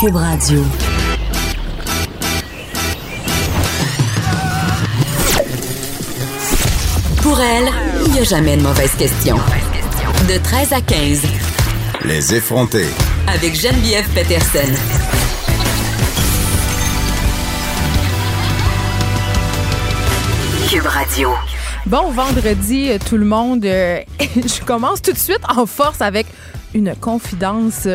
Cube Radio. Pour elle, il n'y a jamais de mauvaise question. De 13 à 15. Les effronter. Avec Geneviève Peterson. Cube Radio. Bon vendredi, euh, tout le monde. Euh, Je commence tout de suite en force avec une confidence.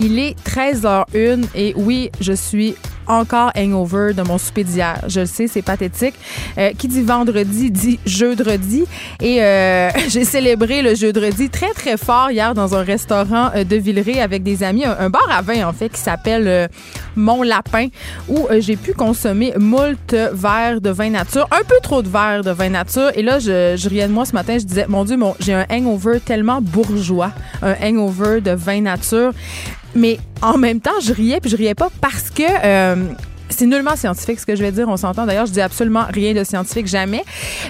Il est 13h01 et oui, je suis encore hangover de mon souper d'hier. Je le sais, c'est pathétique. Euh, qui dit vendredi dit jeudi. Et euh, j'ai célébré le jeudi très, très fort hier dans un restaurant euh, de Villeray avec des amis. Un, bar à vin, en fait, qui s'appelle euh, Mon Lapin, où euh, j'ai pu consommer moult verres de vin nature. Un peu trop de verres de vin nature. Et là, je, je riais de moi ce matin. Je disais, mon Dieu, mon, j'ai un hangover tellement bourgeois. Un hangover de vin nature. Mais en même temps, je riais, puis je riais pas parce que euh, c'est nullement scientifique ce que je vais dire, on s'entend. D'ailleurs, je dis absolument rien de scientifique, jamais.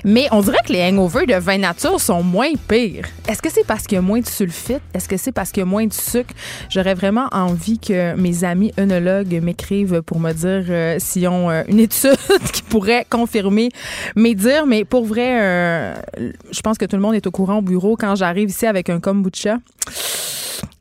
Mais on dirait que les hangovers de vin nature sont moins pires. Est-ce que c'est parce qu'il y a moins de sulfite? Est-ce que c'est parce qu'il y a moins de sucre? J'aurais vraiment envie que mes amis œnologues m'écrivent pour me dire euh, s'ils ont euh, une étude qui pourrait confirmer mes dires. Mais pour vrai, euh, je pense que tout le monde est au courant au bureau quand j'arrive ici avec un kombucha.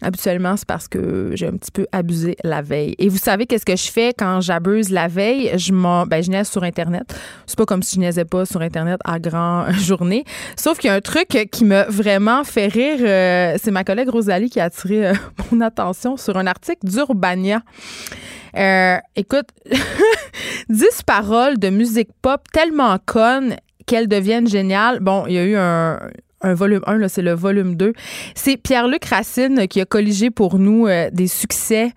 Habituellement, c'est parce que j'ai un petit peu abusé la veille. Et vous savez qu'est-ce que je fais quand j'abuse la veille? Je m'en, ben, je niaise sur Internet. C'est pas comme si je niaisais pas sur Internet à grand journée. Sauf qu'il y a un truc qui m'a vraiment fait rire. euh, c'est ma collègue Rosalie qui a attiré euh, mon attention sur un article d'Urbania. Euh, écoute, 10 paroles de musique pop tellement connes qu'elles deviennent géniales. Bon, il y a eu un, un volume 1, là, c'est le volume 2. C'est Pierre-Luc Racine qui a colligé pour nous euh, des succès.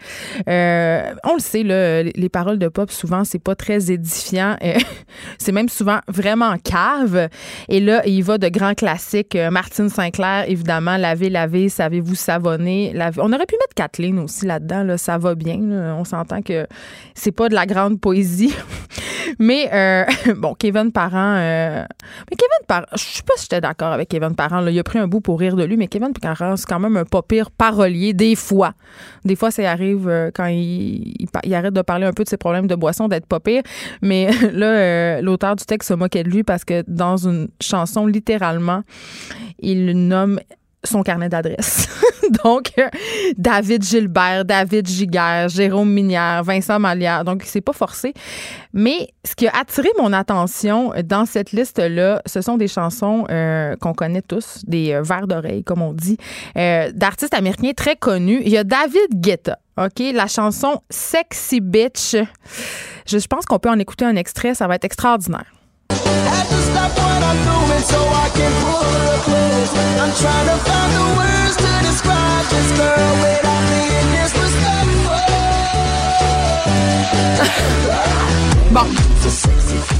Euh, on le sait, là, les- les paroles de pop, souvent, c'est pas très édifiant. Euh, c'est même souvent vraiment cave. Et là, il va de grands classiques. Martine Sinclair, évidemment, Laver, laver, savez-vous savonner? On aurait pu mettre Kathleen aussi là-dedans. Là, ça va bien. On s'entend que c'est pas de la grande poésie. Mais bon, Kevin Parent, mais Kevin Parent, je sais pas si j'étais d'accord avec Kevin Parent. Il a pris un bout pour rire de lui, mais Kevin Parent, c'est quand même un pas pire parolier, des fois. Des fois, ça arrive euh, quand il, il arrête de parler un peu de ses problèmes de boisson, d'être pas pire. Mais là, euh, l'auteur du texte se moquait de lui parce que dans une chanson, littéralement, il nomme son carnet d'adresse. Donc, euh, David Gilbert, David Giguère, Jérôme Minière, Vincent Malière. Donc, c'est pas forcé. Mais ce qui a attiré mon attention dans cette liste-là, ce sont des chansons euh, qu'on connaît tous, des euh, vers d'oreille, comme on dit, euh, d'artistes américains très connus. Il y a David Guetta. OK, la chanson Sexy Bitch. Je, je pense qu'on peut en écouter un extrait, ça va être extraordinaire. Stop what I'm doing so I can pull her up with I'm trying to find the words to describe this girl without being disrespectful. Bon.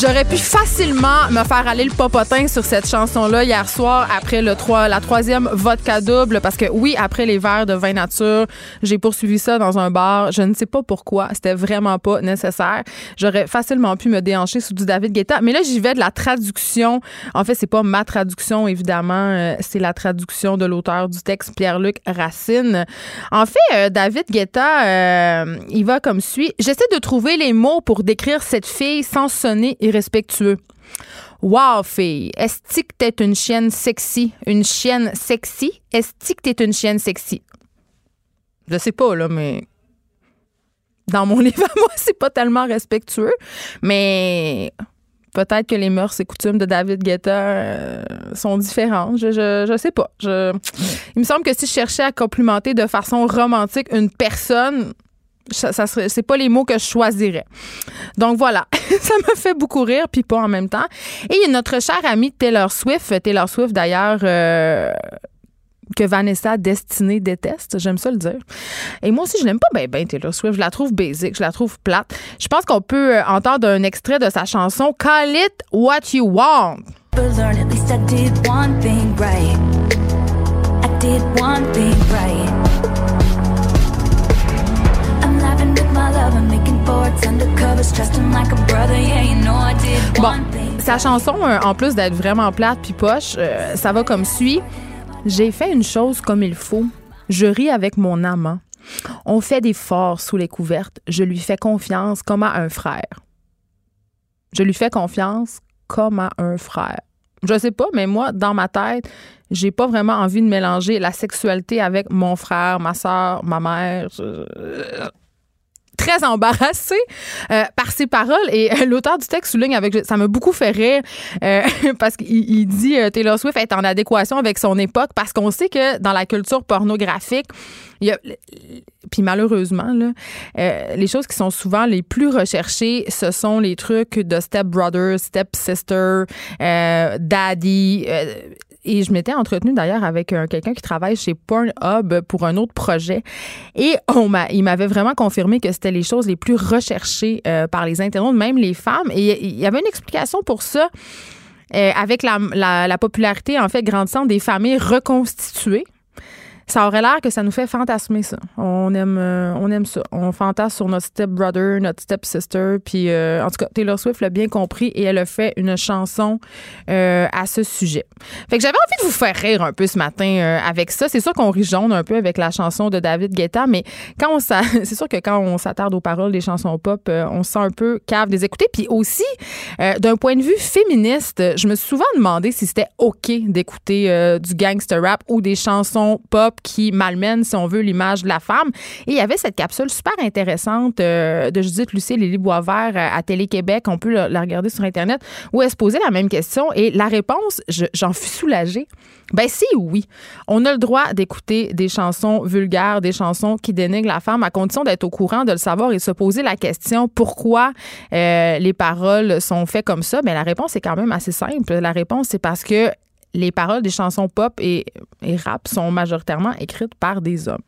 J'aurais pu facilement me faire aller le popotin sur cette chanson-là hier soir après le 3, la troisième vodka double parce que oui, après les verres de vin nature, j'ai poursuivi ça dans un bar. Je ne sais pas pourquoi. C'était vraiment pas nécessaire. J'aurais facilement pu me déhancher sous du David Guetta. Mais là, j'y vais de la traduction. En fait, c'est pas ma traduction, évidemment. Euh, c'est la traduction de l'auteur du texte, Pierre-Luc Racine. En fait, euh, David Guetta, euh, il va comme suit. J'essaie de trouver les mots pour décrire cette fille sans sonner irrespectueux. Wow, fille, est-ce que t'es une chienne sexy? Une chienne sexy? Est-ce que t'es une chienne sexy? Je sais pas, là, mais dans mon livre moi, c'est pas tellement respectueux, mais peut-être que les mœurs et coutumes de David Guetta euh, sont différentes. Je, je, je sais pas. Je, il me semble que si je cherchais à complimenter de façon romantique une personne, ça, ça c'est pas les mots que je choisirais. Donc voilà, ça me fait beaucoup rire, puis pas en même temps. Et notre chère amie Taylor Swift, Taylor Swift d'ailleurs. euh, que Vanessa Destinée déteste, j'aime ça le dire. Et moi aussi, je l'aime pas ben, Taylor Swift, je la trouve basic, je la trouve plate. Je pense qu'on peut euh, entendre un extrait de sa chanson Call It What You Want. Bon, sa chanson, euh, en plus d'être vraiment plate puis poche, euh, ça va comme suit. J'ai fait une chose comme il faut. Je ris avec mon amant. On fait des forts sous les couvertes. Je lui fais confiance comme à un frère. Je lui fais confiance comme à un frère. Je sais pas, mais moi, dans ma tête, j'ai pas vraiment envie de mélanger la sexualité avec mon frère, ma soeur, ma mère. Très embarrassée euh, par ces paroles. Et euh, l'auteur du texte souligne avec ça m'a beaucoup fait rire euh, parce qu'il il dit Taylor Swift est en adéquation avec son époque parce qu'on sait que dans la culture pornographique il y a puis malheureusement les choses qui sont souvent les plus recherchées ce sont les trucs de step brother, step sister, daddy et je m'étais entretenue d'ailleurs avec euh, quelqu'un qui travaille chez Pornhub pour un autre projet. Et il m'avait vraiment confirmé que c'était les choses les plus recherchées euh, par les internautes, même les femmes. Et il y avait une explication pour ça. euh, avec la, la- la popularité, en fait, grandissante des familles reconstituées, ça aurait l'air que ça nous fait fantasmer ça. On aime, euh, on aime ça. On fantasme sur notre step brother, notre step sister. Puis, euh, en tout cas, Taylor Swift l'a bien compris et elle a fait une chanson euh, à ce sujet. Fait que j'avais envie de vous faire rire un peu ce matin euh, avec ça. C'est sûr qu'on rit jaune un peu avec la chanson de David Guetta, mais quand on c'est sûr que quand on s'attarde aux paroles des chansons pop, on se sent un peu cave des écouter. Puis aussi, d'un point de vue féministe, je me suis souvent demandé si c'était OK d'écouter du gangster rap ou des chansons pop qui malmènent, si on veut, l'image de la femme. Et il y avait cette capsule super intéressante euh, de Judith Lucie Lily Boisvert euh, à Télé-Québec. On peut la, regarder sur Internet où elle se posait la même question. Et la réponse, je- j'en fus soulagée. Ben si oui, on a le droit d'écouter des chansons vulgaires, des chansons qui dénigrent la femme, à condition d'être au courant, de le savoir et se poser la question pourquoi euh, les paroles sont faites comme ça? Ben la réponse est quand même assez simple. La réponse c'est parce que les paroles des chansons pop et, et rap sont majoritairement écrites par des hommes.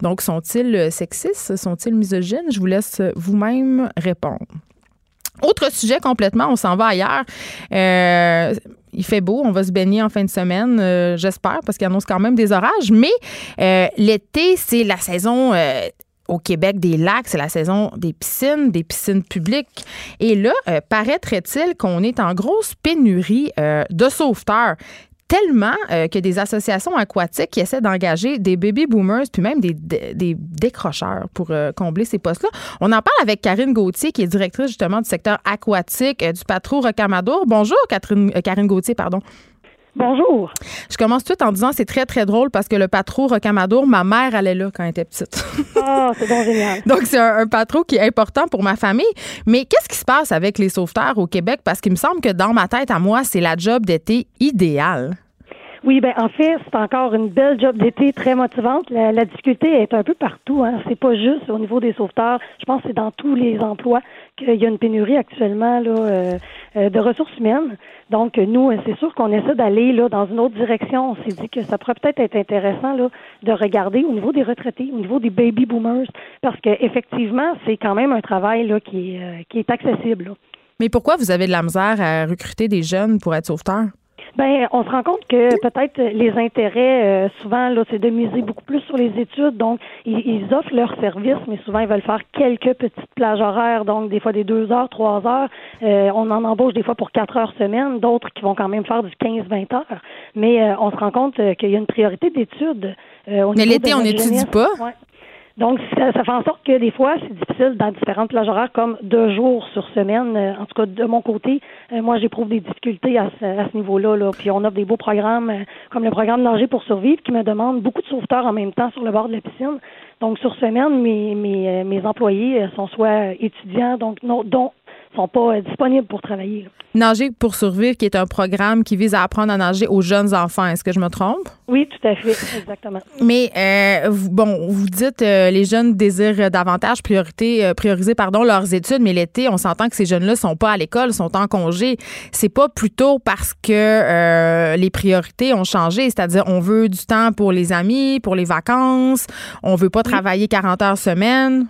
Donc, sont-ils euh, sexistes? Sont-ils misogynes? Je vous laisse vous-même répondre. Autre sujet complètement, on s'en va ailleurs. Euh, il fait beau, on va se baigner en fin de semaine, euh, j'espère, parce qu'il annonce quand même des orages. Mais l'été, c'est la saison au Québec des lacs, c'est la saison des piscines, des piscines publiques. Et là, euh, paraîtrait-il qu'on est en grosse pénurie euh, de sauveteurs tellement euh, que des associations aquatiques essaient d'engager des baby boomers puis même des, décrocheurs pour combler ces postes-là. On en parle avec Karine Gauthier, qui est directrice justement du secteur aquatique du Patro Rocamadour. Bonjour, Karine Gauthier, pardon. Bonjour. Je commence tout en disant c'est très, très drôle parce que le Patro Rocamadour, ma mère allait là quand elle était petite. Ah, c'est donc génial. Donc, c'est un, un patron qui est important pour ma famille. Mais qu'est-ce qui se passe avec les sauveteurs au Québec? Parce qu'il me semble que dans ma tête, à moi, c'est la job d'été idéale. Oui, ben en fait, c'est encore une belle job d'été très motivante. La, la difficulté est un peu partout. Hein. C'est pas juste au niveau des sauveteurs. Je pense que c'est dans tous les emplois qu'il y a une pénurie actuellement là, euh, euh, de ressources humaines. Donc, nous, euh, c'est sûr qu'on essaie d'aller là dans une autre direction. On s'est dit que ça pourrait peut-être être intéressant là, de regarder au niveau des retraités, au niveau des baby boomers, parce que effectivement, c'est quand même un travail là, qui, est, euh, qui est accessible. là. Mais pourquoi vous avez de la misère à recruter des jeunes pour être sauveteurs? Ben, on se rend compte que peut-être les intérêts, euh, souvent, là, c'est de miser beaucoup plus sur les études. Donc, ils, ils offrent leurs services, mais souvent, ils veulent faire quelques petites plages horaires, donc des fois des deux heures, trois heures. Euh, on en embauche des fois pour quatre heures semaine, d'autres qui vont quand même faire du 15-20 heures. Mais euh, on se rend compte euh, qu'il y a une priorité d'études. euh, Mais l'été, on n'étudie pas? Ouais. Donc, ça, ça fait en sorte que des fois, c'est difficile dans différentes plages horaires, comme deux jours sur semaine. Euh, En tout cas, de mon côté, euh, moi, j'éprouve des difficultés à ce, ce niveau-là. Là. Puis, on offre des beaux programmes, euh, comme le programme Nager pour survivre, qui me demande beaucoup de sauveteurs en même temps sur le bord de la piscine. Donc, sur semaine, mes, mes, mes employés sont soit étudiants, donc non, dont sont pas euh, disponibles pour travailler. Nager pour survivre, qui est un programme qui vise à apprendre à nager aux jeunes enfants. Est-ce que je me trompe? Oui, tout à fait, exactement. Mais euh, vous- bon, vous dites euh, les jeunes désirent davantage priorité, euh, prioriser pardon leurs études, mais l'été, on s'entend que ces jeunes-là sont pas à l'école, sont en congé. C'est pas plutôt parce que les priorités ont changé, c'est-à-dire on veut du temps pour les amis, pour les vacances, on veut pas travailler 40 heures semaine.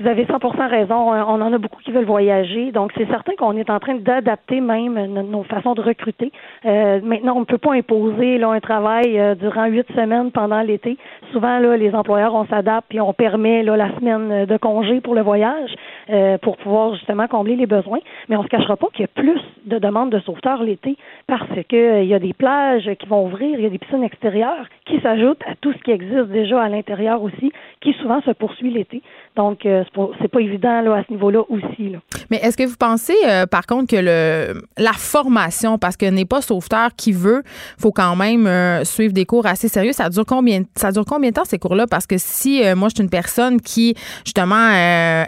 Vous avez 100% raison. On en a beaucoup qui veulent voyager. Donc, c'est certain qu'on est en train d'adapter même nos, façons de recruter. Euh, maintenant, on ne peut pas imposer là, un travail euh, durant huit semaines pendant l'été. Souvent, là, les employeurs, on s'adapte puis on permet là, la semaine de congé pour le voyage euh, pour pouvoir justement combler les besoins. Mais on ne se cachera pas qu'il y a plus de demandes de sauveteurs l'été parce que euh, y a des plages qui vont ouvrir, il y a des piscines extérieures qui s'ajoutent à tout ce qui existe déjà à l'intérieur aussi, qui souvent se poursuit l'été. Donc, euh, c'est pas, évident là, à ce niveau-là aussi. Mais est-ce que vous pensez, euh, par contre, que le la formation, parce que n'est pas sauveteur qui veut, faut quand même euh, suivre des cours assez sérieux. Ça dure combien ça dure combien de temps ces cours-là? Parce que si euh, moi je suis une personne qui justement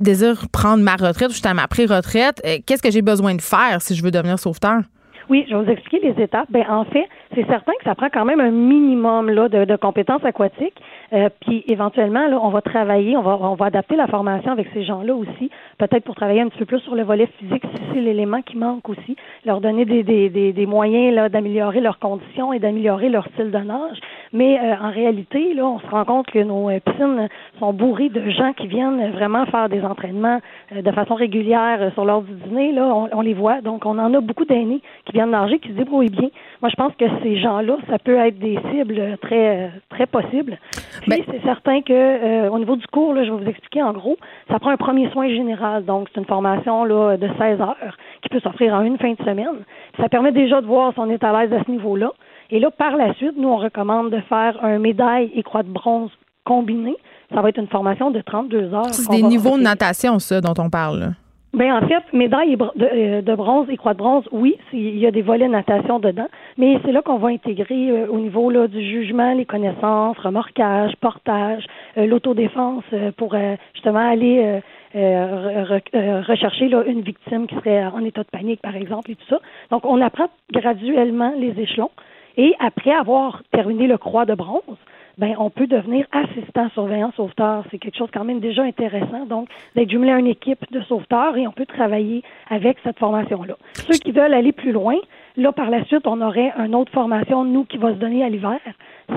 désire prendre ma retraite ou je suis à ma pré-retraite, qu'est-ce que j'ai besoin de faire si je veux devenir sauveteur? Oui, je vais vous expliquer les étapes. Ben, en fait, c'est certain que ça prend quand même un minimum là, de, de compétences aquatiques. Euh, puis éventuellement, là, on va travailler, on va, on va adapter la formation avec ces gens-là aussi, peut-être pour travailler un petit peu plus sur le volet physique, si c'est l'élément qui manque aussi, leur donner des, des, des, des moyens là, d'améliorer leurs conditions et d'améliorer leur style de nage. Mais euh, en réalité, là, on se rend compte que nos euh, piscines sont bourrées de gens qui viennent vraiment faire des entraînements euh, de façon régulière euh, sur l'heure du dîner. Là, on, on les voit. Donc, on en a beaucoup d'aînés qui viennent nager, qui se débrouillent bien. Moi, je pense que ces gens-là, ça peut être des cibles très, très possibles. Puis, Ben- c'est certain que euh, au niveau du cours, là, je vais vous expliquer en gros, ça prend un premier soin général. Donc, c'est une formation là, de 16 heures qui peut s'offrir en une fin de semaine. Ça permet déjà de voir si on est à l'aise à ce niveau-là. Et là, par la suite, nous, on recommande de faire un médaille et croix de bronze combiné. Ça va être une formation de 32 heures. C'est des niveaux de natation, ça, dont on parle. là. Ben en fait, médaille de, euh, de bronze et croix de bronze, oui, il y a des volets natation dedans, mais c'est là qu'on va intégrer euh, au niveau là, du jugement, les connaissances, remorquage, portage, euh, l'autodéfense euh, pour justement aller re- re- rechercher là, une victime qui serait en état de panique, par exemple, et tout ça. Donc, on apprend graduellement les échelons. Et après avoir terminé le croix de bronze, ben on peut devenir assistant surveillant sauveteur. C'est quelque chose quand même déjà intéressant. Donc, d'être jumelé à une équipe de sauveteurs et on peut travailler avec cette formation-là. Ceux qui veulent aller plus loin, là, par la suite, on aurait une autre formation, nous, qui va se donner à l'hiver.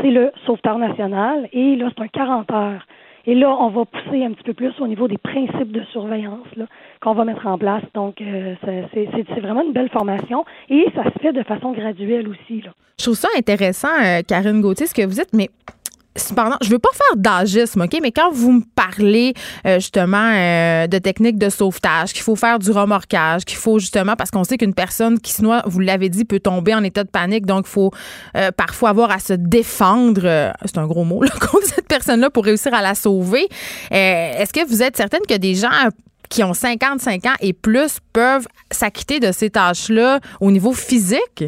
C'est le sauveteur national. Et là, c'est un 40 heures. Et là, on va pousser un petit peu plus au niveau des principes de surveillance qu'on va mettre en place. Donc, euh, c'est vraiment une belle formation et ça se fait de façon graduelle aussi. Je trouve ça intéressant, euh, Karine Gauthier, ce que vous dites, mais cependant, je veux pas faire d'agisme, OK? Mais quand vous me parlez euh, justement euh, de techniques de sauvetage, qu'il faut faire du remorquage, qu'il faut justement, parce qu'on sait qu'une personne qui se noie, vous l'avez dit, peut tomber en état de panique, donc il faut euh, parfois avoir à se défendre, euh, c'est un gros mot, là, contre cette personne-là pour réussir à la sauver. Euh, Est-ce que vous êtes certaine que des gens qui ont 55 ans et plus peuvent s'acquitter de ces tâches-là au niveau physique?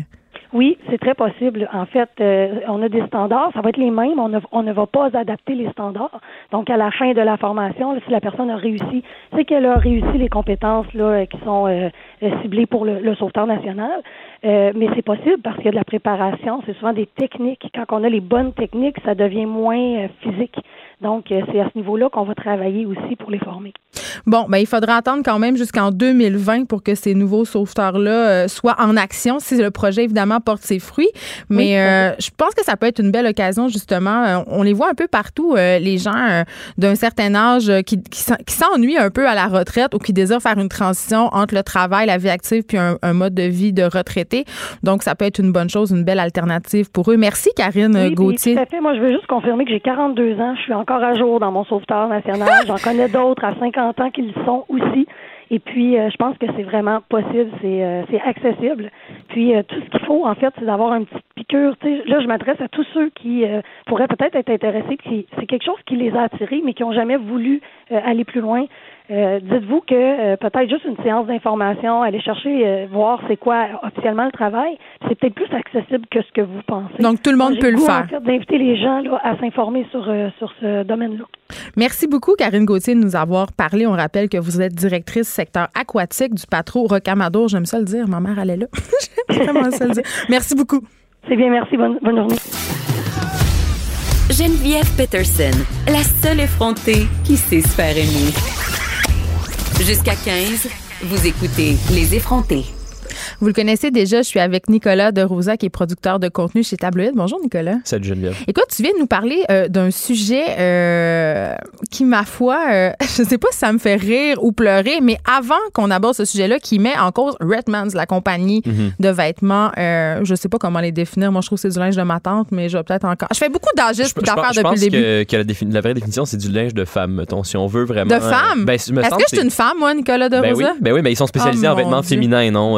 Oui, c'est très possible. En fait, euh, on a des standards, ça va être les mêmes, on ne, on ne va pas adapter les standards. Donc, à la fin de la formation, là, si la personne a réussi, c'est qu'elle a réussi les compétences là, euh, qui sont euh, euh, ciblées pour le, le national. Euh, mais c'est possible parce qu'il y a de la préparation, c'est souvent des techniques. Quand on a les bonnes techniques, ça devient moins euh, physique. Donc, euh, c'est à ce niveau-là qu'on va travailler aussi pour les former. Bon, ben, il faudra attendre quand même jusqu'en 2020 pour que ces nouveaux sauveteurs-là euh, soient en action, si le projet, évidemment, porte ses fruits. Mais Oui, euh, je pense que ça peut être une belle occasion, justement. On les voit un peu partout, euh, les gens euh, d'un certain âge qui, qui s'en- qui s'ennuient un peu à la retraite ou qui désirent faire une transition entre le travail, la vie active, puis un, un mode de vie de retraité. Donc, ça peut être une bonne chose, une belle alternative pour eux. Merci, Karine Oui, puis Gauthier. Tout à fait. Moi, je veux juste confirmer que j'ai 42 ans. Je suis encore à jour dans mon sauveteur national. J'en connais d'autres à 50 ans qui le sont aussi. Et puis, euh, je pense que c'est vraiment possible, c'est euh, c'est accessible. Puis, euh, tout ce qu'il faut, en fait, c'est d'avoir une petite piqûre. Là, je m'adresse à tous ceux qui euh, pourraient peut-être être intéressés, c'est quelque chose qui les a attirés, mais qui n'ont jamais voulu euh, aller plus loin. Euh, Dites-vous que euh, peut-être juste une séance d'information, aller chercher, euh, voir c'est quoi officiellement le travail, c'est peut-être plus accessible que ce que vous pensez. Donc, tout le monde peut le faire. En fait, d'inviter les gens là, à s'informer sur, euh, sur ce domaine-là. Merci beaucoup, Karine Gauthier, de nous avoir parlé. On rappelle que vous êtes directrice secteur aquatique du Patro Rocamadour. J'aime ça le dire. Ma mère, elle est là. J'aime vraiment ça le dire. Merci beaucoup. C'est bien, merci. Bonne, bonne journée. Geneviève Peterson, la seule effrontée qui sait se faire aimer. Jusqu'à 15, vous écoutez Les effrontés. Vous le connaissez déjà, je suis avec Nicolas de Rosa, qui est producteur de contenu chez Tabloïd. Bonjour, Nicolas. Salut Geneviève. Écoute, tu viens de nous parler euh, d'un sujet euh, qui, ma foi, euh, je sais pas si ça me fait rire ou pleurer, mais avant qu'on aborde ce sujet-là, qui met en cause Redmans, la compagnie de vêtements, je sais pas comment les définir. Moi, je trouve que c'est du linge de ma tante, mais je vais peut-être encore. Je fais beaucoup d'agistes d'affaires depuis pense le début. que, que la, vraie définition, c'est du linge de femme, mettons, si on veut vraiment. De femme? Ben, Est-ce que je suis une femme, moi, Nicolas de Ben oui, Rosa? ben oui, mais ils sont spécialisés Oh, en vêtements Dieu. féminins non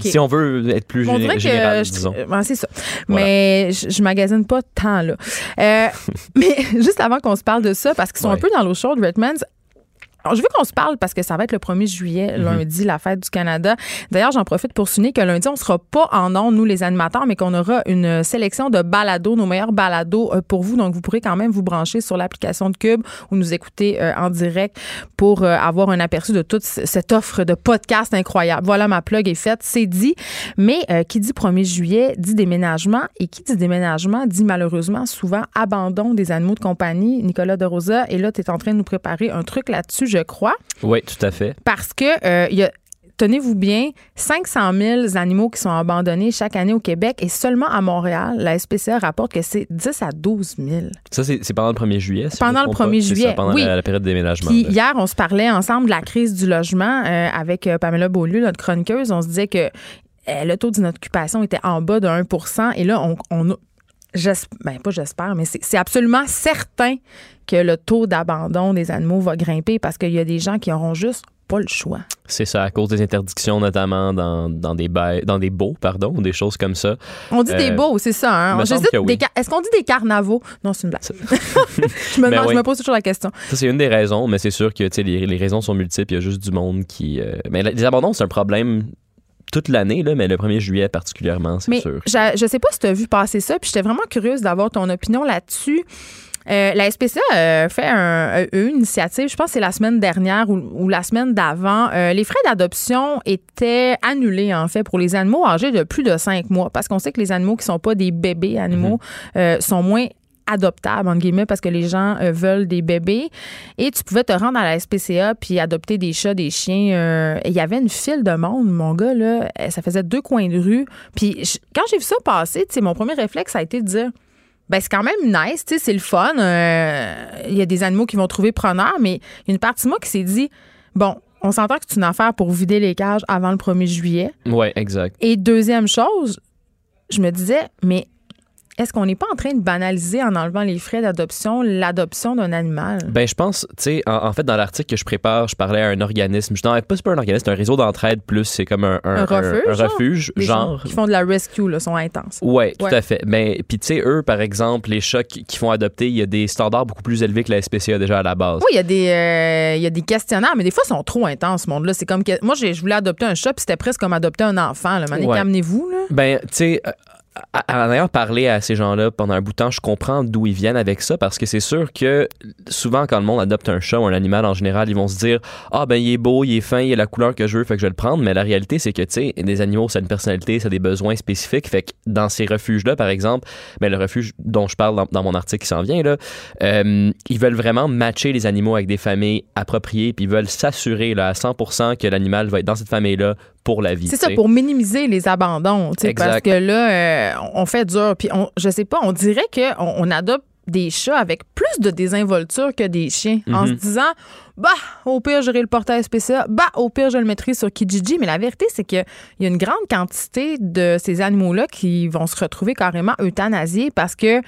Si on veut être plus On géné- dirait que général, je- disons. ouais, c'est ça. Voilà. Mais je, je magasine pas tant là. Euh, mais juste avant qu'on se parle de ça, parce qu'ils sont Ouais. un peu dans l'eau chaude, Redmonds. Alors, je veux qu'on se parle parce que ça va être le 1er juillet, Mhm. lundi, la fête du Canada. D'ailleurs, j'en profite pour souligner que lundi, on sera pas en ondes, nous les animateurs, mais qu'on aura une sélection de balados, nos meilleurs balados euh, pour vous. Donc, vous pourrez quand même vous brancher sur l'application de Cube ou nous écouter euh, en direct pour euh, avoir un aperçu de toute cette offre de podcast incroyable. Voilà, ma plug est faite, c'est dit. Mais euh, qui dit 1er juillet dit déménagement et qui dit déménagement dit malheureusement souvent abandon des animaux de compagnie. Nicolas de Rosa, et là, tu es en train de nous préparer un truc là-dessus, je crois, Oui, tout à fait. parce que euh, y a Tenez-vous bien, 500 000 animaux qui sont abandonnés chaque année au Québec et seulement à Montréal, la SPCA rapporte que c'est 10 à 12 000. Ça, c'est pendant le 1er juillet. si Pendant le trompe pas. 1er C'est ça, juillet, pendant oui. la, la période de déménagement. Puis hier, on se parlait ensemble de la crise du logement euh, avec euh, Pamela Beaulieu, notre chroniqueuse. On se disait que euh, le taux d'inoccupation était en bas de 1% et là, on, on ben, pas j'espère, mais c'est c'est absolument certain que le taux d'abandon des animaux va grimper parce qu'il y a des gens qui auront juste pas le choix. C'est ça, à cause des interdictions, notamment dans, dans des bails, dans des baux, pardon, ou des choses comme ça. On dit des Euh, beaux, c'est ça. Hein? oui. Est-ce qu'on dit des carnavaux? Non, c'est une blague. Je, me Ben je me pose toujours la question. Ça, c'est une des raisons, mais c'est sûr que les, les raisons sont multiples. Il y a juste du monde qui. euh, Mais la- les abandons, c'est un problème toute l'année, mais le 1er juillet particulièrement, c'est sûr. je sais pas si tu as vu passer ça, puis j'étais vraiment curieuse d'avoir ton opinion là-dessus. Euh, la SPCA a fait un, a eu une initiative, je pense que c'est la semaine dernière ou, ou la semaine d'avant. Euh, les frais d'adoption étaient annulés, en fait, pour les animaux âgés de plus de cinq mois, parce qu'on sait que les animaux qui sont pas des bébés animaux euh, sont moins adoptables, entre guillemets, parce que les gens euh, veulent des bébés. Et tu pouvais te rendre à la SPCA puis adopter des chats, des chiens. euh, et il y avait une file de monde, mon gars, là. euh, Ça faisait deux coins de rue. Puis je- quand j'ai vu ça passer, tu sais, mon premier réflexe, ça a été de dire. Ben, c'est quand même nice, tu sais, c'est le fun. euh, Il y a des animaux qui vont trouver preneur, mais il y a une partie de moi qui s'est dit bon, on s'entend que c'est une affaire pour vider les cages avant le 1er juillet. Ouais, exact. Et deuxième chose, je me disais, mais est-ce qu'on n'est pas en train de banaliser en enlevant les frais d'adoption l'adoption d'un animal? Ben, je pense, tu sais, en, en fait, dans l'article que je prépare, je parlais à un organisme. Je, non, pas, c'est pas un organisme, c'est un réseau d'entraide plus, c'est comme un, Un refuge, un genre? refuge, gens genre. qui font de la rescue là, sont intenses. Ouais, tout Ouais. à fait. Mais puis tu sais, eux, par exemple, les chats qui, font adopter, il y a des standards beaucoup plus élevés que la SPCA déjà à la base. Oui, il y, a des, euh, il y a des questionnaires, mais des fois, ils sont trop intenses, ce monde-là. C'est comme que. Moi, je voulais adopter un chat, puis c'était presque comme adopter un enfant. Là. Ouais. calmez-vous, là. Ben, tu sais, euh, en ayant parlé à ces gens-là pendant un bout de temps, je comprends d'où ils viennent avec ça parce que c'est sûr que souvent, quand le monde adopte un chat ou un animal en général, ils vont se dire Ah, ben, il est beau, il est fin, il a la couleur que je veux, fait que je vais le prendre. Mais la réalité, c'est que, tu sais, des animaux, ça a une personnalité, ça a des besoins spécifiques. Fait que dans ces refuges-là, par exemple, ben, le refuge dont je parle dans, mon article qui s'en vient, là, euh, ils veulent vraiment matcher les animaux avec des familles appropriées, puis ils veulent s'assurer là, à 100% que l'animal va être dans cette famille-là pour la vie. C'est ça, pour minimiser les abandons. Parce que là, euh, on fait dur. Puis, on, je sais pas, on dirait qu'on on adopte des chats avec plus de désinvolture que des chiens, en se Mhm. disant, bah, au pire, j'aurai le portail spécial, bah, au pire, je le mettrai sur Kijiji. Mais la vérité, c'est qu'il y a une grande quantité de ces animaux-là qui vont se retrouver carrément euthanasiés parce que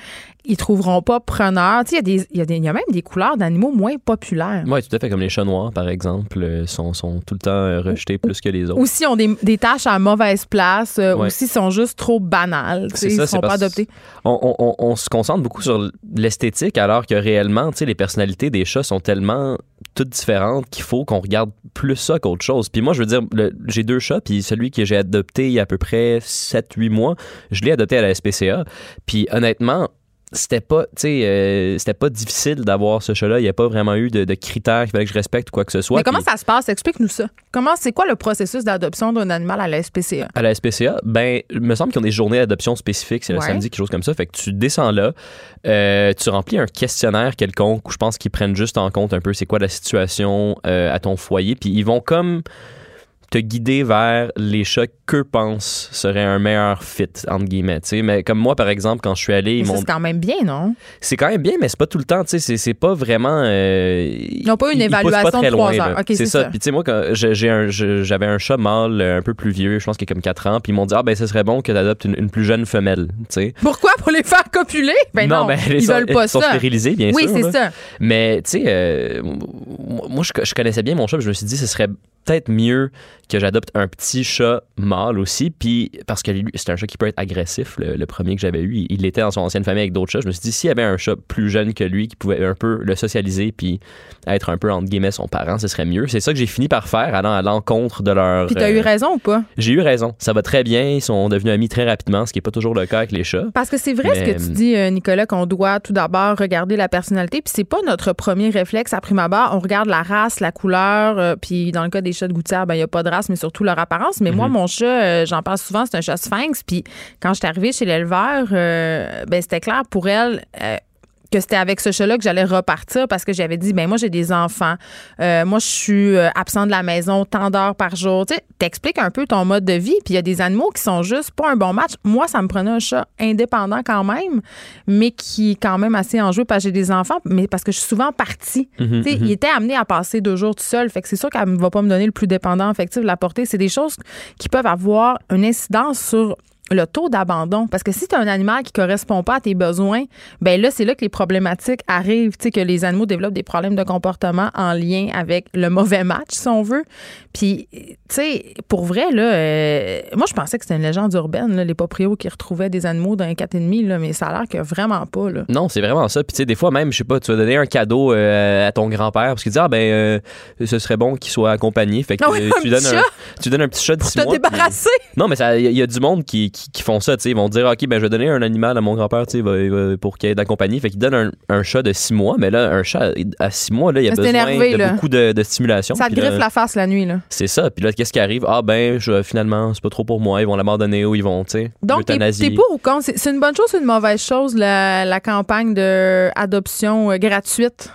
ils trouveront pas preneur. Tu sais, il y, y, y a même des couleurs d'animaux moins populaires. Oui, tout à fait. Comme les chats noirs, par exemple, euh, sont, sont tout le temps euh, rejetés plus que les autres. Ou si ont des, des tâches à mauvaise place, euh, Ouais. ou s'ils sont juste trop banales. tu sais, C'est ça, Ils ne sont pas adoptés. On, on- on- on se concentre beaucoup sur l'esthétique, alors que réellement, tu sais, les personnalités des chats sont tellement toutes différentes qu'il faut qu'on regarde plus ça qu'autre chose. Puis moi, je veux dire, j'ai deux chats, puis celui que j'ai adopté il y a à peu près 7-8 mois, je l'ai adopté à la SPCA. Puis honnêtement, c'était pas, tu sais, euh, c'était pas difficile d'avoir ce chat-là. Il n'y a pas vraiment eu de, de critères qu'il fallait que je respecte ou quoi que ce soit. Mais comment Puis- ça se passe? Explique-nous ça. Comment, c'est quoi le processus d'adoption d'un animal à la SPCA? À la SPCA, ben, il me semble qu'ils ont des journées d'adoption spécifiques, c'est le Ouais. samedi, quelque chose comme ça. Fait que tu descends là, euh, tu remplis un questionnaire quelconque où je pense qu'ils prennent juste en compte un peu c'est quoi la situation euh, à ton foyer, puis ils vont comme te guider vers les chats qu'eux pensent seraient un meilleur fit, entre guillemets. tu sais. Mais comme moi, par exemple, quand je suis allé, ils c'est quand même bien, non? c'est quand même bien, mais c'est pas tout le temps, tu sais, c'est- c'est pas vraiment. euh, ils n'ont pas une ils- ils évaluation pas très de trois heures. là. Ok, c'est c'est ça. ça. Puis tu sais, moi, j'avais un chat mâle euh, un peu plus vieux, je pense qu'il a comme 4 ans, puis ils m'ont dit, ah ben, ce serait bon que tu adoptes une, une plus jeune femelle, tu sais. Pourquoi? Pour les faire copuler? Ben non, ben, ils sont, veulent pas sont ça. stérilisés, bien Oui, sûr. c'est là. ça. Mais tu sais, euh, moi, je, je connaissais bien mon chat, puis je me suis dit, ce serait peut-être mieux que j'adopte un petit chat mâle aussi. Puis, parce que c'est un chat qui peut être agressif, le, le premier que j'avais eu. Il, il était dans son ancienne famille avec d'autres chats. Je me suis dit, s'il y avait un chat plus jeune que lui qui pouvait un peu le socialiser puis être un peu, entre guillemets, son parent, ce serait mieux. C'est ça que j'ai fini par faire, allant à l'encontre de leur. Puis t'as euh, eu raison ou pas? J'ai eu raison. Ça va très bien. Ils sont devenus amis très rapidement, ce qui n'est pas toujours le cas avec les chats. Parce que c'est vrai ce que tu dis, euh, Nicolas, qu'on doit tout d'abord regarder la personnalité. Puis c'est pas notre premier réflexe à prime abord. On regarde la race, la couleur. euh, puis dans le cas des chats de gouttière, ben il y a pas de race, mais surtout leur apparence. Mais moi, Mhm. mon chat, euh, j'en parle souvent, c'est un chat sphinx. Puis quand je suis arrivée chez l'éleveur, euh, ben c'était clair pour elle. Que c'était avec ce chat-là que j'allais repartir parce que j'avais dit ben moi j'ai des enfants. Euh, moi je suis euh, absent de la maison tant d'heures par jour. Tu sais t'expliques un peu ton mode de vie puis il y a des animaux qui sont juste pas un bon match. Moi ça me prenait un chat indépendant quand même mais qui est quand même assez enjoué parce que j'ai des enfants mais parce que je suis souvent partie. Mhm, tu sais, mhm. il était amené à passer deux jours tout seul fait que c'est sûr qu'elle ne va pas me donner le plus dépendant affectif de la portée. C'est des choses qui peuvent avoir une incidence sur le taux d'abandon. Parce que si tu as un animal qui correspond pas à tes besoins, ben là, c'est là que les problématiques arrivent. Tu sais, que les animaux développent des problèmes de comportement en lien avec le mauvais match, si on veut. Puis, tu sais, pour vrai, là, euh, moi, je pensais que c'était une légende urbaine, là, les proprios qui retrouvaient des animaux dans un 4,5, là, mais ça a l'air que vraiment pas, là. Non, c'est vraiment ça. Puis tu sais, des fois même, je sais pas, tu vas donner un cadeau euh, à ton grand-père parce qu'il dit ah ben euh, ce serait bon qu'il soit accompagné. Fait que Ah tu donnes un, tu donnes un petit chat de Pour six te mois. puis- débarrasser? Non, mais il y, a- il y a du monde qui, qui, qui font ça. Tu sais, ils vont dire ok ben je vais donner un animal à mon grand-père, pour qu'il ait de la compagnie. Fait qu'ils donnent un, un chat de six mois, mais là un chat à six mois là, il y a besoin énervé, de là. beaucoup de, de stimulation. Ça te là, griffe la face la nuit, là. C'est ça. Puis là, qu'est-ce qui arrive? Ah ben je, finalement c'est pas trop pour moi. Ils vont l'abandonner ou ils vont, tu sais, Donc, t'es pour ou contre? C'est une bonne chose ou une mauvaise chose, la, la campagne d'adoption gratuite?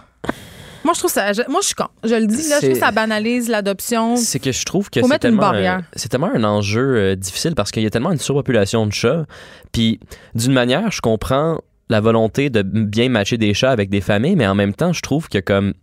Moi, je trouve ça. je- moi, je suis contre. Je le dis, là, je trouve ça banalise l'adoption. C'est que je trouve que c'est tellement, c'est tellement un enjeu euh, difficile parce qu'il y a tellement une surpopulation de chats. Puis d'une manière, je comprends la volonté de bien matcher des chats avec des familles, mais en même temps, je trouve que comme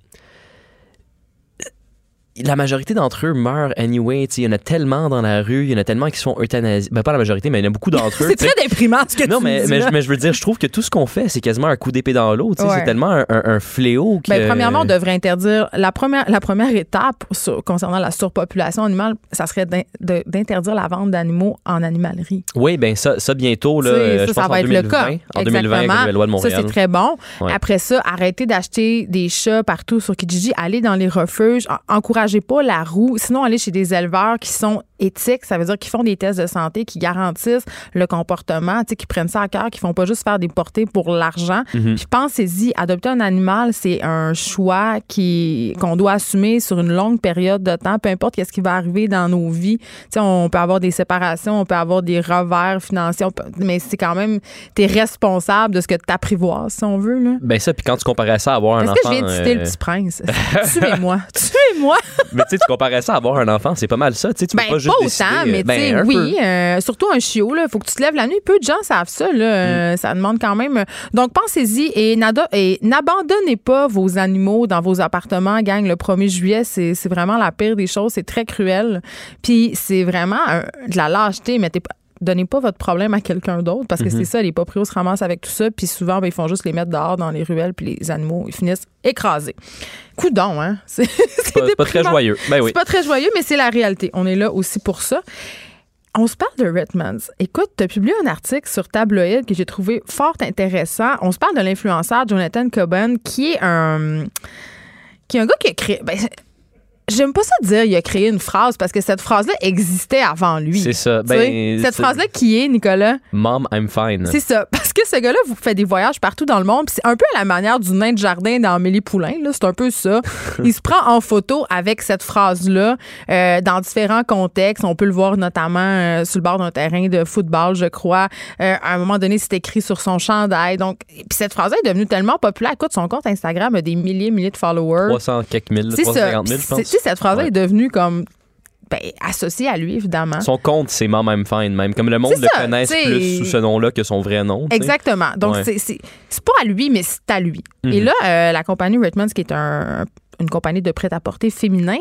la majorité d'entre eux meurent anyway. Il y en a tellement dans la rue, il y en a tellement qui se font euthanasier. Ben, pas la majorité, mais il y en a beaucoup d'entre eux. C'est très déprimant ce que Non, tu mais, dis. mais, je veux dire, je trouve que tout ce qu'on fait, c'est quasiment un coup d'épée dans l'eau. Ouais. C'est tellement un, un- un fléau que. Ben, premièrement, on devrait interdire. La première, la première étape sur- concernant la surpopulation animale, ça serait d'interdire la vente d'animaux en animalerie. Oui, ben ça, ça bientôt, là, euh, ça, je ça va en être 2020. le cas. En 2020, avec la Exactement. loi de Ça, Montréal. c'est très bon. Ouais. Après ça, arrêtez d'acheter des chats partout sur Kijiji. Allez dans les refuges. En- Encouragez pas la roue. Sinon, allez chez des éleveurs qui sont éthiques. Ça veut dire qu'ils font des tests de santé, qui garantissent le comportement, tu sais, qui prennent ça à cœur, qui font pas juste faire des portées pour l'argent. Mhm. Puis pensez-y, adopter un animal, c'est un choix qui qu'on doit assumer sur une longue période de temps, peu importe qu'est-ce qui va arriver dans nos vies. Tu sais, on peut avoir des séparations, on peut avoir des revers financiers, peut- mais c'est quand même t'es responsable de ce que tu apprivoises, si on veut là. Ben ça, puis quand tu comparais ça à avoir un Est-ce enfant... que je viens de citer euh, le petit prince? Tuez-moi, tuez-moi. Mais tu sais, tu comparais ça à avoir un enfant, c'est pas mal ça. Tu sais, tu peux Ben, pas pas, autant, euh, mais tu ben, sais, un oui. euh, surtout un chiot, là. Faut que tu te lèves la nuit. Peu de gens savent ça, là. Euh, Ça demande quand même. Donc, pensez-y et, nada- et n'abandonnez pas vos animaux dans vos appartements, gang. Le 1er juillet, c'est c'est vraiment la pire des choses. C'est très cruel. Puis, c'est vraiment un- de la lâcheté. Mettez pas. Donnez pas votre problème à quelqu'un d'autre parce que Mhm. c'est ça, les proprios se ramassent avec tout ça, puis souvent, ben, ils font juste les mettre dehors dans les ruelles, puis les animaux, ils finissent écrasés. Coudon, hein? C'est Pas, pas très joyeux. Ben oui. C'est pas très joyeux, mais c'est la réalité. On est là aussi pour ça. On se parle de Redmans. Écoute, tu as publié un article sur Tabloïd que j'ai trouvé fort intéressant. On se parle de l'influenceur Jonathan Coben, qui est un, qui est un gars qui a créé. Ben, J'aime pas ça dire il a créé une phrase parce que cette phrase-là existait avant lui. C'est ça. Ben, cette phrase-là qui est, Nicolas? Mom, I'm fine. C'est ça. Parce que ce gars-là vous fait des voyages partout dans le monde. c'est un peu à la manière du nain de jardin dans Amélie Poulain. C'est un peu ça. Il se prend en photo avec cette phrase-là euh, dans différents contextes. On peut le voir notamment euh, sur le bord d'un terrain de football, je crois. Euh, à un moment donné, c'est écrit sur son chandail. Donc, puis cette phrase-là est devenue tellement populaire. Écoute, son compte Instagram a des milliers, milliers de followers. 300 quelques mille, C'est ça. 350 000, je pense. Cette phrase-là Ouais. est devenue comme ben, associée à lui, évidemment. Son compte, c'est Mom, I'm fine, même. Comme le monde le ça, connaisse tu sais. plus sous ce nom-là que son vrai nom. Exactement. Donc, Ouais. c'est- pas à lui, mais c'est à lui. Mhm. Et là, euh, la compagnie Redmond, qui est un- une compagnie de prêt-à-porter féminin,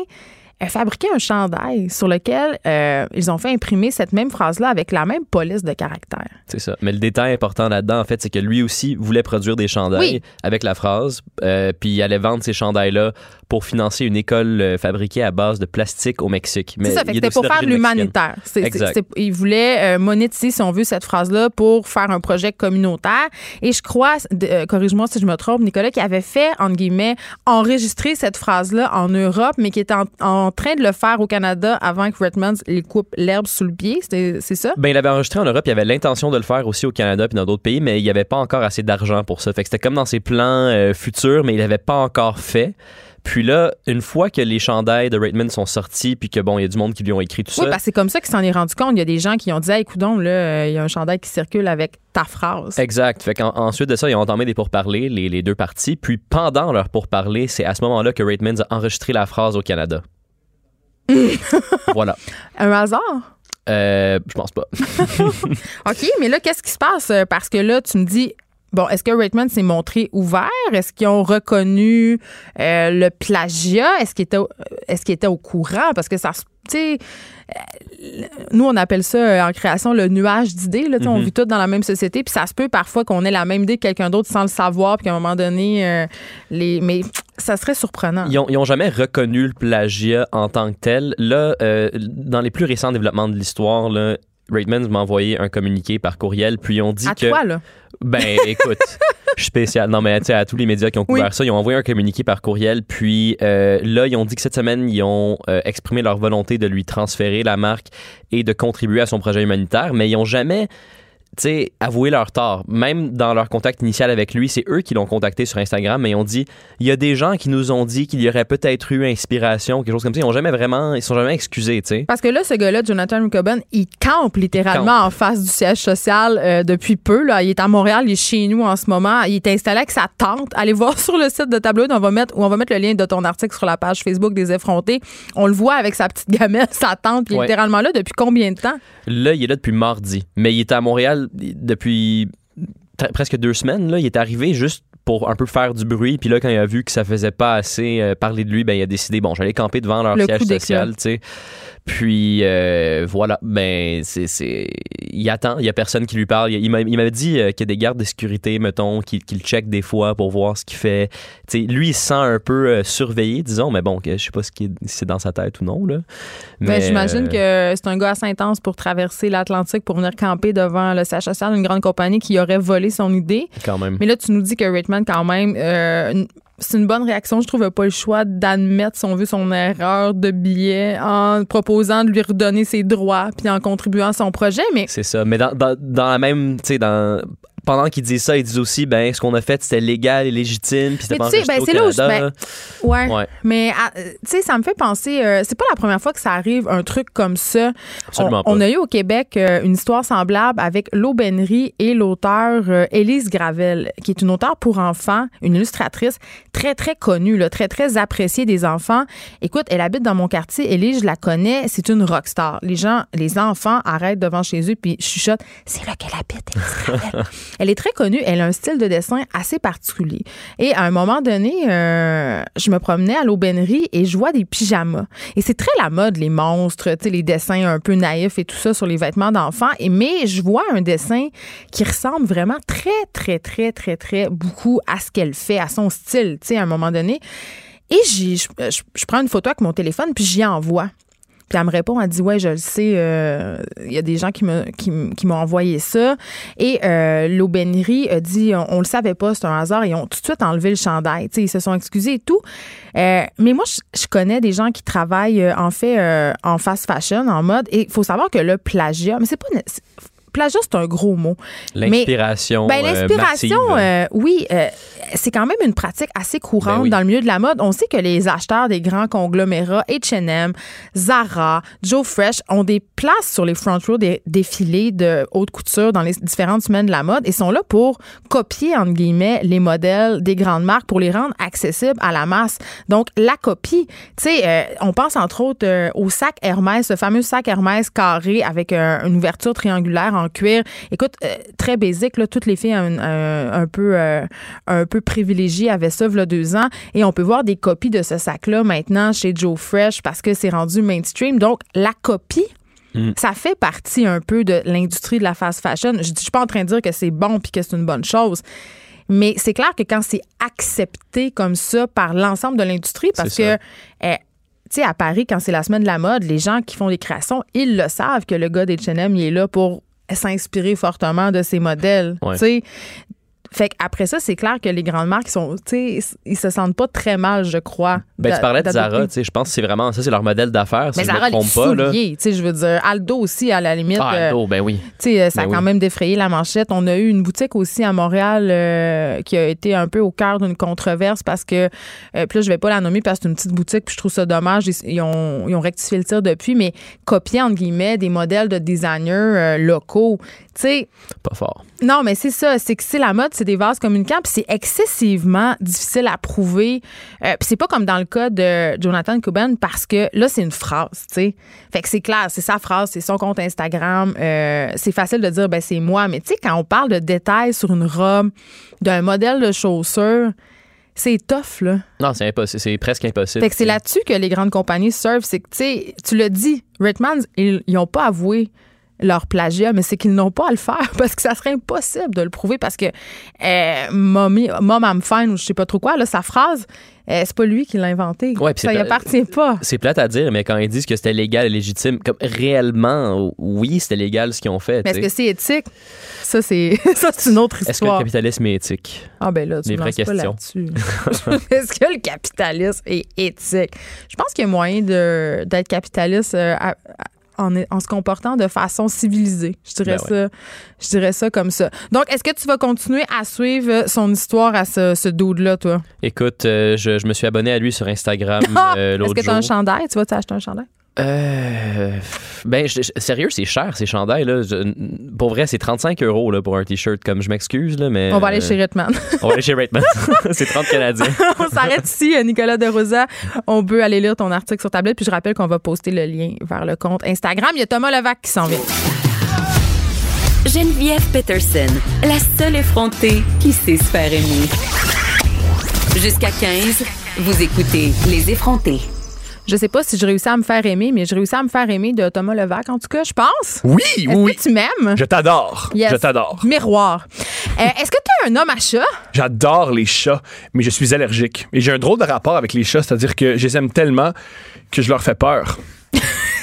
elle fabriquait un chandail sur lequel euh, ils ont fait imprimer cette même phrase-là avec la même police de caractère. C'est ça. Mais le détail important là-dedans, en fait, c'est que lui aussi voulait produire des chandails Oui. avec la phrase, euh, puis il allait vendre ces chandails-là pour financer une école euh, fabriquée à base de plastique au Mexique. Mais C'est ça, c'était pour faire l'humanitaire. Il voulait euh, monétiser, si on veut, cette phrase-là pour faire un projet communautaire. Et je crois, corrige-moi si je me trompe, Nicolas, qui avait fait, entre guillemets, enregistrer cette phrase-là en Europe, mais qui était en, en train de le faire au Canada avant que Redmond les coupe l'herbe sous le pied. C'est ça? Ben, il avait enregistré en Europe, il avait l'intention de le faire aussi au Canada puis dans d'autres pays, mais il n'y avait pas encore assez d'argent pour ça. Fait que c'était comme dans ses plans euh, futurs, mais il l'avait pas encore fait. Puis là, une fois que les chandails de Raitman sont sortis, puis que bon, il y a du monde qui lui ont écrit tout Oui, ça. parce que c'est comme ça qu'il s'en est rendu compte. Il y a des gens qui ont dit, hey, coudon, là, euh, il y a un chandail qui circule avec ta phrase. Exact. Fait qu'ensuite de ça, ils ont entamé des pourparlers, les, les deux parties. Puis pendant leur pourparlers, c'est à ce moment-là que Raitmans a enregistré la phrase au Canada. voilà. Un hasard? Euh, je pense pas. OK, mais là, qu'est-ce qui se passe? Parce que là, tu me dis, bon, est-ce que Raitman s'est montré ouvert? Est-ce qu'ils ont reconnu euh, le plagiat? Est-ce qu'ils étaient, qu'ils étaient au courant? Parce que ça se. Tu sais, euh, nous, on appelle ça euh, en création le nuage d'idées. On Mhm. vit tous dans la même société, puis ça se peut parfois qu'on ait la même idée que quelqu'un d'autre sans le savoir, puis qu'à un moment donné, euh, les. Mais ça serait surprenant. Ils ont, ils ont jamais reconnu le plagiat en tant que tel. Là, euh, dans les plus récents développements de l'histoire, là, Raitmans m'a envoyé un communiqué par courriel, puis ont dit à que. toi, là. Ben, écoute, je suis spécial. Non, mais tu sais, à tous les médias qui ont couvert Oui. ça, ils ont envoyé un communiqué par courriel. Puis euh, là, ils ont dit que cette semaine, ils ont euh, exprimé leur volonté de lui transférer la marque et de contribuer à son projet humanitaire, mais ils ont jamais. Tu sais, avoué leur tort. Même dans leur contact initial avec lui, c'est eux qui l'ont contacté sur Instagram, mais ils ont dit il y a des gens qui nous ont dit qu'il y aurait peut-être eu inspiration, quelque chose comme ça. Ils ont jamais vraiment, ils sont jamais excusés, tu sais. Parce que là, ce gars-là, Jonathan Coben, il campe littéralement en face du siège social euh, depuis peu. Là. Il est à Montréal, il est chez nous en ce moment. Il est installé avec sa tante. Allez voir sur le site de Tableau, on va mettre, où on va mettre le lien de ton article sur la page Facebook des effrontés. On le voit avec sa petite gamelle, sa tante, puis il est Ouais. littéralement là depuis combien de temps? Là, il est là depuis mardi, mais il était à Montréal depuis presque deux semaines. Là. Il est arrivé juste pour un peu faire du bruit. Puis là, quand il a vu que ça faisait pas assez euh, parler de lui, ben, il a décidé, bon, j'allais camper devant leur Le siège social. Puis euh, voilà, ben c'est c'est il attend, il y a personne qui lui parle. Il, il m'a- il m'avait dit euh, qu'il y a des gardes de sécurité, mettons, qui, qui le checkent des fois pour voir ce qu'il fait. Tu sais, lui, il se sent un peu euh, surveillé, disons, mais bon, je sais pas ce qui c'est dans sa tête ou non là. Mais Mais j'imagine que c'est un gars assez intense pour traverser l'Atlantique pour venir camper devant le social d'une grande compagnie qui aurait volé son idée. quand même. Mais là, tu nous dis que Raitman, quand même, euh, c'est une bonne réaction. Je trouve pas le choix d'admettre, si on veut, son erreur de billet en proposant de lui redonner ses droits puis en contribuant à son projet. Mais C'est ça. Mais dans, dans, dans la même, tu sais, dans pendant qu'ils disent ça, ils disent aussi, ben, ce qu'on a fait, c'était légal et légitime, puis c'était Mais pas tu sais, ben, au là où je- Canada. ouais. Ouais. Mais ah, euh, tu sais, ça me fait penser. euh, c'est pas la première fois que ça arrive un truc comme ça. Absolument on, on pas. a eu au Québec euh, une histoire semblable avec l'aubainerie et l'auteur euh, Élise Gravel, qui est une auteure pour enfants, une illustratrice très, très connue, là, très, très appréciée des enfants. Écoute, elle habite dans mon quartier. Élise, je la connais. C'est une rockstar. Les gens, les enfants arrêtent devant chez eux puis chuchotent. C'est là qu'elle habite, Élise Gravel. Elle est très connue. Elle a un style de dessin assez particulier. Et à un moment donné, euh, je me promenais à l'aubainerie et je vois des pyjamas. Et c'est très la mode, les monstres, les dessins un peu naïfs et tout ça sur les vêtements d'enfants. Mais je vois un dessin qui ressemble vraiment très, très, très, très, très beaucoup à ce qu'elle fait, à son style, tu à un moment donné. Et je prends une photo avec mon téléphone puis j'y envoie. Puis elle me répond, elle dit Ouais, je le sais, euh, il y a des gens qui me qui, qui m'ont envoyé ça. Et euh, l'aubainerie a dit on, on le savait pas, c'est un hasard. Ils ont tout de suite enlevé le chandail. Ils se sont excusés et tout. Euh, mais moi, je, je connais des gens qui travaillent euh, en fait en fast fashion, en mode. Et il faut savoir que le plagiat, mais c'est pas. Plagiat, c'est un gros mot. L'inspiration. ben, l'inspiration, euh, oui, euh, c'est quand même une pratique assez courante Ben oui. dans le milieu de la mode. On sait que les acheteurs des grands conglomérats, H&M, Zara, Joe Fresh, ont des places sur les front row des défilés de haute couture dans les différentes semaines de la mode et sont là pour copier, entre guillemets, les modèles des grandes marques pour les rendre accessibles à la masse. Donc, la copie, tu sais, euh, on pense entre autres euh, au sac Hermès, ce fameux sac Hermès carré avec euh, une ouverture triangulaire en cuir. Écoute, très basique, là, toutes les filles un, un- un peu, un peu privilégiés avaient ça il y a deux ans. Et on peut voir des copies de ce sac-là maintenant chez Joe Fresh parce que c'est rendu mainstream. Donc, la copie, ça fait partie un peu de l'industrie de la fast fashion. Je ne suis pas en train de dire que c'est bon puis que c'est une bonne chose. Mais c'est clair que quand c'est accepté comme ça par l'ensemble de l'industrie, parce que, euh, tu sais, à Paris, quand c'est la semaine de la mode, les gens qui font des créations, ils le savent que le gars d'H&M, il est là pour s'inspirer fortement de ces modèles. Ouais. Tu sais, fait qu'après ça, c'est clair que les grandes marques sont, ils se sentent pas très mal, je crois. Ben, tu parlais de. Zara, tu sais, je pense que c'est vraiment ça, c'est leur modèle d'affaires, si Mais je me Zara, les trompe pas. Là. souliers, tu sais, je veux dire, Aldo aussi, à la limite. Ah, euh, Aldo, ben oui. tu sais, euh, ça Ben a quand oui. même défrayé la manchette. On a eu une boutique aussi à Montréal euh, qui a été un peu au cœur d'une controverse parce que, euh, puis là, je vais pas la nommer parce que c'est une petite boutique, puis je trouve ça dommage. Ils, ils ont, ils ont rectifié le tir depuis, mais copier, entre guillemets, des modèles de designers euh, locaux. Tu sais, Pas fort. Non, mais c'est ça. C'est que c'est la mode, c'est des vases communicants, puis c'est excessivement difficile à prouver. Euh, puis c'est pas comme dans le cas de Jonathan Coben parce que là, c'est une phrase, tu sais. Fait que c'est clair, c'est sa phrase, c'est son compte Instagram. Euh, c'est facile de dire, ben c'est moi. Mais tu sais, quand on parle de détails sur une robe, d'un modèle de chaussure, c'est tough, là. Non, c'est impossible. C'est presque impossible. Fait que c'est là-dessus que les grandes compagnies surfent. C'est que, tu sais, tu l'as dit, Redmans, ils n'ont pas avoué leur plagiat, mais c'est qu'ils n'ont pas à le faire parce que ça serait impossible de le prouver parce que euh, Mommy- Mom I'm fine ou je sais pas trop quoi, là, sa phrase, euh, c'est pas lui qui l'a inventée. Ouais, ça y appartient pas. C'est plate à dire, mais quand ils disent que c'était légal et légitime, comme réellement, oui, c'était légal ce qu'ils ont fait. Mais est-ce que c'est éthique? Ça, c'est une autre Est-ce que le histoire. capitalisme est éthique? Ah ben là, tu me pas là-dessus. Est-ce que le capitalisme est éthique? Je pense qu'il y a moyen d'être capitaliste euh, à- en, en se comportant de façon civilisée. Je dirais Ben ça. Je dirais ça comme ça. Donc, est-ce que tu vas continuer à suivre son histoire à ce, ce dude-là, toi? Écoute, euh, je, je me suis abonné à lui sur Instagram Ah! euh, Est-ce l'autre que tu jour. as un chandail? Tu vas t'acheter un chandail? Euh, ben, je- je- sérieux, c'est cher ces chandails. Là. Je- pour vrai, c'est 35 euros là, pour un t-shirt. Comme je m'excuse, là, mais. On va aller euh, chez Ritman. On va aller chez Rateman. c'est 30 Canadiens. on s'arrête ici, euh, Nicolas De Rosa. On peut aller lire ton article sur tablette. Puis je rappelle qu'on va poster le lien vers le compte Instagram. Il y a Thomas Levac qui s'en vient. Geneviève Peterson, la seule effrontée qui sait se faire aimer. Jusqu'à 15, vous écoutez Les effrontés. Je sais pas si je réussis à me faire aimer, mais je réussis à me faire aimer de Thomas Levac, en tout cas, je pense. Oui, oui, oui. que tu m'aimes? Je t'adore. Yes. Je t'adore. Miroir. Euh, Est-ce que tu es un homme à chat? J'adore les chats, mais je suis allergique. Et j'ai un drôle de rapport avec les chats, c'est-à-dire que je les aime tellement que je leur fais peur.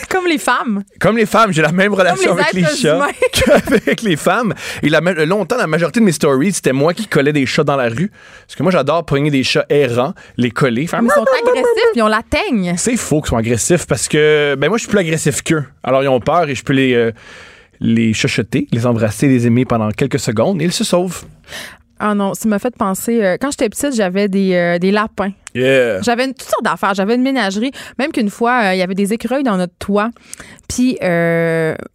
Comme les femmes. Comme les femmes, j'ai la même relation les avec les chats qu'avec les femmes. Et la, ma- longtemps, la majorité de mes stories, c'était moi qui collais des chats dans la rue. Parce que moi, j'adore pogner des chats errants, les coller, faire Ils sont agressifs, ils ont la teigne. C'est faux qu'ils soient agressifs parce que ben moi je suis plus agressif qu'eux. Alors ils ont peur et je peux les euh, les chuchoter, les embrasser, les aimer pendant quelques secondes et ils se sauvent. Ah non, ça m'a fait penser. euh, quand j'étais petite, j'avais des, euh, des lapins. Yeah. J'avais une- toutes sortes d'affaires. J'avais une ménagerie. Même qu'une fois, euh, il y avait des écureuils dans notre toit. Puis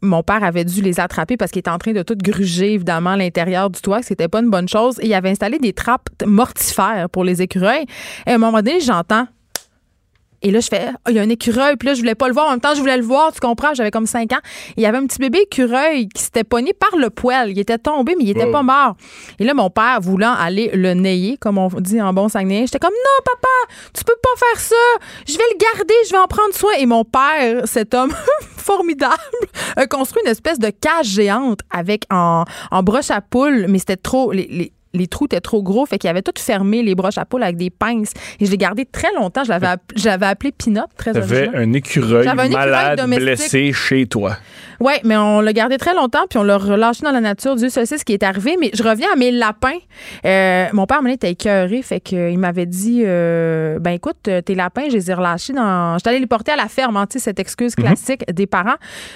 mon père avait dû les attraper parce qu'il était en train de tout gruger, évidemment, à l'intérieur du toit, c'était pas une bonne chose. Et il avait installé des trappes mortifères pour les écureuils. Et à un moment donné, j'entends. Et là, je fais, Ah, il y a un écureuil. Puis là, je voulais pas le voir. En même temps, je voulais le voir. Tu comprends? J'avais comme 5 ans. Il y avait un petit bébé écureuil qui s'était pogné par le poêle. Il était tombé, mais il était pas mort. Et là, mon père, voulant aller le nayer, comme on dit en bon Saguenay, j'étais comme, non, papa, tu peux pas faire ça. Je vais le garder, je vais en prendre soin. Et mon père, cet homme formidable, a construit une espèce de cage géante avec en, en broche à poule, mais c'était trop. Les, les- les trous étaient trop gros, fait qu'il avait tout fermé les broches à poule avec des pinces. Et je l'ai gardé très longtemps. Je l'avais app- je l'avais appelé Pinot, très T'avais un écureuil J'avais un écureuil malade blessé chez toi. Oui, mais on l'a gardé très longtemps, puis on l'a relâché dans la nature. Dieu seul sait ce qui est arrivé. Mais je reviens à mes lapins. Euh, mon père, donné, était écœuré, fait qu'il m'avait dit euh, Ben écoute, euh, tes lapins, je les ai relâchés dans. J'étais allée les porter à la ferme, hein, cette excuse classique des parents.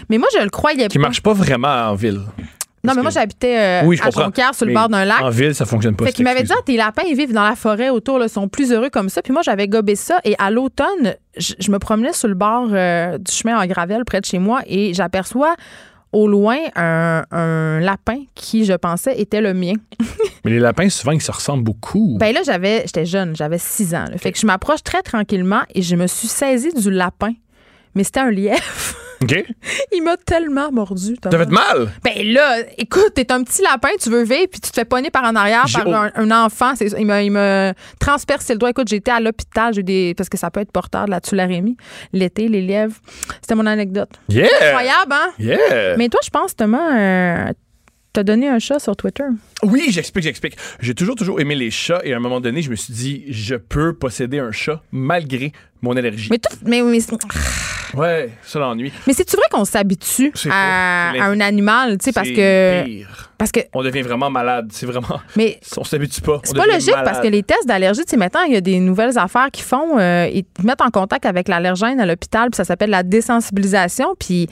Mais moi, je le croyais Qui pas. marche pas vraiment en ville. Non, mais moi, j'habitais euh, Oui, à. Jonquière, sur le Mais bord d'un lac. En ville, ça fonctionne pas. Fait qu'il m'avait dit, ah, tes lapins, ils vivent dans la forêt autour, là, sont plus heureux comme ça. Puis moi, j'avais gobé ça. Et à l'automne, je, je me promenais sur le bord euh, du chemin en gravelle près de chez moi et j'aperçois au loin un, un lapin qui, je pensais, était le mien. Mais les lapins, souvent, ils se ressemblent beaucoup. Ben là, j'avais, j'étais jeune, j'avais 6 ans. là. Fait que je m'approche très tranquillement et je me suis saisie du lapin. Mais c'était un lièvre. OK? Il m'a tellement mordu. T'as fait mal? Ben là, écoute, t'es un petit lapin, tu veux vivre, puis tu te fais pogner par en arrière par un, un enfant. Il, me, il me transpercé le doigt. Écoute, j'étais à l'hôpital, j'ai des, parce que ça peut être porteur de la tularemie. L'été, les lièvres. C'était mon anecdote. Yeah! Incroyable, hein? Yeah! Mais toi, je pense, Thomas, euh, t'as donné un chat sur Twitter. Oui, j'explique, j'explique. J'ai toujours, toujours aimé les chats et à un moment donné, je me suis dit, je peux posséder un chat malgré mon allergie. Mais, tout, mais, mais, Ouais, ça l'ennui. mais c'est-tu vrai qu'on s'habitue à, un animal, tu sais, parce que. pire. Parce que. On devient vraiment malade. C'est vraiment. Mais On s'habitue pas. C'est pas logique malade. parce que les tests d'allergie, tu sais, maintenant, il y a des nouvelles affaires qui font. euh, ils te mettent en contact avec l'allergène à l'hôpital, puis ça s'appelle la désensibilisation, puis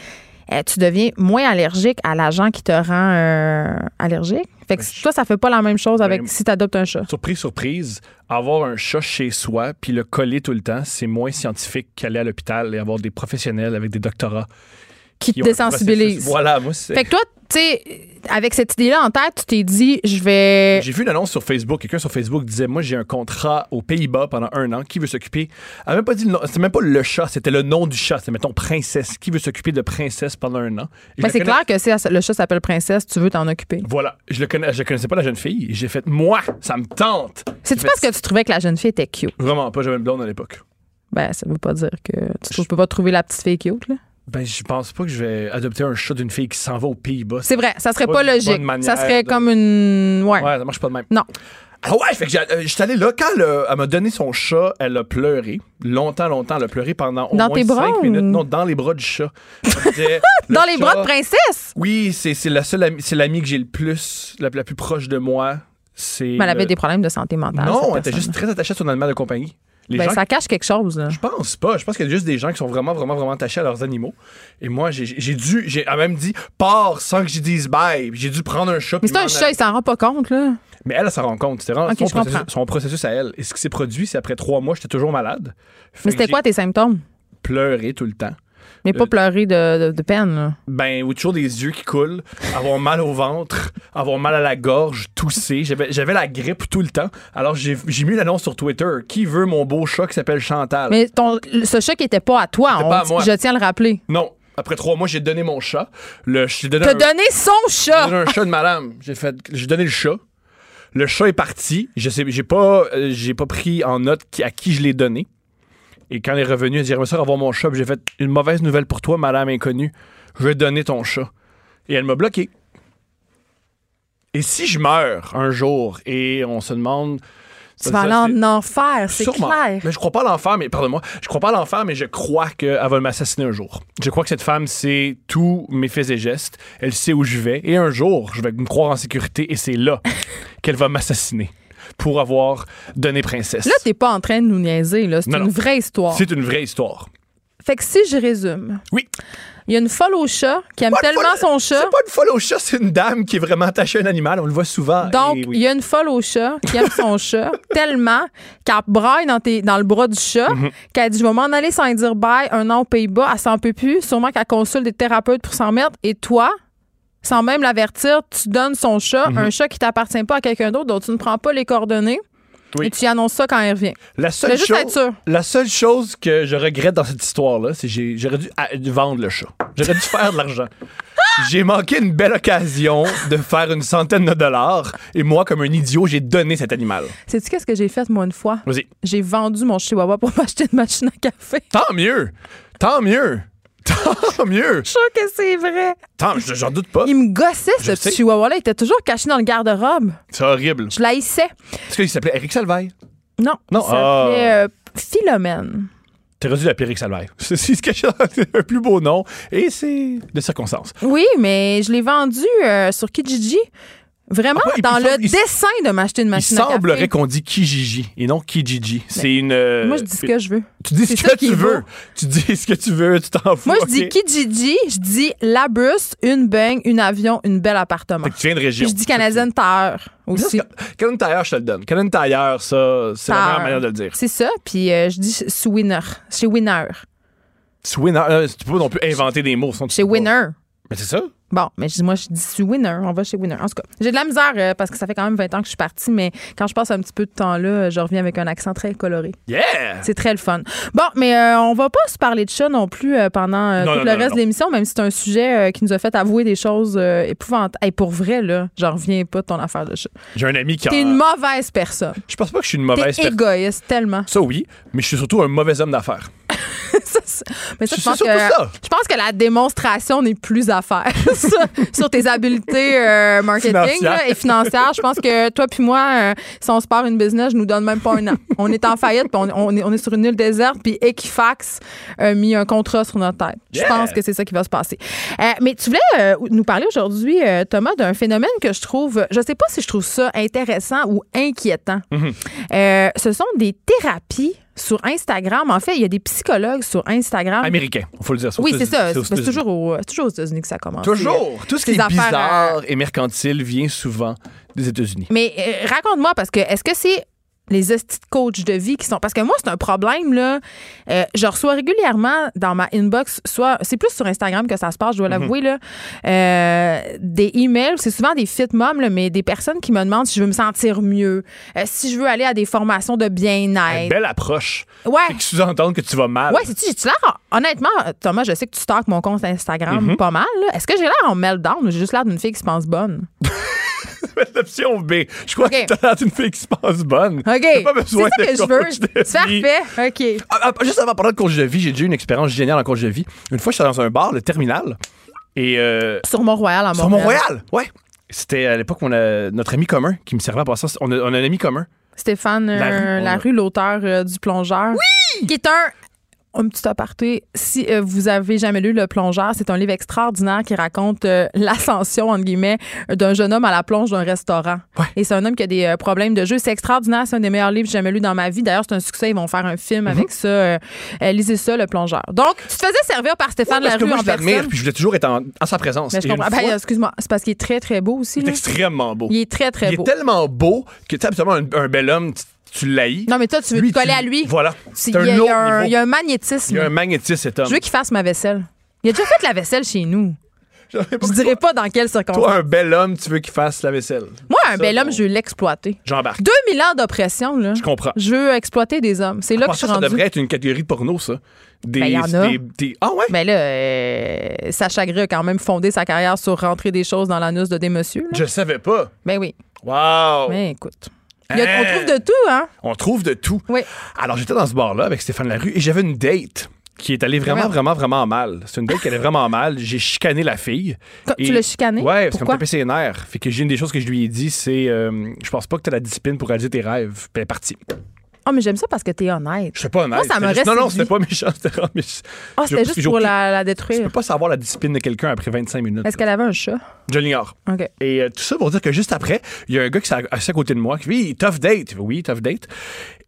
euh, tu deviens moins allergique à l'agent qui te rend euh, allergique. Fait que Ben, toi, ça fait pas la même chose avec Ben, si tu adoptes un chat. Surprise, surprise, avoir un chat chez soi puis le coller tout le temps, c'est moins scientifique qu'aller à l'hôpital et avoir des professionnels avec des doctorats Qui te désensibilise. Voilà, moi, c'est. Fait que toi, tu sais, avec cette idée-là en tête, tu t'es dit, je vais. J'ai vu une annonce sur Facebook. Quelqu'un sur Facebook disait Moi, j'ai un contrat aux Pays-Bas pendant un an. Qui veut s'occuper? Elle n'a même pas dit le nom. C'était même pas le chat, c'était le nom du chat. C'était, mettons, princesse. Qui veut s'occuper de princesse pendant un an? Je Ben, c'est connais- clair que si le chat s'appelle Princesse, tu veux t'en occuper. Voilà. Je ne connais, je connaissais pas la jeune fille. J'ai fait Moi, ça me tente. C'est-tu parce que tu trouvais que la jeune fille était cute? Vraiment pas, j'avais une blonde à l'époque. Ben, ça veut pas dire que tu peux pas trouver la petite fille cute, là. Ben, je pense pas que je vais adopter un chat d'une fille qui s'en va aux Pays-Bas. C'est vrai, ça serait Pas logique. Ça serait de- comme une. Ouais. Ouais, ça marche pas de même. Non. Ah ouais, fait que euh, j'étais allé là. Quand elle, m'a donné son chat, elle a pleuré. Longtemps, longtemps, elle a pleuré pendant au Dans moins tes bras ou- minutes. Non, dans les bras du chat. Dans les bras de princesse! Oui, c'est la seule amie, c'est l'amie que j'ai le plus, la, la plus proche de moi. Mais elle avait des problèmes de santé mentale. Non, elle était juste très attachée à son animal de compagnie. Les Ben, gens ça cache quelque chose, là. je pense pas. Je pense qu'il y a juste des gens qui sont vraiment, vraiment, vraiment attachés à leurs animaux. Et moi, j'ai dû. J'ai a même dit pars sans que j'y dise bye. J'ai dû prendre un chat. Mais c'est un chat, aller. il s'en rend pas compte, là. Mais elle, elle s'en rend compte. C'était vraiment son, je processus, son processus à elle. Et ce qui s'est produit, c'est après trois mois, j'étais toujours malade. Fait Mais c'était quoi tes symptômes? Pleuré tout le temps. Mais pas Euh, pleurer de, de, de peine, là. Ben, oui, toujours des yeux qui coulent, avoir mal au ventre, avoir mal à la gorge, tousser. J'avais j'avais la grippe tout le temps. Alors, j'ai j'ai mis une annonce sur Twitter. Qui veut mon beau chat qui s'appelle Chantal? Mais ton, ce chat qui était pas à toi, on- pas à moi. je tiens à le rappeler. Non. Après trois mois, j'ai donné mon chat. Le, j'ai donné T'as donné son J'ai chat! donné un chat de madame. J'ai fait, j'ai donné le chat. Le chat est parti. Je sais, j'ai pas, euh, j'ai pas pris en note qui- à qui je l'ai donné. Et quand elle est revenue, elle dit J'aimerais ça revoir mon chat. J'ai fait une mauvaise nouvelle pour toi, madame inconnue. Je vais donner ton chat. Et elle m'a bloqué. Et si je meurs un jour et on se demande. Tu vas aller en enfer, c'est clair. Mais je crois pas à l'enfer, mais pardonne-moi, je crois pas à l'enfer, mais je crois qu'elle va m'assassiner un jour. Je crois que cette femme sait tous mes faits et gestes. Elle sait où je vais. Et un jour, je vais me croire en sécurité et c'est là qu'elle va m'assassiner pour avoir donné princesse. Là, t'es pas en train de nous niaiser, là. C'est une non. vraie histoire. c'est une vraie histoire. Fait que si je résume, Oui. il y a une folle au chat qui aime tellement son chat. C'est pas une folle au chat, c'est une dame qui est vraiment attachée à un animal. On le voit souvent. Donc, il oui. y a une folle au chat qui aime son chat tellement qu'elle braille dans, tes- dans le bras du chat, Mhm. qu'elle dit Je vais m'en aller sans dire bye un an aux Pays-Bas. Elle s'en peut plus. Sûrement qu'elle consulte des thérapeutes pour s'en mettre. Et toi, sans même l'avertir, tu donnes son chat, Mhm. un chat qui t'appartient pas à quelqu'un d'autre, dont tu ne prends pas les coordonnées. Oui. Et tu y annonces ça quand il revient. La seule, juste chose, être sûr. la seule chose que je regrette dans cette histoire-là, c'est que j'aurais dû ah, vendre le chat. J'aurais dû faire de l'argent. J'ai manqué une belle occasion de faire une centaine de dollars et moi, comme un idiot, j'ai donné cet animal. Sais-tu qu'est-ce que j'ai fait, moi, une fois? Vas-y. J'ai vendu mon chihuahua pour m'acheter une machine à café. Tant mieux! Tant mieux! Tant mieux! Je suis que c'est vrai. Tant, je- j'en doute pas. Il me gossait, ce petit chihuahua-là. Il était toujours caché dans le garde-robe. C'est horrible. Je l'haïssais. Est-ce qu'il s'appelait Eric Salvaille? Non. Non, Il s'appelait ah. euh, Philomène. T'aurais dû l'appeler Eric. C'est ce que c'est un plus beau nom et c'est de circonstance. Oui, mais je l'ai vendu euh, sur Kijiji. Vraiment, Ah, il- dans il le semble- il- dessin de m'acheter une Il machine à semblerait café. qu'on dit Kijiji et non Kijiji. C'est une. euh, Moi, je dis ce que je veux. Tu dis ce que tu veux. Tu dis ce que tu veux, tu t'en fous. Moi, je dis? Kijiji, je dis la bus, une beigne, une avion, une belle appartement. Fait que tu viens de Puis région. je dis Canadienne Tire aussi. Canon tailleur, je te le donne. Canon tailleur, ça, c'est la Tire. meilleure manière de le dire. C'est ça. Puis euh, je dis chez Winner. Chez Winner. Winner. euh, tu peux pas non plus inventer des mots. Chez pas. Mais c'est ça. Bon, mais moi, je dis je suis winner. On va chez winner. En tout cas, j'ai de la misère euh, parce que ça fait quand même 20 ans que je suis partie, mais quand je passe un petit peu de temps là, je reviens avec un accent très coloré. Yeah! C'est très le fun. Bon, mais euh, on va pas se parler de chat non plus euh, pendant euh, Non, tout non, le non, reste de l'émission, même si c'est un sujet qui nous a fait avouer des choses épouvantables. Hey, pour vrai, là, j'en reviens pas de ton affaire de chat. J'ai un ami qui a. T'es une mauvaise personne. Je pense pas que je suis une mauvaise personne. égoïste, tellement. Ça, oui, mais je suis surtout un mauvais homme d'affaires. Ça, mais ça, je pense que ça. je pense que la démonstration n'est plus à faire sur, tes habiletés euh, marketing là, et financières. Je pense que toi puis moi, euh, si on se part une business, je nous donne même pas un an. On est en faillite, puis on, on est, on est sur une île déserte, puis Equifax a mis un contrat sur notre tête. Je Yeah. pense que c'est ça qui va se passer. Euh, mais tu voulais nous parler aujourd'hui, Thomas, d'un phénomène que je trouve, je sais pas si je trouve ça intéressant ou inquiétant. Mhm. Euh, ce sont des thérapies sur Instagram. En fait, il y a des psychologues sur Instagram. Américain, il faut le dire. Oui, c'est ça. C'est toujours, au- c'est toujours aux États-Unis que ça commence. Toujours. Tout ce qui est bizarre et mercantile vient souvent des États-Unis. Mais euh, raconte-moi, parce que est-ce que c'est les hosties de coach de vie qui sont. Parce que moi, c'est un problème, là. Euh, je reçois régulièrement dans ma inbox, soit. C'est plus sur Instagram que ça se passe, je dois l'avouer, là. euh, des emails. C'est souvent des fit moms, là, mais des personnes qui me demandent si je veux me sentir mieux, euh, si je veux aller à des formations de Une bien-être. belle approche. Ouais. Que sous-entendre que tu vas mal. Ouais, c'est-tu, j'ai-tu l'air. Honnêtement, Thomas, je sais que tu stalks mon compte Instagram pas mal. là. Est-ce que j'ai l'air en meltdown ou j'ai juste l'air d'une fille qui se pense bonne? L'option B. Je crois OK. que t'as d'une fille qui se passe bonne. OK. Pas C'est besoin ça de que je veux. C'est parfait. OK. Ah, ah, juste avant de parler de coach de vie, j'ai déjà eu une expérience géniale en coach de vie. Une fois, j'étais dans un bar, le Terminal, et euh, Sur Mont-Royal, à sur. Mont-Royal, ouais. C'était à l'époque, on a notre ami commun qui me servait à passer. On a, on a un ami commun. Stéphane euh, Larue, l'auteur euh, du Plongeur. Oui! Qui est un. Un petit aparté, si euh, vous avez jamais lu Le Plongeur, c'est un livre extraordinaire qui raconte euh, l'ascension, entre guillemets, d'un jeune homme à la plonge d'un restaurant. Ouais. Et c'est un homme qui a des euh, problèmes de jeu. C'est extraordinaire. C'est un des meilleurs livres que j'ai jamais lu dans ma vie. D'ailleurs, c'est un succès. Ils vont faire un film Mhm. avec ça. Lisez ça, Le Plongeur. Donc, tu te faisais servir par Stéphane Parce que Larue moi, en je personne. puis je voulais toujours être en, en sa présence. Mais je. Ben, excuse-moi. C'est parce qu'il est très, très beau aussi. il est là. extrêmement beau. Il est très, très Il beau. est tellement beau que, tu un, un bel homme, tu l'haïs. Non, mais toi, tu veux Lui, te coller tu- à lui. Voilà. Il y y, a y a un magnétisme. Il y a un magnétisme, cet homme. Je veux qu'il fasse ma vaisselle. Il a déjà fait la vaisselle chez nous. Je dirais pas dans quelles circonstances. Toi, un bel homme, tu veux qu'il fasse la vaisselle. Moi, un Ça, bel homme, je veux l'exploiter. J'embarque. 2000 ans d'oppression, là. Je comprends. Je veux exploiter des hommes. C'est là Pour que je suis ça, ça rendue. devrait être une catégorie de porno, ça. Des, Ben, y en a. des- des- Ah ouais? Mais là, euh, Sacha a quand même fondé sa carrière sur rentrer des choses dans l'anus de des messieurs. là. Je savais pas. Ben oui. Wow! Mais écoute. Il y a- on trouve de tout, hein? On trouve de tout. Oui. Alors, j'étais dans ce bar-là avec Stéphane Larue et j'avais une date qui est allée vraiment, Vraiment? vraiment, mal. C'est une date qui allait vraiment mal. J'ai chicané la fille. Et- Tu l'as chicané? Ouais, parce qu'elle me tapait ses nerfs. Fait que j'ai une des choses que je lui ai dit, c'est euh, je pense pas que t'as la discipline pour réaliser tes rêves. Puis elle est partie. Ah, mais j'aime ça parce que t'es honnête. Je suis pas honnête. Moi, ça me juste- Non, non, reste c'était pas méchant. C'était vraiment méchant. Ah, c'était juste pour la, la Je détruire. peux pas savoir la discipline de quelqu'un après 25 minutes. Est-ce qu'elle avait un chat? Je l'ignore. OK. Et euh, tout ça pour dire que juste après, il y a un gars qui s'est assis à côté de moi qui dit Tough date. Oui, tough date.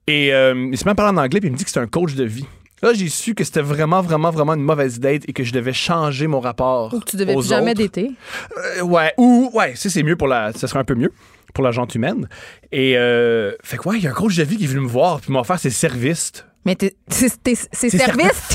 Et euh, il se met à parler en anglais puis il me dit que c'est un coach de vie. Là, j'ai su que c'était vraiment, vraiment, vraiment une mauvaise date et que je devais changer mon rapport. Ou que tu devais aux plus jamais dater. Euh, ouais, ou, ouais, ça, c'est mieux pour la. Ça serait un peu mieux pour la gente humaine. Et, euh, fait que, ouais, il y a un coach de vie qui est venu me voir puis m'a offert ses services. Mais tes services.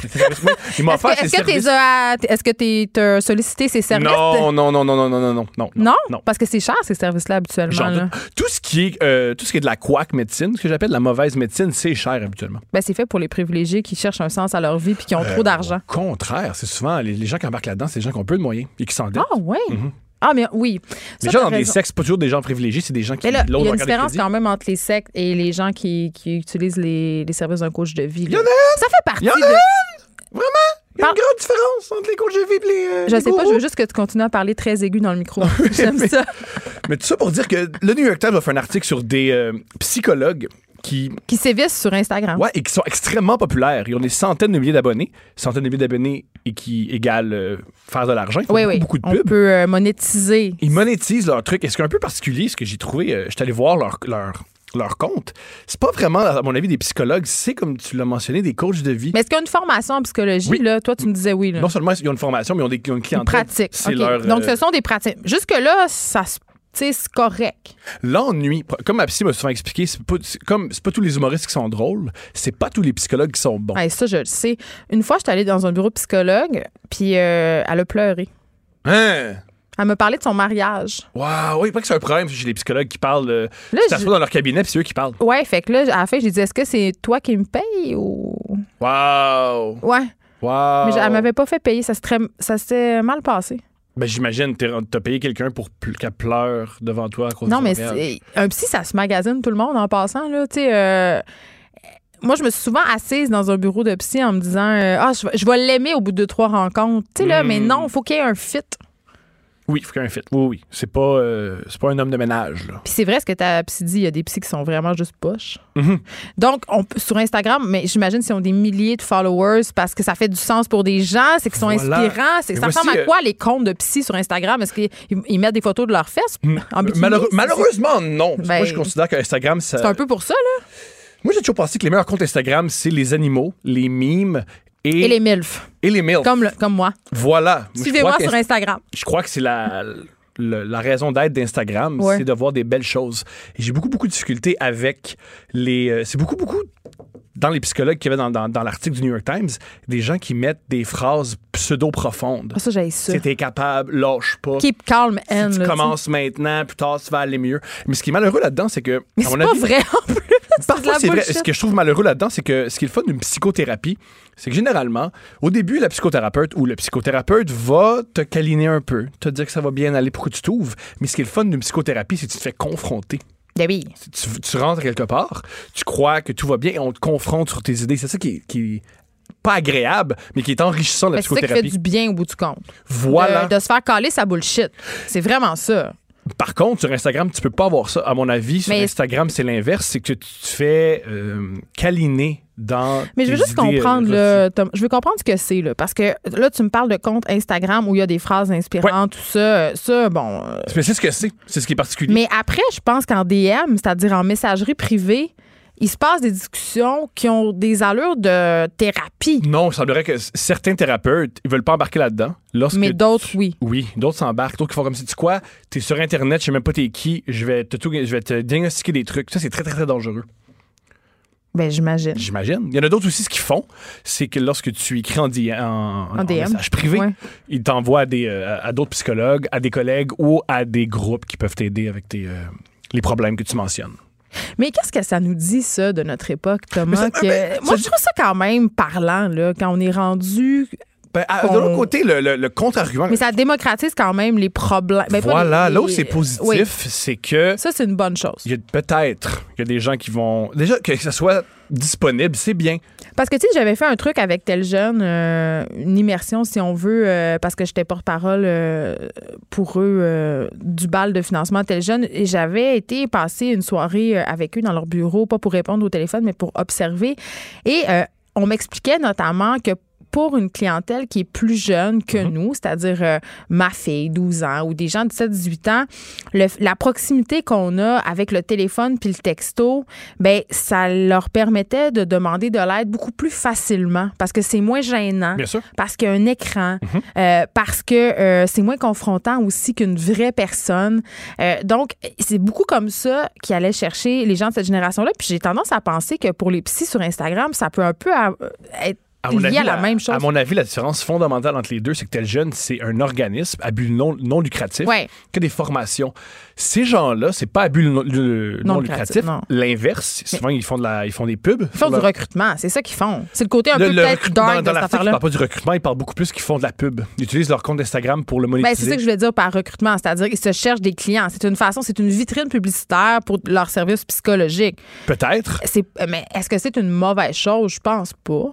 Est-ce que tu as sollicité ces services? Non, non, non, non, non, non, non, non. Non? non? Parce que c'est cher, ces services-là, habituellement. Tout, ce qui est, euh, tout ce qui est de la quack médecine, ce que j'appelle de la mauvaise médecine, c'est cher habituellement. Ben, c'est fait pour les privilégiés qui cherchent un sens à leur vie puis qui ont euh, trop d'argent. Au contraire, c'est souvent les, gens qui embarquent là-dedans, c'est les gens qui ont peu de moyens et qui s'endettent. Ah, oui. Mhm. Ah, mais oui. les Ça, gens t'as dans des raison. sexes, pas toujours des gens privilégiés, c'est des gens qui Mais là, il y a une différence quand même entre les sectes et les gens qui, qui utilisent les, les services d'un coach de vie. là. y en a Ça fait partie Il y en a de. Il y a une grande différence entre les coachs de vie et les. euh, Je les sais pas, je veux juste que tu continues à parler très aigu dans le micro. J'aime ça. Mais tout ça pour dire que le New York Times a fait un article sur des euh, psychologues qui, Qui sévissent sur Instagram. ouais, et qui sont extrêmement populaires. Ils ont des centaines de milliers d'abonnés. Centaines de milliers d'abonnés et qui égale euh, faire de l'argent. Oui, beaucoup, oui. beaucoup de On pubs. peut euh, monétiser. Ils monétisent leur truc. Et ce qui est un peu particulier, ce que j'ai trouvé, euh, je suis allé voir leur, leur, leur compte. C'est pas vraiment, à mon avis, des psychologues. C'est comme tu l'as mentionné, des coachs de vie. Mais est-ce qu'il y a une formation en psychologie? Oui. Là? Toi, tu me disais oui. Là. Non seulement ils ont une formation, mais ils ont, des, ils ont une clientèle. pratique. Leur. Donc, euh, ce sont des pratiques. Jusque-là, ça se. Tu sais, c'est correct. L'ennui, comme ma psy m'a souvent expliqué, c'est pas, comme c'est pas tous les humoristes qui sont drôles, c'est pas tous les psychologues qui sont bons. Ouais, ça, je le sais. Une fois, je suis allée dans un bureau de psychologue, puis euh, elle a pleuré. Hein? Elle me parlait de son mariage. Wow, oui, pas que c'est un problème. J'ai des psychologues qui parlent. euh, Là, tu t'assois je- dans leur cabinet, puis c'est eux qui parlent. Ouais, fait que là, à la fin, j'ai dit, est-ce que c'est toi qui me paye ou? Wow! Ouais. Wow! Mais elle m'avait pas fait payer. Ça s'est mal passé. Ben, j'imagine, t'as payé quelqu'un pour qu'elle pleure devant toi à cause Non, de mais un psy, ça se magasine tout le monde en passant. Là. Euh, moi, je me suis souvent assise dans un bureau de psy en me disant euh, Ah, je, vais- je vais l'aimer au bout de trois rencontres. Tu sais, là, Mm. mais non, il faut qu'il y ait un fit. Oui, il faut qu'il y ait un fit. Oui, oui. C'est pas, euh, c'est pas un homme de ménage, là. Puis c'est vrai ce que ta psy dit, il y a des psys qui sont vraiment juste poches. Mhm. Donc, on, sur Instagram, mais j'imagine qu'ils ont des milliers de followers parce que ça fait du sens pour des gens, c'est qu'ils sont Voilà. inspirants. C'est, ça ressemble à euh, quoi les comptes de psy sur Instagram? Est-ce qu'ils ils mettent des photos de leurs fesses? En bikini? Malheureux- C'est- malheureusement, non. Ben, Moi, je considère qu'Instagram, ça. C'est un peu pour ça, là. Moi, j'ai toujours pensé que les meilleurs comptes Instagram, c'est les animaux, les mimes et, Et les MILF, et les milfs. comme, le- comme moi. Voilà. Suivez-moi sur Instagram. Je crois que c'est la, la raison d'être d'Instagram, Ouais. c'est de voir des belles choses. Et j'ai beaucoup, beaucoup de difficultés avec les. euh, c'est beaucoup, beaucoup. Dans les psychologues qu'il y avait dans, dans- dans l'article du New York Times, des gens qui mettent des phrases pseudo-profondes. Ah, ça, j'ai ça. Si t'es capable, lâche pas. Keep calm Si and. tu là, commences maintenant, plus tard, ça va aller mieux. Mais ce qui est malheureux là-dedans, c'est que. Mais c'est pas avis, vrai en plus. Parfois, c'est vrai. Ce que je trouve malheureux là-dedans, c'est que ce qui est le fun d'une psychothérapie, c'est que généralement, au début, la psychothérapeute ou le psychothérapeute va te câliner un peu, te dire que ça va bien aller pour que tu t'ouvres. Mais ce qui est le fun d'une psychothérapie, c'est que tu te fais confronter. Ben oui. Tu, tu rentres quelque part, tu crois que tout va bien et on te confronte sur tes idées. C'est ça qui est, qui est pas agréable, mais qui est enrichissant de la Ben, c'est ça qui fait psychothérapie. du bien au bout du compte. Voilà. De, de se faire caler sa bullshit. C'est vraiment ça. Par contre, sur Instagram, tu peux pas avoir ça. À mon avis, sur Mais- Instagram, c'est l'inverse. C'est que tu te fais euh, câliner dans. Mais je veux juste euh, comprendre, reçues. là, Tom, je veux comprendre ce que c'est, là, parce que là, tu me parles de compte Instagram où il y a des phrases inspirantes, tout ça. euh, Ça, bon. euh, Mais c'est ce que c'est. C'est ce qui est particulier. Mais après, je pense qu'en DM, c'est-à-dire en messagerie privée, il se passe des discussions qui ont des allures de thérapie. Non, il semblerait que certains thérapeutes, ils veulent pas embarquer là-dedans. Lorsque Mais d'autres, tu- oui. Oui, d'autres s'embarquent. D'autres qui font comme si tu quoi, t'es sur Internet, je sais même pas t'es qui, je vais te, tout- je vais te diagnostiquer des trucs. Ça, c'est très, très, très dangereux. Ben, j'imagine. J'imagine. Il y en a d'autres aussi, ce qu'ils font, c'est que lorsque tu écris en, di- en- en DM. message privé, Ouais. ils t'envoient à, des, euh, à d'autres psychologues, à des collègues ou à des groupes qui peuvent t'aider avec tes, euh, les problèmes que tu mentionnes. Mais qu'est-ce que ça nous dit, ça, de notre époque, Thomas? Ça- que- Moi, je trouve ça quand même parlant, là, quand on est rendu. Ben, à- De l'autre côté, le, le- le contre-argument. Mais ça démocratise quand même les problèmes. Ben, voilà, les- là où c'est positif, Oui, c'est que ça, c'est une bonne chose. il y a peut-être il y a des gens qui vont. Déjà, que ça soit disponible, c'est bien. Parce que, tu sais, j'avais fait un truc avec tel jeune, euh, une immersion, si on veut, euh, parce que j'étais porte-parole euh, pour eux du bal de financement tel jeune. Et j'avais été passer une soirée avec eux dans leur bureau, pas pour répondre au téléphone, mais pour observer. Et on m'expliquait notamment que pour une clientèle qui est plus jeune que nous, c'est-à-dire euh, ma fille, 12 ans, ou des gens de 17-18 ans, le- la proximité qu'on a avec le téléphone puis le texto, ben ça leur permettait de demander de l'aide beaucoup plus facilement parce que c'est moins gênant, Bien sûr. parce qu'il y a un écran, euh, parce que euh, c'est moins confrontant aussi qu'une vraie personne. Donc, c'est beaucoup comme ça qui allait chercher les gens de cette génération-là. Puis j'ai tendance à penser que pour les psys sur Instagram, ça peut un peu être À mon, avis, à la même chose. à mon avis, la différence fondamentale entre les deux, c'est que tel jeune, c'est un organisme à but non, non lucratif Ouais. que des formations. Ces gens-là, c'est pas à but non, le- Non non lucratif. L'inverse, souvent, ils font, de la, ils font des pubs. Ils font du leur- recrutement, c'est ça qu'ils font. C'est le côté un Le- peu peut-être dark dans, de dans cette l'article, ils affaire-là. parlent pas du recrutement, ils parlent beaucoup plus qu'ils font de la pub. Ils utilisent leur compte Instagram pour le Ben, monétiser. c'est ça que je voulais dire par recrutement, c'est-à-dire qu'ils se cherchent des clients. C'est une façon, c'est une vitrine publicitaire pour leur service psychologique. Peut-être. C'est, mais est-ce que c'est une mauvaise chose? Je pense pas.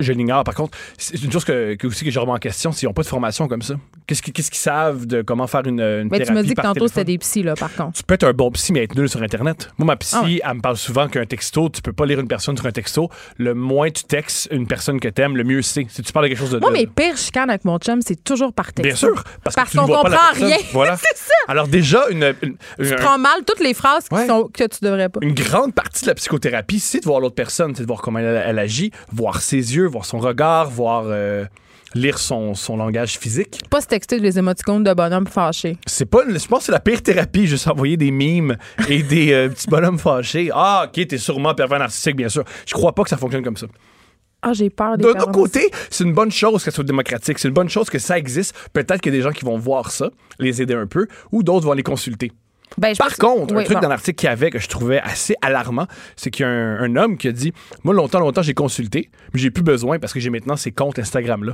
Je l'ignore. Par contre, c'est une chose que, que aussi que je remets en question, s'ils n'ont pas de formation comme ça. Qu'est-ce qu'ils qu'est-ce qu'ils savent de comment faire une, une Mais tu thérapie m'as dit que par tantôt, c'était des psys, là, par contre. Tu peux être un bon psy, mais être nul sur Internet. Moi, ma psy, Ah ouais. elle me parle souvent qu'un texto, tu peux pas lire une personne sur un texto. Le moins tu textes une personne que t'aimes, le mieux c'est. Si tu parles de quelque chose de. Moi, mes pires chicanes avec mon chum, c'est toujours par texto. Bien sûr. Parce, Parce que tu ne qu'on vois pas la comprend personne. rien. Voilà. Alors, déjà, une, une, Tu prends mal toutes les phrases qui Ouais. sont, que tu devrais pas. une grande partie de la psychothérapie, c'est de voir l'autre personne, c'est de voir comment elle, elle agit, voir ses yeux, voir son regard, voir. euh, lire son, son langage physique. Pas se texter les émoticônes de bonhomme fâché. C'est pas, je pense que c'est la pire thérapie, juste envoyer des mimes et des euh, petits bonhommes fâchés. Ah, ok, t'es sûrement pervers narcissique, bien sûr. Je crois pas que ça fonctionne comme ça. ah, j'ai peur des D'un autre côté, c'est une bonne chose que ce soit démocratique. C'est une bonne chose que ça existe. Peut-être qu'il y a des gens qui vont voir ça, les aider un peu, ou d'autres vont les consulter. Ben, Par contre, un truc bon. dans l'article qu'il y avait que je trouvais assez alarmant, c'est qu'il y a un, un homme qui a dit Moi, longtemps, longtemps, j'ai consulté, mais j'ai plus besoin parce que j'ai maintenant ces comptes Instagram-là.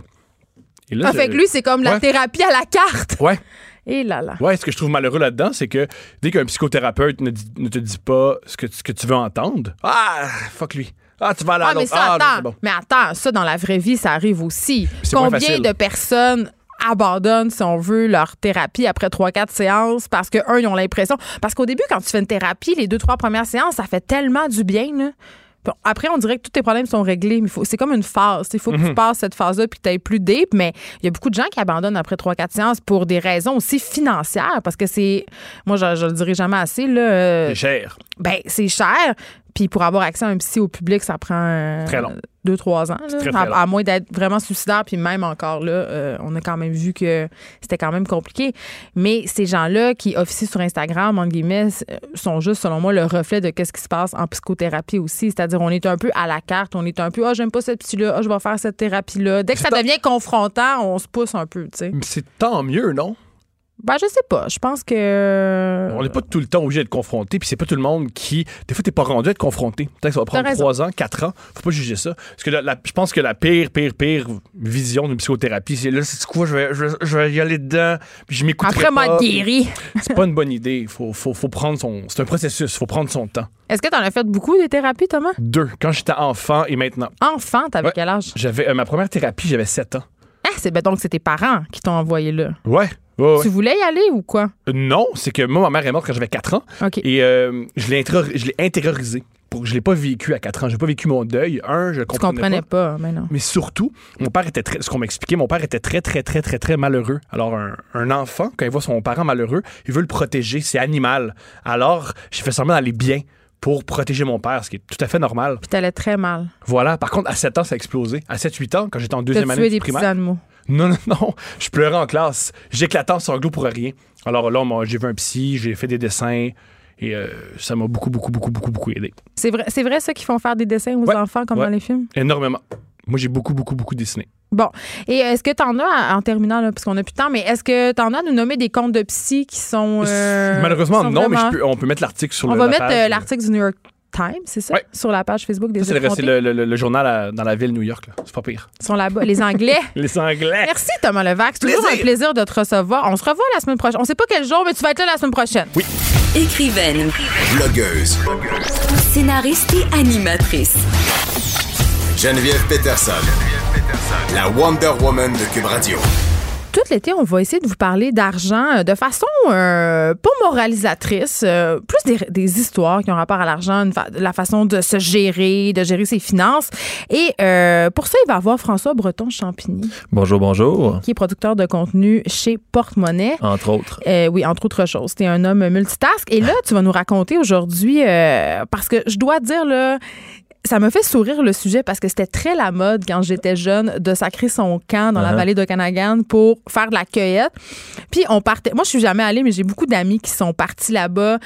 Là, Ah, je- fait que lui, c'est comme la thérapie à la carte. Ouais. Et là là. Ouais, ce que je trouve malheureux là-dedans, c'est que dès qu'un psychothérapeute ne, dit- ne te dit pas ce que, ce que tu veux entendre, ah, fuck lui. Ah, tu vas aller à Ah, mais ça, Ah, attends. bon. Mais attends, ça, dans la vraie vie, ça arrive aussi. Combien de personnes abandonnent, si on veut, leur thérapie après 3-4 séances parce que, un, ils ont l'impression. Parce qu'au début, quand tu fais une thérapie, les deux, trois premières séances, ça fait tellement du bien, là. Puis Après, on dirait que tous tes problèmes sont réglés, mais c'est comme une phase. Il faut que Mhm. tu passes cette phase-là puis que tu plus deep. Mais il y a beaucoup de gens qui abandonnent après 3-4 séances pour des raisons aussi financières. Parce que c'est. Moi, je, je le dirai jamais assez. Là, euh, C'est cher. ben, c'est cher. Puis pour avoir accès à un psy au public, ça prend Très long. Deux, trois ans. là. à, moins d'être vraiment suicidaire. Puis même encore là, euh, on a quand même vu que c'était quand même compliqué. Mais ces gens-là qui officient sur Instagram, en guillemets, euh, sont juste, selon moi, le reflet de ce qui se passe en psychothérapie aussi. C'est-à-dire, on est un peu à la carte. On est un peu, ah, j'aime pas cette psy-là. Ah, je vais faire cette thérapie-là. Dès que ça devient confrontant, on se pousse un peu, tu sais. Mais C'est tant mieux, non? Ben, je sais pas. Je pense que. On n'est pas tout le temps obligé d'être confronté, puis c'est pas tout le monde qui. Des fois, t'es pas rendu à être confronté. Peut-être que ça va prendre. 3 ans, 4 ans. Faut pas juger ça. Parce que la- la- je pense que la pire, pire, pire vision d'une psychothérapie, c'est là, c'est quoi, je vais, je, vais- je vais y aller dedans, puis je m'écouterai Après, m'a guéri. C'est pas une bonne idée. Faut, faut, faut prendre son. C'est un processus. Faut prendre son temps. Est-ce que tu en as fait beaucoup des thérapies, Thomas? Deux. Quand j'étais enfant et maintenant. Enfant, t'avais Ouais. quel âge? J'avais euh, ma première thérapie, j'avais 7 ans. Ah, c'est ben donc c'est tes parents qui t'ont envoyé là. Ouais. Ouais, ouais. Tu voulais y aller ou quoi? Euh, Non, c'est que moi, ma mère est morte quand j'avais 4 ans. Et euh, je l'ai intériorisé. Pour, je l'ai pas vécu à 4 ans. J'ai pas vécu mon deuil. Un, je tu comprenais, comprenais pas. pas, mais non. Mais surtout, mon père était très, ce qu'on m'expliquait, mon père était très, très, très, très, très malheureux. Alors, un, un enfant, quand il voit son parent malheureux, il veut le protéger. C'est animal. Alors, j'ai fait semblant d'aller bien pour protéger mon père, ce qui est tout à fait normal. Puis t'allais très mal. Voilà. Par contre, à 7 ans, ça a explosé. À 7-8 ans, quand j'étais en deuxième année des petits primaire. animaux. Non, non, non. Je pleurais en classe. J'éclatais en sanglots pour rien. Alors là, moi, j'ai vu un psy, j'ai fait des dessins et euh, ça m'a beaucoup, beaucoup, beaucoup, beaucoup, beaucoup aidé. C'est vrai, c'est vrai ça qu'ils font faire des dessins aux Ouais. enfants comme Ouais. dans les films? Énormément. Moi, j'ai beaucoup, beaucoup, beaucoup dessiné. Bon. Et est-ce que t'en as, en terminant, là, parce qu'on a plus de temps, mais est-ce que t'en as à nous nommer des comptes de psy qui sont. euh, Malheureusement, qui sont non, mais je peux- on peut mettre l'article sur On le va la mettre euh, l'article du New York Times, c'est ça? Ouais. Sur la page Facebook des Ça, c'est le, journal à- dans la ville de New York. là. C'est pas pire. Ils sont là-bas. Les Anglais. Les Anglais. Merci Thomas Levac. C'est toujours un plaisir de te recevoir. On se revoit la semaine prochaine. On sait pas quel jour, mais tu vas être là la semaine prochaine. Écrivaine, Blogueuse. scénariste et animatrice. Geneviève Peterson. La Wonder Woman de Cube Radio. Tout l'été, on va essayer de vous parler d'argent euh, de façon euh, pas moralisatrice, euh, plus des, des histoires qui ont rapport à l'argent, fa- la façon de se gérer, de gérer ses finances. Et euh, pour ça, il va avoir François Breton-Champigny, Bonjour, bonjour. qui est producteur de contenu chez Porte-Monnaie. Entre autres. Euh, oui, entre autres choses. T'es un homme multitask. Et là, tu vas nous raconter aujourd'hui, euh, parce que je dois dire, là, ça me fait sourire le sujet parce que c'était très la mode quand j'étais jeune de sacrer son camp dans la Uh-huh. vallée d'Okanagan pour faire de la cueillette. Puis on partait. Moi, je suis jamais allée, mais j'ai beaucoup d'amis qui sont partis là-bas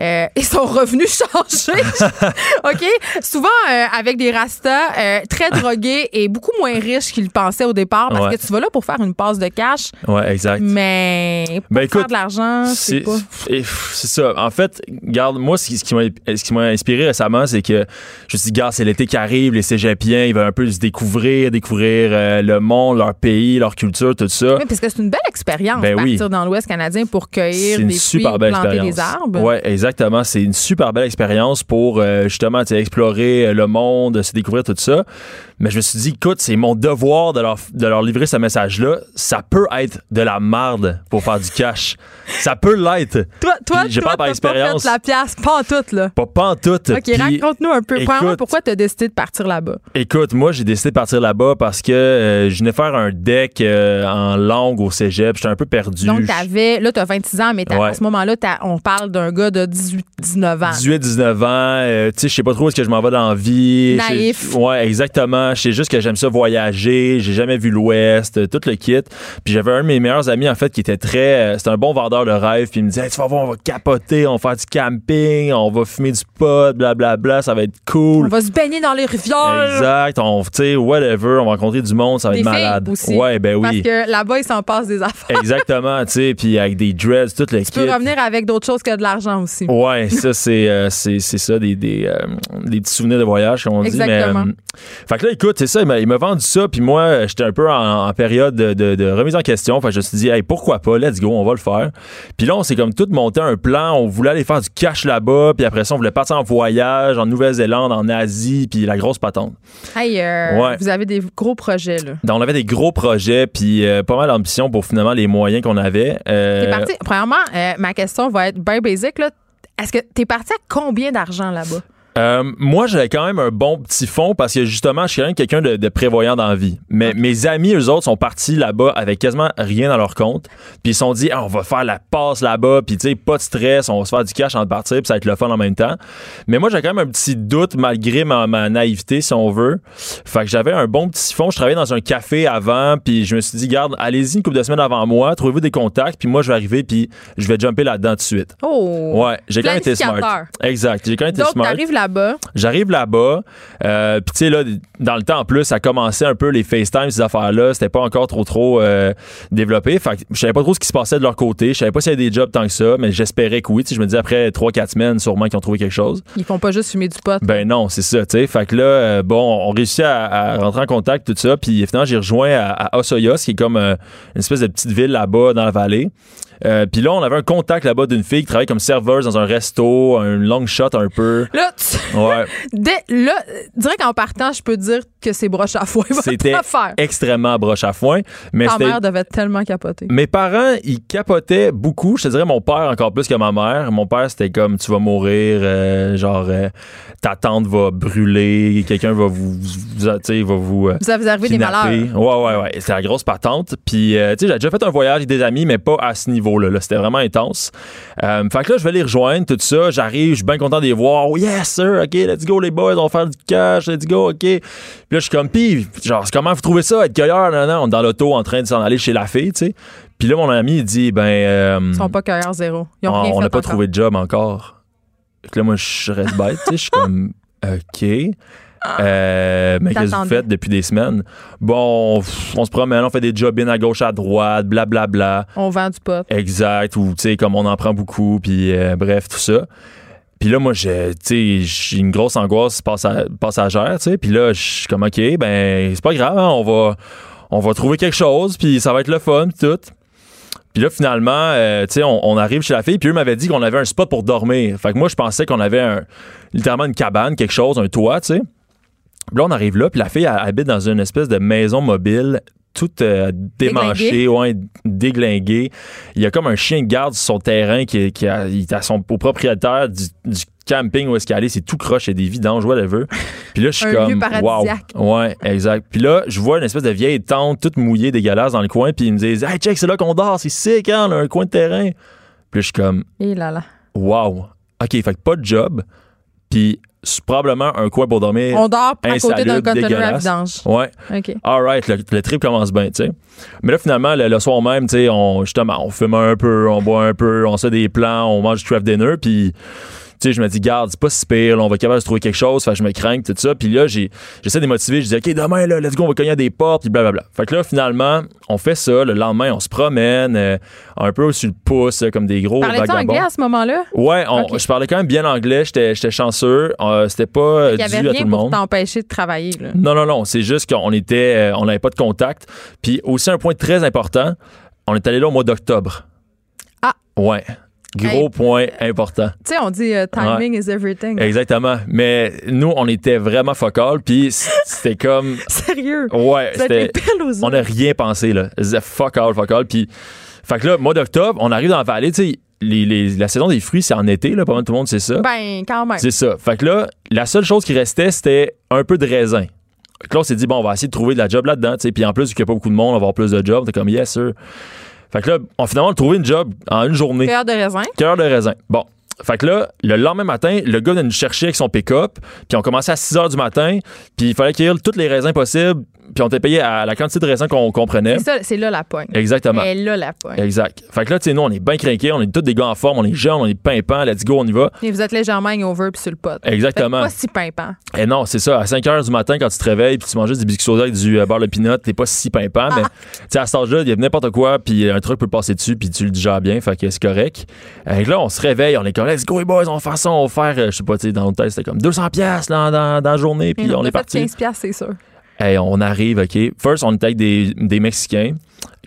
euh, et sont revenus changer. OK? Souvent euh, avec des rastas euh, très drogués et beaucoup moins riches qu'ils le pensaient au départ parce Ouais. que tu vas là pour faire une passe de cash, Ouais, exact. mais pour Ben, faire de l'argent, c'est pas. c'est ça. En fait, garde, moi, ce qui, ce qui m'a ce qui m'a inspiré récemment, c'est que je me suis dit, c'est l'été qui arrive, les cégepiens, ils veulent un peu se découvrir, découvrir euh, le monde, leur pays, leur culture, tout ça. Oui, parce que c'est une belle expérience Ben oui. partir dans l'Ouest canadien pour cueillir C'est une des super fruits, planter expérience. des arbres. Ouais, exactement. C'est une super belle expérience pour euh, justement explorer euh, le monde, se découvrir tout ça. Mais je me suis dit, écoute, c'est mon devoir de leur, de leur livrer ce message-là. Ça peut être de la marde pour faire du cash. Ça peut l'être. Toi, toi, toi, parle par pas la pièce, pas en tout, là. Pas, pas en tout. OK, raconte-nous un peu. Écoute- pourquoi tu as décidé de partir là-bas? Écoute, moi, j'ai décidé de partir là-bas parce que euh, je venais faire un deck euh, en langue au cégep. J'étais un peu perdu. Donc, t'avais, là, t'as 26 ans, mais Ouais. à ce moment-là, on parle d'un gars de 18, 19 ans. 18, 19 ans, euh, tu sais, je sais pas trop où est-ce que je m'en vais dans la vie. Naïf. Ouais, exactement. Je sais juste que j'aime ça voyager, j'ai jamais vu l'Ouest, tout le kit. Puis j'avais un de mes meilleurs amis, en fait, qui était très... C'était un bon vendeur de rêve, puis il me disait, Hey, tu vas voir, on va capoter, on va faire du camping, on va fumer du pot, blablabla, ça va être cool. On va se baigner dans les rivières. Exact. On, whatever, on va rencontrer du monde, ça va Des être malade. aussi. Ouais, ben Parce oui. que là-bas, ils s'en passent des affaires. Exactement, tu sais, puis avec des dreads, tout le Tu peux revenir avec d'autres choses que de l'argent aussi. Ouais, ça, c'est euh, c'est ça, des, des, euh, des petits souvenirs de voyage, comme on Exactement. dit. Mais, euh, fait que là, écoute, c'est ça, il m'a- vendu ça, puis moi, j'étais un peu en, en période de, de- de remise en question. Fait que je me suis dit, hey, pourquoi pas, let's go, on va le faire. Puis là, on s'est comme tout monté un plan, on voulait aller faire du cash là-bas, puis après ça, on voulait partir en voyage en Nouvelle-Zélande, en Asie, puis la grosse patente. Hey, euh, Ouais. vous avez des gros projets, là. Donc, on avait des gros projets, puis euh, pas mal d'ambition pour finalement les moyens qu'on avait. Euh, T'es parti. Premièrement, ma question va être bien basic, là. Est-ce que t'es parti à combien d'argent là-bas? Euh, moi, j'avais quand même un bon petit fond parce que justement, je suis quand même quelqu'un de, de prévoyant dans la vie. Mais mes amis, eux autres, sont partis là-bas avec quasiment rien dans leur compte. Puis ils se sont dit, Ah, on va faire la passe là-bas, puis tu sais, pas de stress, on va se faire du cash en partir, puis ça va être le fun en même temps. Mais moi, j'avais quand même un petit doute malgré ma, ma naïveté, si on veut. Fait que j'avais un bon petit fond. Je travaillais dans un café avant, puis je me suis dit, garde, allez-y une couple de semaines avant moi, trouvez-vous des contacts, puis moi, je vais arriver, puis je vais jumper là-dedans tout de suite. Oh! Ouais, j'ai quand même été smart. Exact, j'ai quand même été smart. Là-bas? J'arrive là-bas, euh, puis tu sais là, dans le temps en plus, ça commençait un peu les FaceTime ces affaires-là, c'était pas encore trop trop euh, développé. Fait que je savais pas trop ce qui se passait de leur côté, je savais pas s'il y avait des jobs tant que ça, mais j'espérais que oui. Je me disais après 3-4 semaines, sûrement qu'ils ont trouvé quelque chose. Ils font pas juste fumer du pot. Ben non, c'est ça, tu sais. Fait que là, euh, bon, on réussit à, à rentrer en contact, tout ça. Puis finalement, j'ai rejoint à, à Osoyos, qui est comme une espèce de petite ville là-bas dans la vallée. Euh, puis là, on avait un contact là-bas d'une fille qui travaille comme serveuse dans un resto, un long shot un peu. Là, tu- Ouais. dès- là, direct en partant, je peux dire que c'est broche à foin. C'était extrêmement broche à foin. Mais Ta mère devait tellement capoter. Mes parents, ils capotaient beaucoup. Je te dirais mon père encore plus que ma mère. Mon père, c'était comme tu vas mourir, euh, genre euh, ta tante va brûler, quelqu'un va vous, vous- tu sais, va vous euh, Vous avez arrivé des malheurs. Ouais, ouais, ouais. C'était la grosse patente. Puis, euh, tu sais, j'ai déjà fait un voyage avec des amis, mais pas à ce là. C'était vraiment intense. Euh, fait que là, je vais les rejoindre, tout ça. J'arrive, je suis bien content de les voir. Oh, yes, sir. OK, let's go, les boys. On va faire du cash. Let's go, OK. Puis là, je suis comme, pis, genre, comment vous trouvez ça, être cueilleur? Non, non, on est dans l'auto en train de s'en aller chez la fille, tu sais. Puis là, mon ami, il dit, ben, euh, Ils sont pas cueilleurs zéro. Ils ont on rien on n'a pas encore. trouvé de job encore. Que là, moi, je reste bête, tu sais. Je suis comme, OK. Euh, mais qu'est-ce que vous faites depuis des semaines? Bon, on se promène, on fait des jobs à gauche, à droite, blablabla. On vend du pot. Exact, ou tu sais, comme on en prend beaucoup, puis euh, bref, tout ça. Puis là, moi, j'ai, tu sais, j'ai une grosse angoisse passa- passagère, tu sais. Puis là, je suis comme, OK, ben, c'est pas grave, hein, on va, on va trouver quelque chose, puis ça va être le fun, tout. Puis là, finalement, euh, tu sais, on, on arrive chez la fille, puis eux m'avaient dit qu'on avait un spot pour dormir. Fait que moi, je pensais qu'on avait un, littéralement une cabane, quelque chose, un toit, tu sais. Là, on arrive là, puis la fille elle habite dans une espèce de maison mobile, toute euh, démanchée, ouais, déglinguée. Il y a comme un chien de garde sur son terrain qui, est- qui a, il son, au propriétaire du, du camping où est-ce qu'il est. C'est tout croche, il y a des vidanges, whatever. Puis là, je suis Un comme, wow. Ouais, exact. Puis là, je vois une espèce de vieille tente toute mouillée, dégueulasse dans le coin, puis ils me disent, hey, check, c'est là qu'on dort, c'est sick, hein, on a un coin de terrain. Puis là, je suis comme, Et là là. wow. OK, fait que pas de job, puis probablement un coin pour dormir. On dort à côté d'un conteneur à vidange. Ouais. OK. All right, le, le trip commence bien, tu sais. Mais là, finalement, le, le soir même, tu sais, on, justement, on fume un peu, on boit un peu, on se fait des plans, on mange du craft dinner, puis, tu sais, je me dis, garde, c'est pas si pire, là, on va être capable de se trouver quelque chose, fait je me crains, tout ça. Puis là, j'essaie de motiver, je dis, OK, demain, là, let's go, on va cogner à des portes, puis blablabla. Fait que là, finalement, on fait ça, le lendemain, on se promène, euh, un peu sur le pouce, euh, comme des gros Parlais-tu vagabonds. anglais à ce moment-là? Ouais, on- je parlais quand même bien anglais, j'étais, chanceux, euh, c'était pas Il y avait dû à tout rien le pour monde. t'empêcher de travailler. Là. Non, non, non. C'est juste qu'on était, euh, on n'avait pas de contact. Puis aussi un point très important, on est allé là au mois d'octobre. Ah. Ouais. Gros Hey. point important. Tu sais, on dit euh, timing is everything. Exactement. Mais nous, on était vraiment focal. Puis c'était comme, Sérieux? ouais, c'était, on n'a rien pensé là. C'était fuck all. Puis, fait que là, mois d'octobre, on arrive dans la vallée. Tu sais, les- les- la saison des fruits, c'est en été là. Pas mal tout le monde sait ça. Ben, quand même. C'est ça. Fait que là, la seule chose qui restait, c'était un peu de raisin. Fait que là, on s'est dit, bon, on va essayer de trouver de la job là-dedans. tu sais. Puis en plus, vu qu'il n'y a pas beaucoup de monde, on va avoir plus de jobs. T'es comme, yes, sir. Fait que là, on finalement a trouvé une job en une journée. Cœur de raisin. Cœur de raisin. Bon. Fait que là, le lendemain matin, le gars vient nous chercher avec son pick-up, puis on commençait à 6 h du matin, puis il fallait cueillir tous les raisins possibles puis on était payé à la quantité de raisins qu'on qu'on prenait. C'est là la pogne. Exactement. Elle est là la pogne. Exact. Fait que là, tu sais, nous, on est bien craqués, on est tous des gars en forme, on est jeunes, on est pimpants, let's go, on y va. Et vous êtes légèrement over puis sur le pot. Exactement. Pas si pimpant. Et non, c'est ça. À 5 h du matin, quand tu te réveilles puis tu manges juste des biscuits soda avec du euh, beurre de pinot, t'es pas si pimpant, mais tu sais, à cet âge-là, il y a n'importe quoi, puis un truc peut passer dessus, puis tu le digères bien, fait que c'est correct. Et là, on se réveille, on est comme, let's go, les boys, on va faire ça, on va faire, euh, je sais pas, tu sais, dans notre tête, c'était comme 200$ piastres dans, dans, dans la journée, puis Et on est parti. 15 piastres, c'est sûr. On arrive, OK. First, on était des, des Mexicains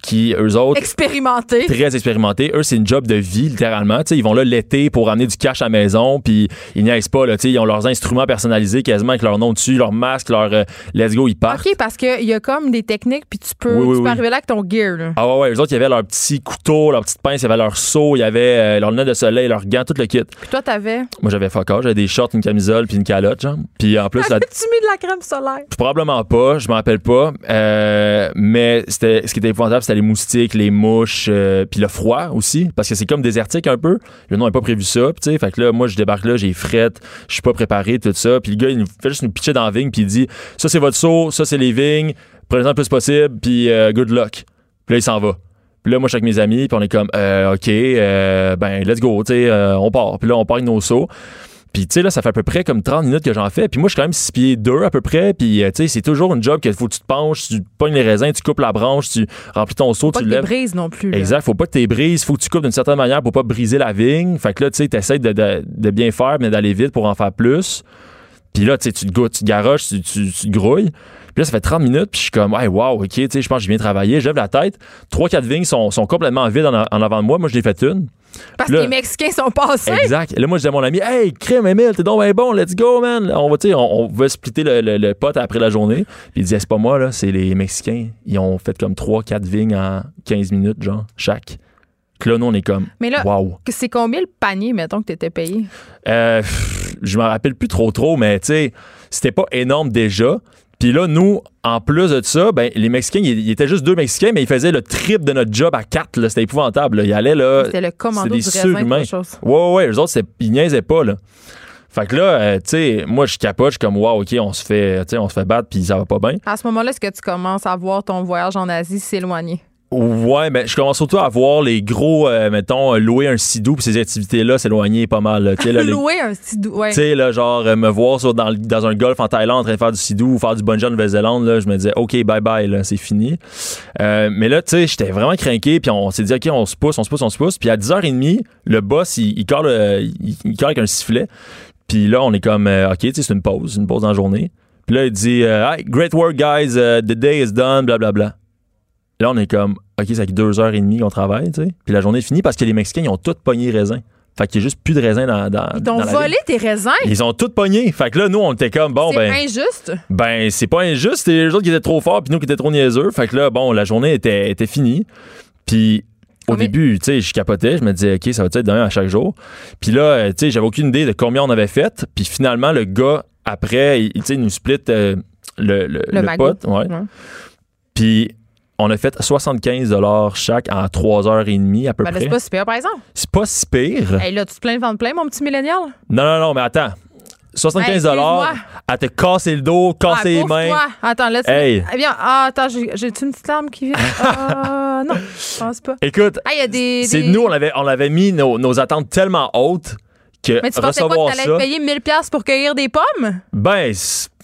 qui, eux autres, Expérimenté. très expérimentés. Eux, c'est une job de vie, littéralement. Tu ils vont là l'été pour amener du cash à la maison, puis ils niaisent pas. Là, Tu ils ont leurs instruments personnalisés quasiment avec leur nom dessus, leur masque, leur euh, let's go, ils partent. OK, parce qu'il y a comme des techniques, puis tu peux, Oui, oui, tu peux oui. arriver là avec ton gear. Là. Ah ouais, ouais, eux autres, il y avait leur petit couteau, leur petite pince, il y avait leur seau, il y avait euh, leur lunettes de soleil, leurs gants, tout le kit. Puis toi, t'avais? Moi, j'avais fuck all, j'avais des shorts, une camisole, puis une calotte, genre. Puis en plus, Avais-tu mis de la crème solaire? Probablement pas, je m'en rappelle pas. Euh, mais c'était ce qui était épouvantable, les moustiques, les mouches, euh, puis le froid aussi, parce que c'est comme désertique un peu. Le nom n'a pas prévu ça, tu sais, fait que là, moi, je débarque là, j'ai frette, je suis pas préparé, tout ça. Puis le gars, il nous fait juste nous pitcher dans la vigne, puis il dit, ça c'est votre seau, ça c'est les vignes, prenez-en le plus possible, puis euh, good luck. Puis là, il s'en va. Puis là, moi, je suis avec mes amis, puis on est comme, euh, OK, euh, ben, let's go, tu sais, on part. Puis là, on part avec nos seaux. Puis, tu sais, là, ça fait à peu près comme 30 minutes que j'en fais. Puis moi, je suis quand même 6 pieds 2 à peu près. Puis, euh, tu sais, c'est toujours une job qu'il faut que tu te penches, tu pognes les raisins, tu coupes la branche, tu remplis ton seau, Pas tu que le lèves. brises non plus. là. Exact. Faut pas que tu brises. Faut que tu coupes d'une certaine manière pour pas briser la vigne. Fait que là, tu sais, t'essayes de, de, de bien faire, mais d'aller vite pour en faire plus. Puis là, tu sais, tu te goûtes, tu te garoches, tu, tu, tu te grouilles. Puis là, ça fait 30 minutes, puis je suis comme, ouais, wow, OK, tu sais, je pense que j'ai bien travaillé. Je lève la tête. Trois, quatre vignes sont, sont complètement vides en, en avant de moi. Moi, je l'ai fait une. Parce là- que les Mexicains sont passés. Exact. Et là, moi, je dis à mon ami, hey, crème, Emile, t'es donc bien bon, let's go, man. On va, on, on va splitter le, le, le pot après la journée. Puis il disait, c'est pas moi, là, c'est les Mexicains. Ils ont fait comme 3-4 vignes en 15 minutes, genre, chaque. Que là, nous, on est comme, Mais là, wow. que c'est combien le panier, mettons, que t'étais payé? Euh, pff, je me rappelle plus trop, trop, mais tu sais, c'était pas énorme déjà. Puis là, nous, en plus de ça, ben, les Mexicains, ils étaient juste deux Mexicains, mais ils faisaient le triple de notre job à quatre. C'était épouvantable. là. Ils allaient là. C'était le commando des surhumains. Ouais, ouais, ouais. Eux autres, ils niaisaient pas, là. Fait que là, euh, tu sais, moi, je capote, je suis comme, wow, OK, on se fait, on se fait battre, puis ça va pas bien. À ce moment-là, est-ce que tu commences à voir ton voyage en Asie s'éloigner? Ouais, mais je commence surtout à voir les gros, euh, mettons, euh, louer un sidou, puis ces activités-là s'éloigner pas mal. là. Tu sais, là, les- Louer un petit dou- ouais. Tu sais, là, genre, euh, me voir sur- dans, un golf en Thaïlande en train de faire du sidou ou faire du bungee en Nouvelle-Zélande, là, je me disais, OK, bye bye, là, c'est fini. Euh, mais là, tu sais, j'étais vraiment craqué, puis on s'est dit, OK, on se pousse, on se pousse, on se pousse. Puis à 10h30, le boss, il, il, colle, il, il colle avec un sifflet. Puis là, on est comme, OK, tu sais, c'est une pause, une pause dans la journée. Puis là, il dit, Hey, great work, guys, uh, the day is done, blablabla. Là, on est comme, OK, ça fait deux heures et demie qu'on travaille, tu sais. Puis la journée est finie parce que les Mexicains, ils ont tous pogné raisin. Fait qu'il y a juste plus de raisin dans, dans, Ils dans t'ont la volé tes raisins? ils ont tout pogné. Fait que là, nous, on était comme, bon, c'est ben, injuste. ben, c'est pas injuste. C'était les autres qui étaient trop forts, puis nous qui étaient trop niaiseux. Fait que là, bon, la journée était, était finie. Puis au Combien- début, tu sais, je capotais. Je me disais, OK, ça va être d'un à chaque jour. Puis là, euh, tu sais, j'avais aucune idée de combien on avait fait. Puis finalement, le gars, après, il, tu sais, il nous split euh, le, le, Le pot. Ouais. Puis on a fait 75 chaque en 3h30 à peu Ben près. c'est pas super, par exemple. C'est pas si pire. Hey, là, tu te plains de vendre plein, mon petit millénial? Non, non, non, mais attends. 75 Hey, excuse-moi. à te casser le dos, casser Ah, les mains. toi. Attends, là, tu... Hey. Eh bien, ah, attends, j'ai- j'ai-tu une petite larme qui vient? Ah, non, je pense pas. Écoute, des... c'est nous, on avait, on avait mis nos, nos attentes tellement hautes que Mais tu pensais pas que t'allais payé 1000 pièces pour cueillir des pommes? Ben,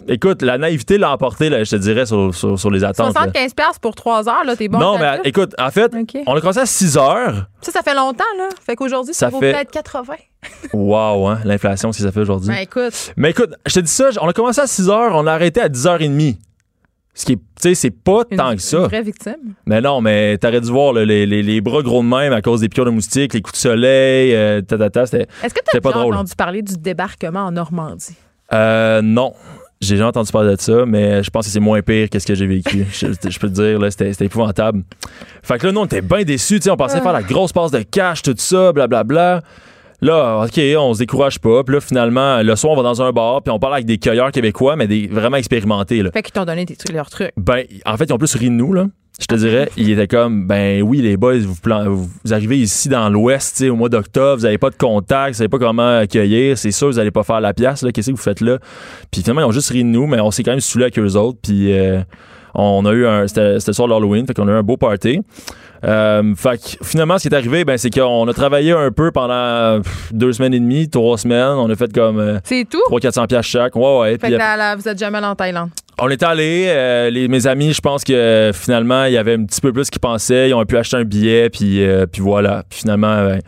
écoute, la naïveté l'a emporté, là, je te dirais, sur, sur, sur les attentes. là. 75 pièces pour 3 heures, là, t'es bon. non, mais écoute, en fait, on a commencé à 6 heures. Ça, ça fait longtemps, là. Fait qu'aujourd'hui, ça, Ça vaut fait- peut-être 80. Wow, hein, l'inflation, que ça fait aujourd'hui. Ben, écoute, Mais écoute, je te dis ça, on a commencé à 6 heures, on a arrêté à 10h30. Ce qui est, tu sais, c'est pas une, tant que ça. une vraie victime? Mais non, mais t'aurais dû voir là, les, les, les bras gros de même à cause des piqûres de moustiques, les coups de soleil, euh, ta, ta, ta, c'était... Est-ce que t'as pas drôle. entendu parler du débarquement en Normandie? Euh, non. J'ai jamais entendu parler de ça, mais je pense que c'est moins pire que ce que j'ai vécu. je, je peux te dire, là, c'était, c'était épouvantable. Fait que là, nous, on était bien déçus. tu sais, On pensait faire la grosse passe de cash, tout ça, blablabla. Là, OK, on se décourage pas. Puis là, finalement, le soir, on va dans un bar, puis on parle avec des cueilleurs québécois, mais des vraiment expérimentés. Là. Fait qu'ils t'ont donné des trucs, leurs trucs. Ben, en fait, ils ont plus ri de nous, là. Je te dirais, ils étaient comme, ben oui, les boys, vous, vous arrivez ici dans l'Ouest, tu sais, au mois d'octobre, vous n'avez pas de contact, vous savez pas comment accueillir, c'est sûr, vous allez pas faire la pièce, là, qu'est-ce que vous faites là? Puis finalement, ils ont juste ri de nous, mais on s'est quand même saoulé avec eux autres, puis euh, On a eu un, c'était c'était le soir de l'Halloween, fait qu'on a eu un beau party. Euh, fait que finalement, ce qui est arrivé, ben, c'est qu'on a travaillé un peu pendant pff, deux semaines et demie, trois semaines. On a fait comme euh, C'est tout? 300-400 piastres chaque. Ouais, ouais. Fait Puis que là, là, vous êtes jamais allé en Thaïlande? On est allé, euh, les, mes amis, je pense que euh, finalement, il y avait un petit peu plus qu'ils pensaient. Ils ont pu acheter un billet, puis, euh, puis voilà. Puis finalement, ben,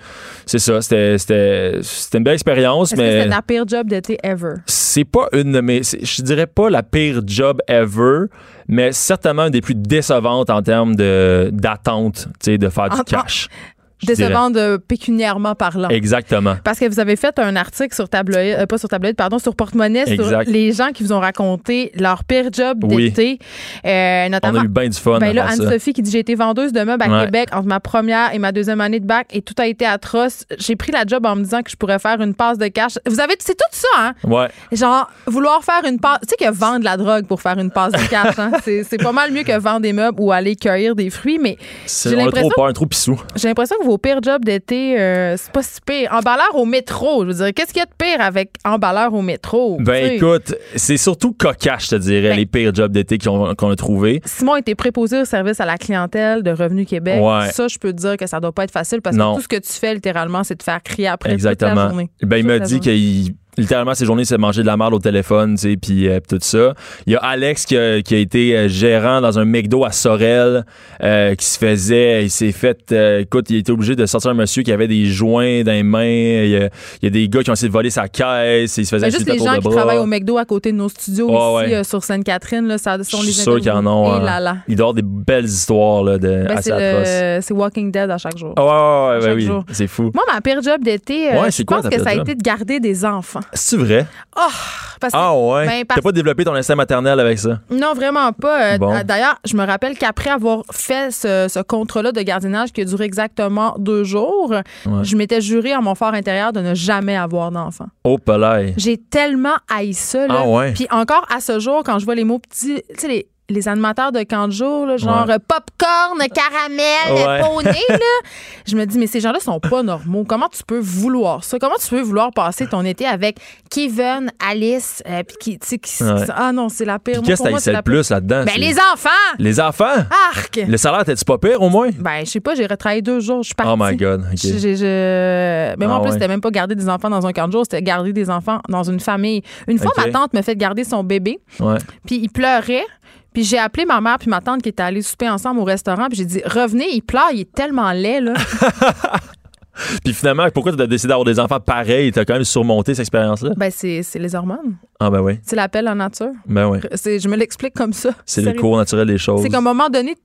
c'est ça. C'était, c'était, c'était une belle expérience, Est-ce que mais c'était la pire job d'été ever? c'est pas une de mes. c'est- Je dirais pas la pire job ever, mais certainement une des plus décevantes en termes de, d'attente, tu sais, de faire du En- cash. Je dirais. Décevant de pécuniairement parlant. Exactement. Parce que vous avez fait un article sur tabloïd, euh, pas sur tabloïd, pardon, sur porte-monnaie, sur les gens qui vous ont raconté leur pire job Oui. d'été. Euh, On notamment. a eu bien du fun. Ben là. Anne-Sophie qui dit j'ai été vendeuse de meubles à Ouais. Québec entre ma première et ma deuxième année de bac et tout a été atroce. J'ai pris la job en me disant que je pourrais faire une passe de cash. Vous avez, c'est tout ça, hein? Ouais. Genre, vouloir faire une passe. Tu sais que vendre la drogue pour faire une passe de cash, hein? c'est, pas mal mieux que vendre des meubles ou aller cueillir des fruits, mais C'est- j'ai l'impression, j'ai l'impression que vos pires jobs d'été, euh, c'est pas si pire. Emballeur au métro, je veux dire, qu'est-ce qu'il y a de pire avec emballeur au métro? Ben écoute, c'est surtout cocache, je te dirais, Ben- les pires jobs d'été qu'on a trouvés. Simon était préposé au service à la clientèle de Revenu Québec. Ouais. Ça, je peux te dire que ça doit pas être facile parce Non. que tout ce que tu fais, littéralement, c'est de faire crier après toute la Exactement. journée. Ben, il m'a dit qu'il littéralement ses journées c'est manger de la merde au téléphone, tu sais, puis euh, tout ça. Il y a Alex qui a, qui a été euh, gérant dans un McDo à Sorel, euh, qui se faisait, il s'est fait, euh, écoute, il était obligé de sortir un monsieur qui avait des joints dans les mains. Il y a, il y a des gars qui ont essayé de voler sa caisse, il se faisait juste les gens de qui bras. travaillent au McDo à côté de nos studios Ouais, ici ouais. euh, sur Sainte-Catherine, là, ça sont Je les sûr qu'il en hein. Et là là. Il doit des belles histoires là, de, Ben, c'est, Walking Dead à chaque jour. Ah ouais, ouais, ouais, chaque ouais, oui, jour. c'est fou. Moi, ma pire job d'été, je quoi pense que ça a été de garder des enfants. C'est vrai? Parce que- Ah ouais. Ben, parce- T'as pas développé ton instinct maternel avec ça? Non, vraiment pas. Euh, Bon. d- D'ailleurs, je me rappelle qu'après avoir fait ce, ce contrat-là de gardiennage qui a duré exactement deux jours, Ouais. je m'étais juré en mon fort intérieur de ne jamais avoir d'enfant. Oh, palais. J'ai tellement haï ça. Là. Ah ouais? Puis encore à ce jour, quand je vois les mots petits, tu sais, les, les animateurs de camp de jour, là, genre Ouais. popcorn, caramel, Ouais. poney, là, je me dis, mais ces gens-là sont pas normaux. Comment tu peux vouloir ça? Comment tu peux vouloir passer ton été avec Kevin, Alice, euh, puis qui, tu sais, Ouais. ah non, c'est la pire. Moi, qu'est-ce que moi, le plus là-dedans? Ben, les enfants! Les enfants? Arc! Le salaire, t'es-tu pas pire au moins? Ben, je sais pas, j'ai retravaillé deux jours, je suis partie. Oh my God, OK. Mais moi, Ah en plus, ouais. c'était même pas garder des enfants dans un camp de jour, c'était garder des enfants dans une famille. Une fois, ma tante me fait garder son bébé, puis il pleurait. Puis j'ai appelé ma mère puis ma tante qui étaient allées souper ensemble au restaurant. Puis j'ai dit, revenez, il pleure, il est tellement laid, là. Puis finalement, pourquoi t'as décidé d'avoir des enfants pareils? T'as quand même surmonté cette expérience-là? ben, c'est les hormones. Ah ben oui. C'est l'appel en nature. Ben oui. Je me l'explique comme ça. C'est le cours naturel des choses. C'est qu'à un moment donné,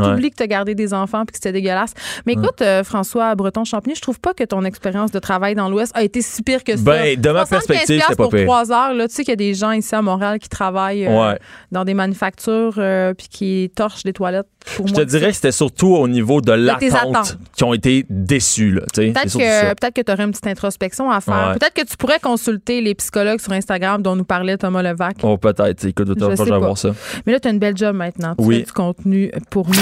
t'oublies. Ouais. Que t'as gardé des enfants puis que c'était dégueulasse. Mais écoute, euh, François Breton-Champigny, je trouve pas que ton expérience de travail dans l'Ouest a été si pire que ça. Ben, de ma 75 perspective, c'était pas pour pire. trois heures, là. Tu sais qu'il y a des gens ici à Montréal qui travaillent euh, Ouais. dans des manufactures euh, puis qui torchent des toilettes pour Je moi. te dirais que c'était surtout au niveau de l'attente qui ont été déçus. là, Peut-être que, peut-être que tu aurais une petite introspection à faire. Peut-être que tu pourrais consulter les psychologues sur Instagram dont nous parlait Thomas Levac. Oh, peut-être. Écoute, Je vais voir ça. Mais là, tu as une belle job maintenant. Tu Oui. fais du contenu pour nous.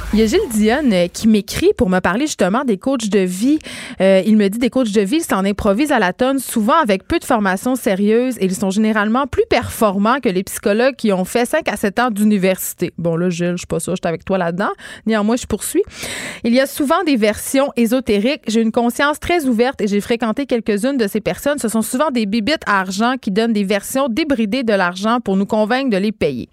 Il y a Gilles Dionne euh, qui m'écrit pour me parler justement des coachs de vie. Euh, il me dit des coachs de vie, ils s'en improvisent à la tonne, souvent avec peu de formation sérieuse et ils sont généralement plus performants que les psychologues qui ont fait 5 à 7 ans d'université. Bon, là, Gilles, je suis pas sûre, je suis avec toi là-dedans. Néanmoins, je poursuis. Il y a souvent des versions ésotériques. J'ai une conscience très ouverte et j'ai fréquenté quelques-unes de ces personnes. Ce sont souvent des bibites à argent qui donnent des versions débridées de l'argent pour nous convaincre de les payer.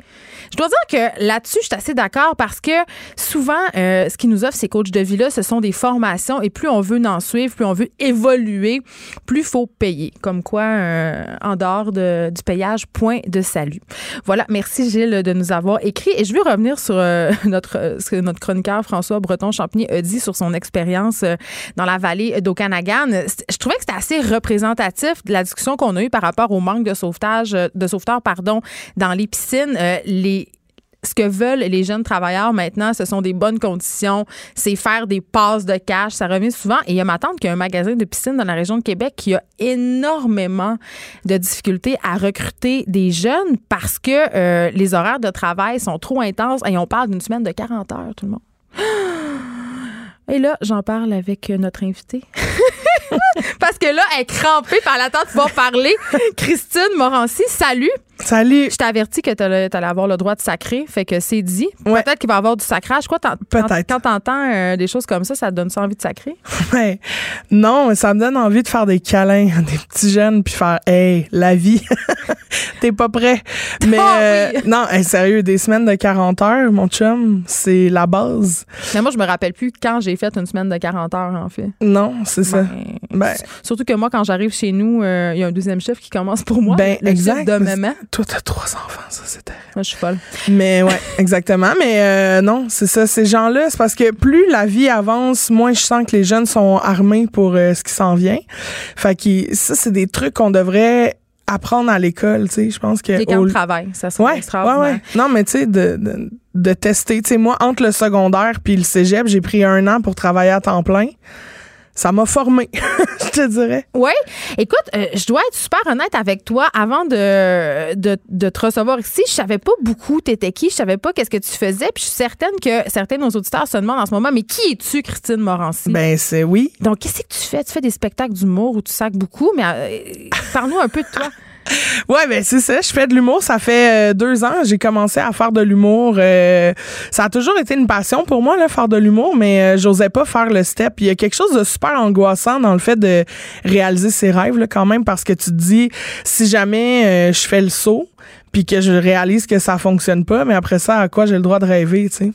Je dois dire que là-dessus, je suis assez d'accord parce que souvent, euh, ce qui nous offre ces coachs de vie-là, ce sont des formations et plus on veut en suivre, plus on veut évoluer, plus il faut payer. Comme quoi, euh, en dehors de- du payage, point de salut. Voilà, merci Gilles de nous avoir écrit. Et je veux revenir sur euh, notre, ce que notre chroniqueur François Breton-Champigny a dit sur son expérience dans la vallée d'Okanagan. Je trouvais que c'était assez représentatif de la discussion qu'on a eue par rapport au manque de sauvetage, de sauveteurs, pardon, dans les piscines. Les ce que veulent les jeunes travailleurs maintenant, ce sont des bonnes conditions, c'est faire des passes de cash, ça revient souvent. Et il y a ma tante a un magasin de piscine dans la région de Québec qui a énormément de difficultés à recruter des jeunes parce que euh, les horaires de travail sont trop intenses et on parle d'une semaine de 40 heures, tout le monde. Et là, j'en parle avec notre invité. Parce que là, elle est crampée par l'attente de pouvoir parler. Christine Morancy, salut. Salut. Je t'ai averti que t'allais allais avoir le droit de sacrer, fait que c'est dit. Peut-être qu'il va y avoir du sacrage. Quoi, Peut-être. quand t'entends euh, des choses comme ça, ça te donne ça envie de sacrer? Ouais. Non, mais ça me donne envie de faire des câlins à des petits jeunes puis faire Hey, la vie, t'es pas prêt. Mais Ah euh, oui. non, hey, sérieux, des semaines de 40 heures, mon chum, c'est la base. Mais moi, je me rappelle plus quand j'ai fait une semaine de 40 heures, en fait. Non, c'est ça. Ben, Ben, Surtout que moi, quand j'arrive chez nous, euh, il y a un deuxième chiffre qui commence pour moi. Ben, le exact. chiffre de maman. Toi, t'as trois enfants, ça, c'est terrible. Moi, je suis folle. Mais ouais, exactement. Mais euh, non, c'est ça. Ces gens-là, c'est parce que plus la vie avance, moins je sens que les jeunes sont armés pour euh, ce qui s'en vient. Fait que ça, c'est des trucs qu'on devrait apprendre à l'école, tu sais. Je pense que Les camps au- de travail, ça serait Ouais, ouais, extraordinaire. ouais. Non, mais tu sais, de, de, de tester. Tu sais, moi, entre le secondaire puis le cégep, j'ai pris un an pour travailler à temps plein. Ça m'a formé, je te dirais. Oui. Écoute, euh, je dois être super honnête avec toi. Avant de, de, de te recevoir ici, je savais pas beaucoup t'étais qui, je savais pas qu'est-ce que tu faisais. Puis je suis certaine que certains de nos auditeurs se demandent en ce moment, mais qui es-tu, Christine Morancy? Ben, c'est oui. Donc, qu'est-ce que tu fais? Tu fais des spectacles d'humour où tu sacs beaucoup, mais euh, parle-nous un peu de toi. Ouais, ben c'est ça. Je fais de l'humour. Ça fait euh, deux ans. J'ai commencé à faire de l'humour. euh, ça a toujours été une passion pour moi, là, faire de l'humour, mais euh, j'osais pas faire le step. Il y a quelque chose de super angoissant dans le fait de réaliser ses rêves, là, quand même, parce que tu te dis, si jamais euh, je fais le saut, puis que je réalise que ça fonctionne pas, mais après ça, à quoi j'ai le droit de rêver, tu sais?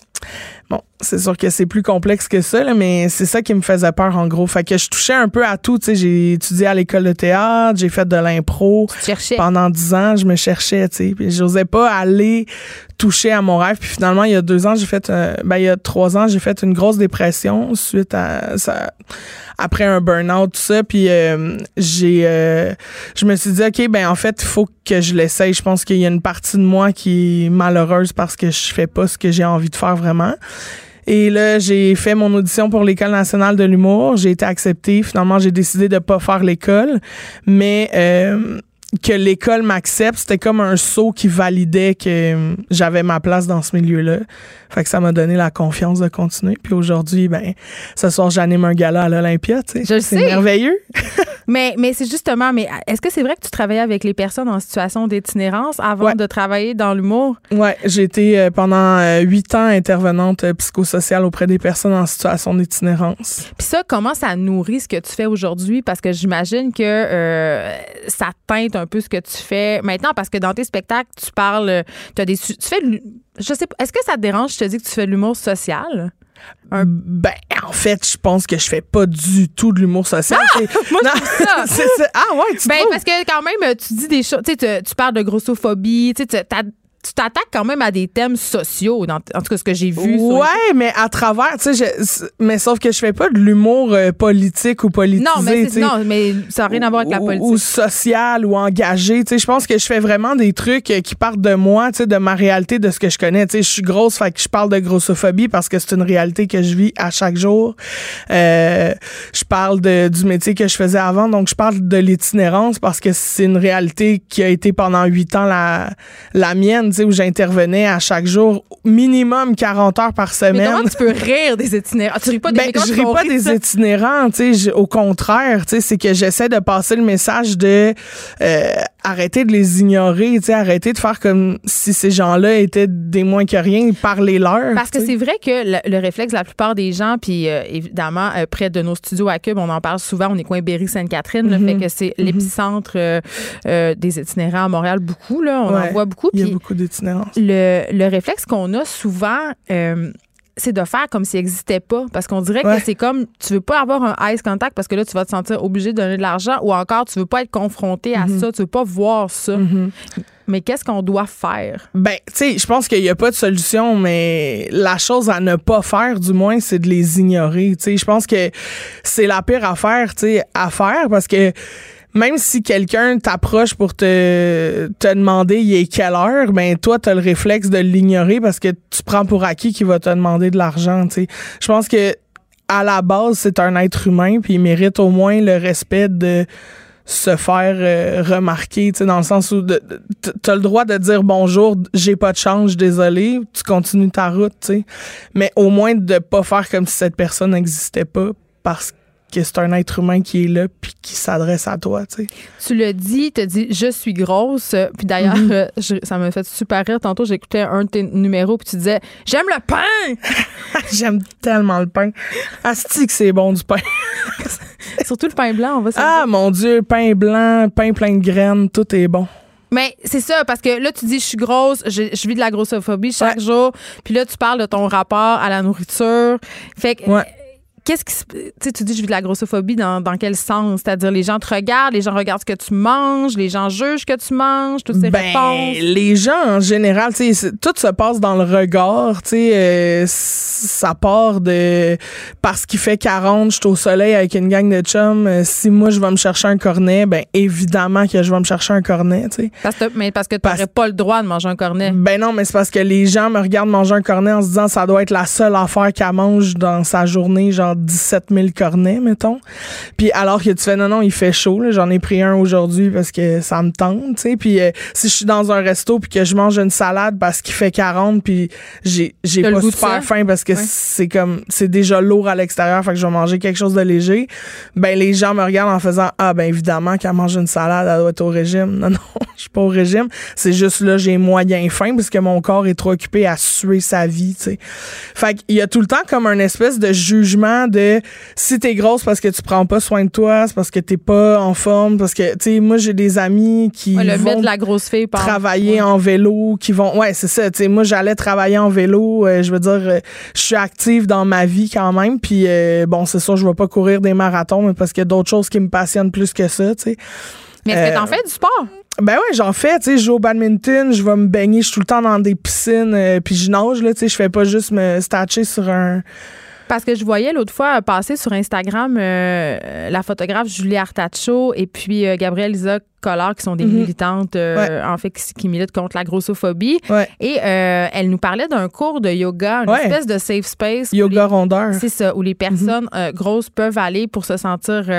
Bon, c'est sûr que c'est plus complexe que ça, là, mais c'est ça qui me faisait peur, en gros. Fait que je touchais un peu à tout, tu sais. J'ai étudié à l'école de théâtre, j'ai fait de l'impro. Pendant dix ans, je me cherchais, tu sais. Puis j'osais pas aller toucher à mon rêve. Puis finalement, il y a deux ans, j'ai fait, euh, ben, il y a trois ans, j'ai fait une grosse dépression suite à ça, après un burn-out, tout ça. Puis euh, j'ai, euh, je me suis dit, OK, ben, en fait, il faut que je l'essaye. Je pense qu'il y a une partie de moi qui est malheureuse parce que je fais pas ce que j'ai envie de faire vraiment. Et là, j'ai fait mon audition pour l'École nationale de l'humour. J'ai été acceptée. Finalement, j'ai décidé de pas faire l'école. Mais euh, que l'école m'accepte, c'était comme un saut qui validait que euh, j'avais ma place dans ce milieu-là. Fait que ça m'a donné la confiance de continuer. Puis aujourd'hui, ben, ce soir, j'anime un gala à l'Olympia, tu sais. C'est sais. merveilleux. Mais, mais c'est justement, mais est-ce que c'est vrai que tu travaillais avec les personnes en situation d'itinérance avant Ouais. de travailler dans l'humour? Ouais, j'ai été euh, pendant euh, huit ans intervenante euh, psychosociale auprès des personnes en situation d'itinérance. Puis ça, comment ça nourrit ce que tu fais aujourd'hui? Parce que j'imagine que euh, ça teinte un peu ce que tu fais maintenant, parce que dans tes spectacles, tu parles, tu as des, tu fais, je sais pas, est-ce que ça te dérange, je te dis que tu fais de l'humour social? Un- Ben, en fait, je pense que je fais pas du tout de l'humour social. Ah! Moi, Non, ça. Ah ouais, tu Ben, trouves? parce que quand même, tu dis des choses, tu- tu parles de grossophobie, tu sais, tu t'a- tu t'attaques quand même à des thèmes sociaux, dans, en tout cas, ce que j'ai vu. sur Ouais, mais à travers, tu sais, je- mais sauf que je fais pas de l'humour euh, politique ou politisé. Non, mais, non, mais ça n'a rien à voir avec la politique. Ou social ou engagé. Tu sais, je pense que je fais vraiment des trucs euh, qui partent de moi, tu sais, de ma réalité, de ce que je connais. Tu sais, je suis grosse, fait que je parle de grossophobie parce que c'est une réalité que je vis à chaque jour. Euh, je parle de, du métier que je faisais avant, donc je parle de l'itinérance parce que c'est une réalité qui a été pendant huit ans la, la mienne, où j'intervenais à chaque jour, minimum 40 heures par mais semaine. comment tu peux rire des itinérants? Tu ris pas des Ben, mais je ris pas des itinérants, tu sais, au contraire, tu sais, c'est que j'essaie de passer le message de euh, arrêter de les ignorer, tu sais, arrêter de faire comme si ces gens-là étaient des moins que rien, parler-leur. Parce que c'est vrai que le, le réflexe de la plupart des gens, puis euh, évidemment, euh, près de nos studios à Cube, on en parle souvent, on est coin Berry-Sainte-Catherine, le Mhm. fait que c'est l'épicentre euh, euh, des itinérants à Montréal, beaucoup, là, on en voit beaucoup. Il y a beaucoup d'itinérance. le, le réflexe qu'on a souvent, euh, c'est de faire comme s'il n'existait pas. Parce qu'on dirait Ouais. que c'est comme, tu veux pas avoir un ice contact parce que là, tu vas te sentir obligé de donner de l'argent ou encore, tu veux pas être confronté à ça, tu veux pas voir ça. Mhm. Mais qu'est-ce qu'on doit faire? Ben, tu sais, je pense qu'il n'y a pas de solution, mais la chose à ne pas faire, du moins, c'est de les ignorer. Tu sais, je pense que c'est la pire affaire, tu sais, à faire parce que même si quelqu'un t'approche pour te, te demander il est quelle heure, ben toi, tu as le réflexe de l'ignorer parce que tu prends pour acquis qu'il va te demander de l'argent. Je pense que à la base, c'est un être humain, puis il mérite au moins le respect de se faire euh, remarquer, tu sais, dans le sens où t'as le droit de dire bonjour, j'ai pas de change, désolé, tu continues ta route, tu sais. Mais au moins de pas faire comme si cette personne n'existait pas parce que c'est un être humain qui est là puis qui s'adresse à toi, tu sais. Tu le dis, tu dis je suis grosse. Puis d'ailleurs, Mhm. euh, ça m'a fait super rire. Tantôt, j'écoutais un de tes numéros, puis tu disais j'aime le pain. J'aime tellement le pain. Asti que c'est bon du pain. Surtout le pain blanc, on va Ah mon dieu, pain blanc, pain plein de graines, tout est bon. Mais c'est ça, parce que là, tu dis je suis grosse, je, je vis de la grossophobie chaque jour. Puis là, tu parles de ton rapport à la nourriture. Fait que. Ouais. Qu'est-ce qui tu dis je vis de la grossophobie dans, dans quel sens? C'est-à-dire les gens te regardent les gens regardent ce que tu manges les gens jugent que tu manges toutes ces Ben, réponses. les gens en général, tu sais, tout se passe dans le regard, tu sais, euh, ça part de parce qu'il fait 40, je suis au soleil avec une gang de chums, euh, si moi je vais me chercher un cornet, ben évidemment que je vais me chercher un cornet, tu sais. parce que, mais parce que tu n'aurais pas le droit de manger un cornet. Ben non, mais c'est parce que les gens me regardent manger un cornet en se disant ça doit être la seule affaire qu'elle mange dans sa journée, genre 17 000 cornets, mettons. Puis alors que tu fais non, non, il fait chaud, j'en ai pris un aujourd'hui parce que ça me tente, tu sais. Puis euh, si je suis dans un resto puis que je mange une salade parce qu'il fait 40 puis j'ai pas super faim parce que Ouais. c'est comme c'est déjà lourd à l'extérieur, fait que je vais manger quelque chose de léger. Ben les gens me regardent en faisant ah ben évidemment qu'elle mange une salade, elle doit être au régime. Non non, je suis pas au régime, c'est juste là j'ai moyen faim parce que mon corps est trop occupé à suer sa vie, tu sais. Fait qu'il y a tout le temps comme un espèce de jugement de si t'es grosse parce que tu prends pas soin de toi, c'est parce que t'es pas en forme, parce que tu sais moi j'ai des amis qui Ouais, le vont de la grosse fille part. travailler en vélo, qui vont. Ouais, c'est ça. Tu sais, moi, j'allais travailler en vélo. euh, je veux dire, euh, je suis active dans ma vie quand même. Puis euh, bon, c'est sûr, je vais pas courir des marathons, mais parce qu'il y a d'autres choses qui me passionnent plus que ça. Tu sais. mais est-ce que t'en fais du sport? Ben ouais, j'en fais. Tu sais, je joue au badminton, je vais me baigner, je suis tout le temps dans des piscines, euh, puis je nage. Là, tu sais, je fais pas juste me statcher sur un. Parce que je voyais l'autre fois passer sur Instagram euh, la photographe Julie Artacho et puis euh, Gabrielle Isa Collard, qui sont des Mhm. militantes, euh, en fait, qui, qui militent contre la grossophobie. Ouais. Et euh, elle nous parlait d'un cours de yoga, une Ouais. espèce de safe space. Yoga les- rondeur. C'est ça, où les personnes euh, grosses peuvent aller pour se sentir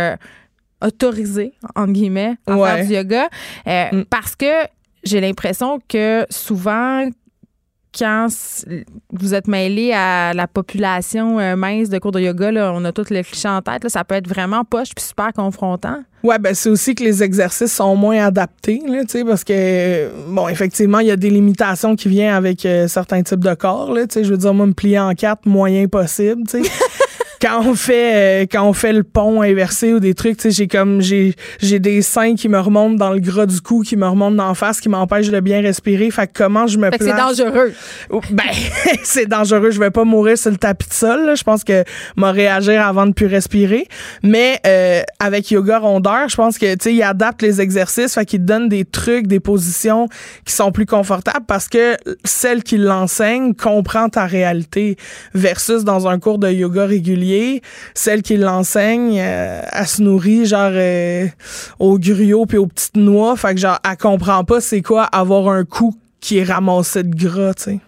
autorisées, entre guillemets, à faire du yoga. Mm. Parce que j'ai l'impression que souvent, quand vous êtes mêlé à la population euh, mince de cours de yoga, là, on a tout le cliché en tête, là, ça peut être vraiment poche puis super confrontant. Ouais, ben c'est aussi que les exercices sont moins adaptés, là, tu sais, parce que bon, effectivement, il y a des limitations qui viennent avec euh, certains types de corps, là, tu sais, je veux dire moi me plier en quatre moyen possible, tu sais. quand on fait euh, quand on fait le pont inversé ou des trucs, tu sais, j'ai comme j'ai j'ai des seins qui me remontent dans le gras du cou, qui me remontent dans la face, qui m'empêchent de bien respirer. Fait que comment je me Fait que c'est place? dangereux. Oh, Ben, c'est dangereux. Je vais pas mourir sur le tapis de sol. là. Je pense que m'a réagir avant de plus respirer. Mais euh, avec yoga rondeur, je pense que tu sais, il adapte les exercices, fait qu'il donne des trucs, des positions qui sont plus confortables parce que celle qui l'enseigne comprend ta réalité versus dans un cours de yoga régulier, celle qui l'enseigne, euh, elle se nourrit genre euh, aux griots puis aux petites noix, fait que genre elle comprend pas c'est quoi avoir un cou qui est ramassé de gras, tu sais.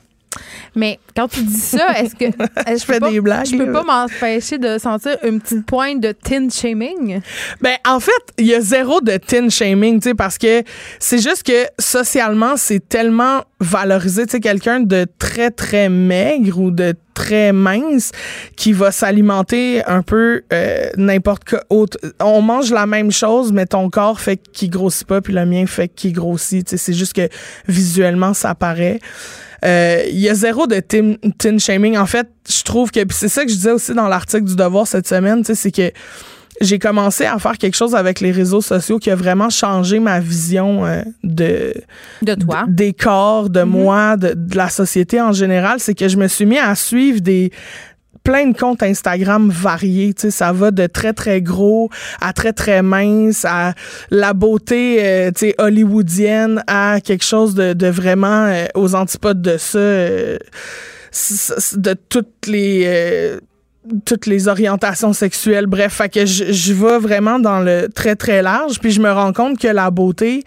Mais quand tu dis ça, est-ce que. Je fais peux des pas- blagues, Je peux pas m'empêcher de sentir une petite pointe de tin shaming? Ben, en fait, il y a zéro de tin shaming, tu sais, parce que c'est juste que socialement, c'est tellement valorisé, tu sais, quelqu'un de très, très maigre ou de très mince qui va s'alimenter un peu euh, n'importe quoi autre. On mange la même chose, mais ton corps fait qu'il grossit pas, puis le mien fait qu'il grossit. Tu sais, c'est juste que visuellement, ça paraît. Euh, Il y a zéro de tin, shaming. En fait, je trouve que c'est ça que je disais aussi dans l'article du Devoir cette semaine, tu sais, c'est que j'ai commencé à faire quelque chose avec les réseaux sociaux qui a vraiment changé ma vision euh, de De toi. des corps, de moi, de, de la société en général. C'est que je me suis mis à suivre des plein de comptes Instagram variés. Tu sais, ça va de très, très gros à très, très mince, à la beauté euh, tu sais, hollywoodienne, à quelque chose de, de vraiment euh, aux antipodes de ça, euh, de toutes les... toutes les orientations sexuelles. Bref, fait que je, je vais vraiment dans le très, très large. Puis je me rends compte que la beauté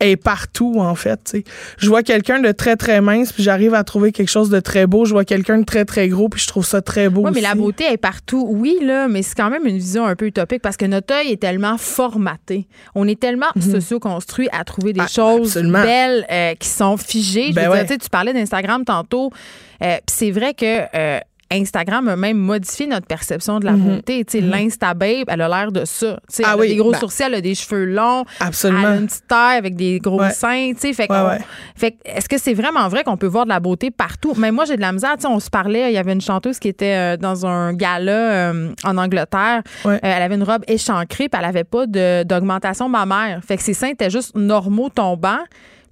est partout, en fait. Je vois quelqu'un de très, très mince, puis j'arrive à trouver quelque chose de très beau. Je vois quelqu'un de très, très gros, puis je trouve ça très beau Oui, mais la beauté est partout, oui, là, mais c'est quand même une vision un peu utopique parce que notre œil est tellement formaté. On est tellement socio-construit à trouver des. Ah, choses absolument. belles euh, qui sont figées. Je Ben veux dire, ouais. tu parlais d'Instagram tantôt. euh, Puis c'est vrai que. euh, Instagram a même modifié notre perception de la beauté. Tu sais, L'Insta-babe, elle a l'air de ça. Mhm. Ah elle oui, a des gros ben- sourcils, elle a des cheveux longs. Absolument. Elle a une petite taille avec des gros Ouais. seins. Fait, Ouais, qu'on- ouais. fait que est-ce que c'est vraiment vrai qu'on peut voir de la beauté partout? Mais moi, j'ai de la misère. Tu sais, on se parlait, il y avait une chanteuse qui était euh, dans un gala euh, en Angleterre. Euh, elle avait une robe échancrée, puis elle avait pas d'augmentation mammaire. Fait que ses seins étaient juste normaux tombants.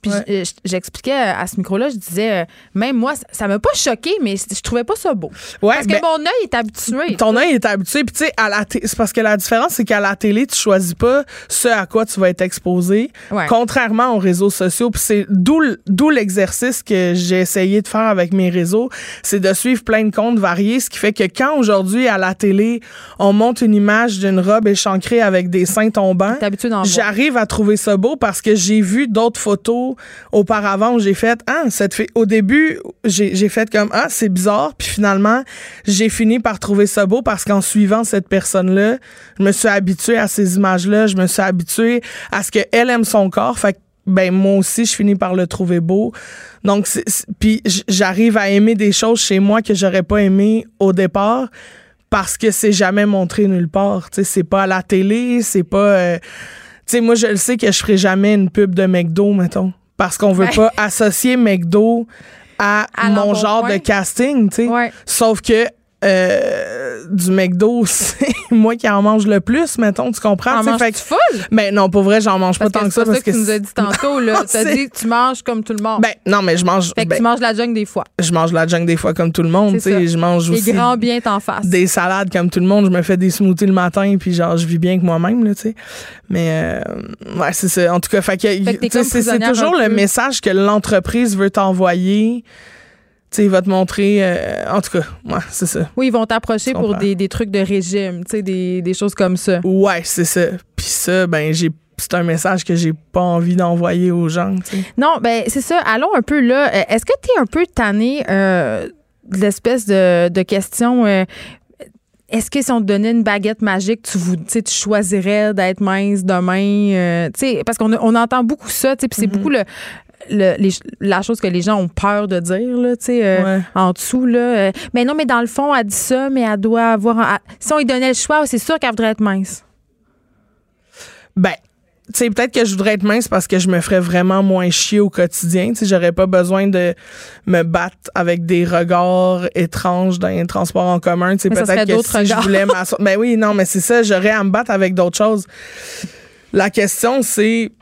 Puis Ouais. euh, j'expliquais à ce micro-là, je disais, euh, même moi, ça- m'a pas choqué, mais je trouvais pas ça beau. Ouais, Parce ben- que mon œil est habitué. Ton œil est habitué. Puis, tu sais, à la c'est parce que la différence, c'est qu'à la télé, tu choisis pas ce à quoi tu vas être exposé. Ouais. Contrairement aux réseaux sociaux. Puis, c'est d'où l'exercice que j'ai essayé de faire avec mes réseaux. C'est de suivre plein de comptes variés. Ce qui fait que quand aujourd'hui, à la télé, on monte une image d'une robe échancrée avec des seins tombants, j'arrive à trouver ça beau parce que j'ai vu d'autres photos auparavant j'ai fait ah cette au début j'ai fait comme ah c'est bizarre. Puis finalement j'ai fini par trouver ça beau parce qu'en suivant cette personne là je me suis habituée à ces images là je me suis habituée à ce que elle aime son corps. Fait que, ben moi aussi je finis par le trouver beau. Donc puis j'arrive à aimer des choses chez moi que j'aurais pas aimé au départ parce que c'est jamais montré nulle part. Tu sais c'est pas à la télé c'est pas euh, tu sais, moi, je le sais que je ferai jamais une pub de McDo, mettons. Parce qu'on veut Ben. pas associer McDo à, À mon genre de casting, tu sais. Ouais. Sauf que euh, du McDo, c'est moi qui en mange le plus, mettons, tu comprends? En tu manges-tu fait full? Mais non, pour vrai, j'en mange Parce pas tant que c'est ça. pas Parce ça que que tu nous as dit tantôt. là. T'as C'est- dit que tu manges comme tout le monde. Ben, non, mais je mange. fait que ben, tu manges la jungle des fois. je mange la junk des fois comme tout le monde, tu C'est sais. Je mange Les aussi grands biens t'en face. des salades comme tout le monde. Je me fais des smoothies le matin, puis genre, je vis bien que moi-même, là, tu sais. Mais, euh, ouais, c'est ça. En tout cas, fait que, tu c'est c'est toujours le message que l'entreprise veut t'envoyer. Tu sais, il va te montrer. euh, en tout cas, ouais, c'est ça. Oui, ils vont t'approcher pour des, des trucs de régime, tu sais, des, des choses comme ça. Ouais, c'est ça. Puis ça, ben, j'ai. C'est un message que j'ai pas envie d'envoyer aux gens, tu sais. Non, ben c'est ça. Allons un peu là. Euh, Est-ce que tu es un peu tanné euh, de l'espèce de, de question euh, est-ce que si on te donnait une baguette magique, tu, vous, tu choisirais d'être mince demain? euh, parce qu'on on entend beaucoup ça, puis c'est beaucoup le, le- les- la chose que les gens ont peur de dire, là, tu sais, euh, Ouais. en dessous. Là, euh, mais non, mais dans le fond, elle dit ça, mais elle doit avoir... un- si on lui donnait le choix, c'est sûr qu'elle voudrait être mince. Ben, tu sais, peut-être que je voudrais être mince parce que je me ferais vraiment moins chier au quotidien. Tu sais, j'aurais pas besoin de me battre avec des regards étranges dans les transports en commun. Tu peut-être que je voulais m'asseoir. Ben oui, non, mais c'est ça, j'aurais à me battre avec d'autres choses. La question, c'est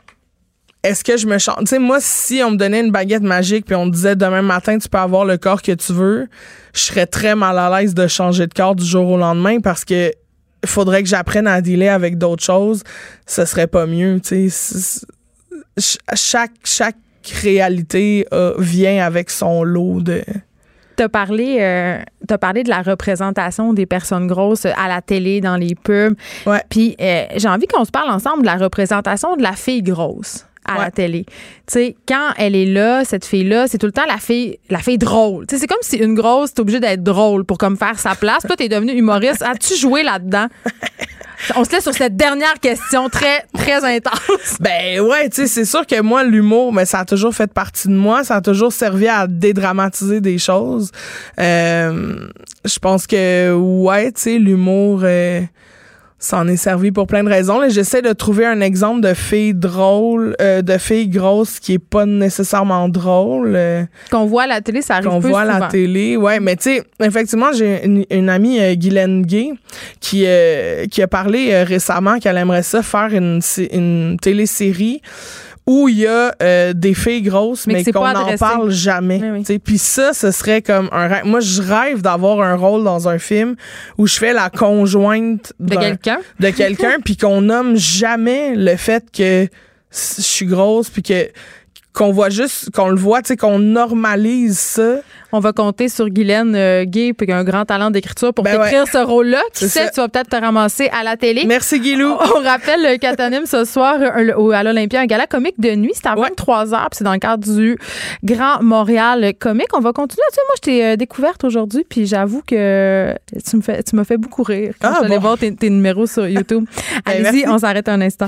est-ce que je me chante? Tu sais, moi, si on me donnait une baguette magique puis on me disait demain matin, tu peux avoir le corps que tu veux, je serais très mal à l'aise de changer de corps du jour au lendemain parce que faudrait que j'apprenne à dealer avec d'autres choses. Ce serait pas mieux, tu sais. Chaque, chaque réalité euh, vient avec son lot de. T'as parlé, euh, t'as parlé de la représentation des personnes grosses à la télé, dans les pubs. Ouais. Puis euh, j'ai envie qu'on se parle ensemble de la représentation de la fille grosse à Ouais. la télé. Tu sais, quand elle est là, cette fille-là, c'est tout le temps la fille, la fille drôle. Tu sais, c'est comme si une grosse, t'es obligée d'être drôle pour comme faire sa place. Toi, t'es devenue humoriste. As-tu joué là-dedans? On se laisse sur cette dernière question très, très intense. Ben ouais, tu sais, c'est sûr que moi, l'humour, mais ça a toujours fait partie de moi. Ça a toujours servi à dédramatiser des choses. Euh, je pense que, ouais, tu sais, l'humour, euh, ça en est servi pour plein de raisons. J'essaie de trouver un exemple de fille drôle, euh, de fille grosse qui est pas nécessairement drôle. euh, Qu'on voit à la télé, ça arrive qu'on voit à la télé. Ouais, mais tu sais, effectivement, j'ai une, une amie, euh, Guylaine Gay, qui, euh, qui a parlé euh, récemment qu'elle aimerait ça faire une, une télésérie où il y a euh, des filles grosses, Mais qu'on n'en parle jamais. Oui. Puis ça, ce serait comme un rêve. Moi, je rêve d'avoir un rôle dans un film où je fais la conjointe De quelqu'un? de quelqu'un puis qu'on nomme jamais le fait que je suis grosse puis que qu'on voit juste, qu'on le voit, tu sais, qu'on normalise ça. On va compter sur Guylaine euh, Gay, qui a un grand talent d'écriture, pour Ben t'écrire ce rôle-là. Qui sait, ça. tu vas peut-être te ramasser à la télé? Merci, Guilou. On rappelle euh, qu'elle t'anime ce soir euh, à l'Olympia un gala comique de nuit. C'est à 23h, puis c'est dans le cadre du Grand Montréal Comique. On va continuer là-dessus. Moi, je t'ai euh, découverte aujourd'hui, puis j'avoue que tu me fais, tu m'as fait beaucoup rire quand Ah, je bon? voir tes, tes numéros sur YouTube. Ben, Allez-y, on s'arrête un instant.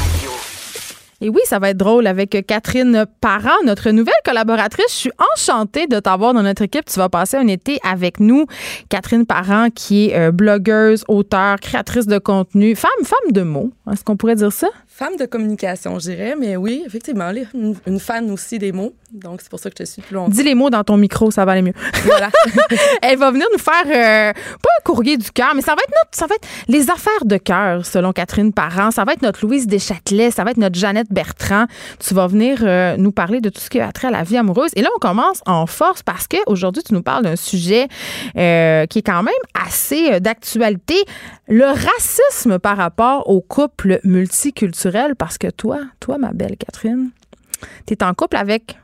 Et oui, ça va être drôle avec Catherine Parent, notre nouvelle collaboratrice. Je suis enchantée de t'avoir dans notre équipe. Tu vas passer un été avec nous. Catherine Parent, qui est euh, blogueuse, auteure, créatrice de contenu, femme, femme de mots. Est-ce qu'on pourrait dire ça? Femme de communication, je dirais, mais oui, effectivement, une, une fan aussi des mots. Donc, c'est pour ça que je te suis plus longtemps. Dis les mots dans ton micro, ça va aller mieux. Voilà. Elle va venir nous faire euh, pas un courrier du cœur, mais ça va être notre, ça va être les affaires de cœur selon Catherine Parent. Ça va être notre Louise Deschâtelet, ça va être notre Jeannette Bertrand. Tu vas venir euh, nous parler de tout ce qui a trait à la vie amoureuse. Et là, on commence en force parce que aujourd'hui, tu nous parles d'un sujet euh, qui est quand même assez euh, d'actualité, le racisme par rapport aux couples multiculturels. Parce que toi, toi, ma belle Catherine, tu es en couple avec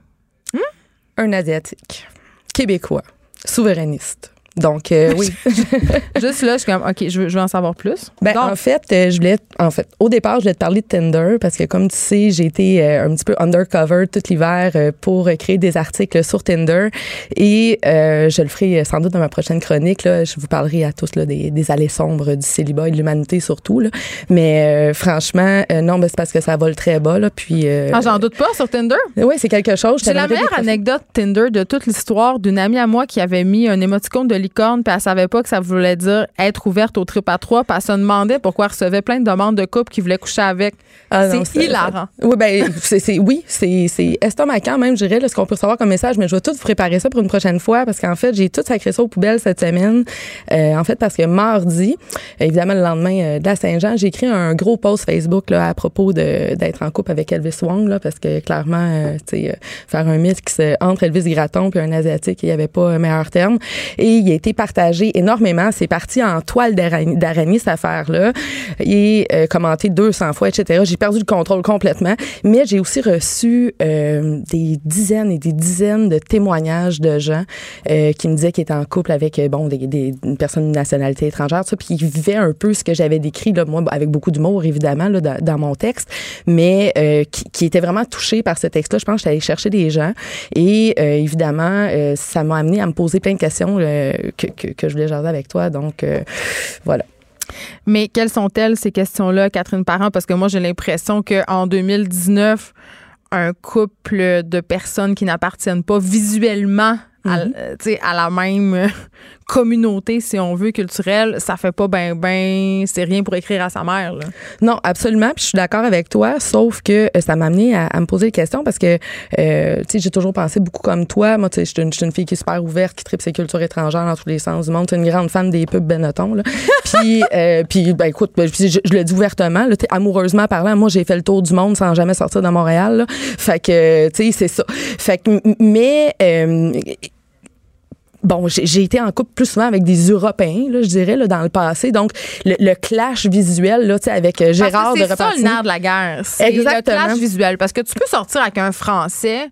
Un Asiatique, québécois, souverainiste. Donc, euh, oui. Juste là, je suis comme, OK, je veux, je veux en savoir plus. Ben, Donc, en fait, euh, je voulais, en fait, au départ, je voulais te parler de Tinder parce que, comme tu sais, j'ai été euh, un petit peu undercover tout l'hiver euh, pour créer des articles sur Tinder et euh, je le ferai sans doute dans ma prochaine chronique. Là, je vous parlerai à tous là, des, des allées sombres du célibat et de l'humanité surtout. Là. Mais euh, franchement, non, ben, c'est parce que ça vole très bas. Là, puis, euh, ah, j'en doute pas sur Tinder? oui, c'est quelque chose. C'est la meilleure anecdote Tinder de toute l'histoire d'une amie à moi qui avait mis un émoticône de licorne puis elle savait pas que ça voulait dire être ouverte au trip à trois puis elle se demandait pourquoi elle recevait plein de demandes de couples qui voulaient coucher avec. Ah c'est hilarant. Oui, ben, c'est, oui, c'est, c'est estomacant même, je dirais, là, ce qu'on peut recevoir comme message, mais je vais tout vous préparer ça pour une prochaine fois parce qu'en fait, j'ai tout sacré ça aux poubelles cette semaine. Euh, en fait, parce que mardi, évidemment, le lendemain euh, de la Saint-Jean, j'ai écrit un gros post Facebook là, à propos de, d'être en couple avec Elvis Wong, là, parce que clairement, euh, tu sais, euh, faire un mix entre Elvis Gratton puis un Asiatique, il n'y avait pas un meilleur terme. Et il a été partagé énormément. C'est parti en toile d'araignée, cette affaire-là, et euh, commenté 200 fois, etc. J'ai perdu le contrôle complètement. Mais j'ai aussi reçu euh, des dizaines et des dizaines de témoignages de gens euh, qui me disaient qu'ils étaient en couple avec euh, bon des, des, une personne de nationalité étrangère, puis ils vivaient un peu ce que j'avais décrit, là, moi, avec beaucoup d'humour, évidemment, dans, mon texte, mais qui, qui étaient vraiment touchés par ce texte-là. Je pense que j'étais allée chercher des gens. Et évidemment, ça m'a amené à me poser plein de questions que, que, je voulais jaser avec toi. Donc, euh, voilà. Mais quelles sont-elles, ces questions-là, Catherine Parent? Parce que moi, j'ai l'impression qu'en 2019, un couple de personnes qui n'appartiennent pas visuellement à, Mhm. euh, à la même euh, communauté, si on veut, culturelle, ça fait pas ben ben, c'est rien pour écrire à sa mère. Là. Non, absolument. Puis je suis d'accord avec toi, sauf que euh, ça m'a amené à, à me poser des questions parce que, euh, tu sais, j'ai toujours pensé beaucoup comme toi. Moi, tu sais, je suis une, une fille qui est super ouverte, qui tripe ses cultures étrangères dans tous les sens du monde. Tu es une grande fan des pubs Benetton, là. puis, euh, puis, ben écoute, ben, je, je le dis ouvertement, là, amoureusement parlant, moi, j'ai fait le tour du monde sans jamais sortir de Montréal. là. Fait que, tu sais, c'est ça. Fait que, mais... euh, Bon, j'ai été en couple plus souvent avec des Européens, là, je dirais, là, dans le passé. Donc, le, le clash visuel, là, tu sais, avec euh, Gérard de c'est ça le nerf de la guerre. C'est le Exactement. clash visuel. Parce que tu peux sortir avec un Français,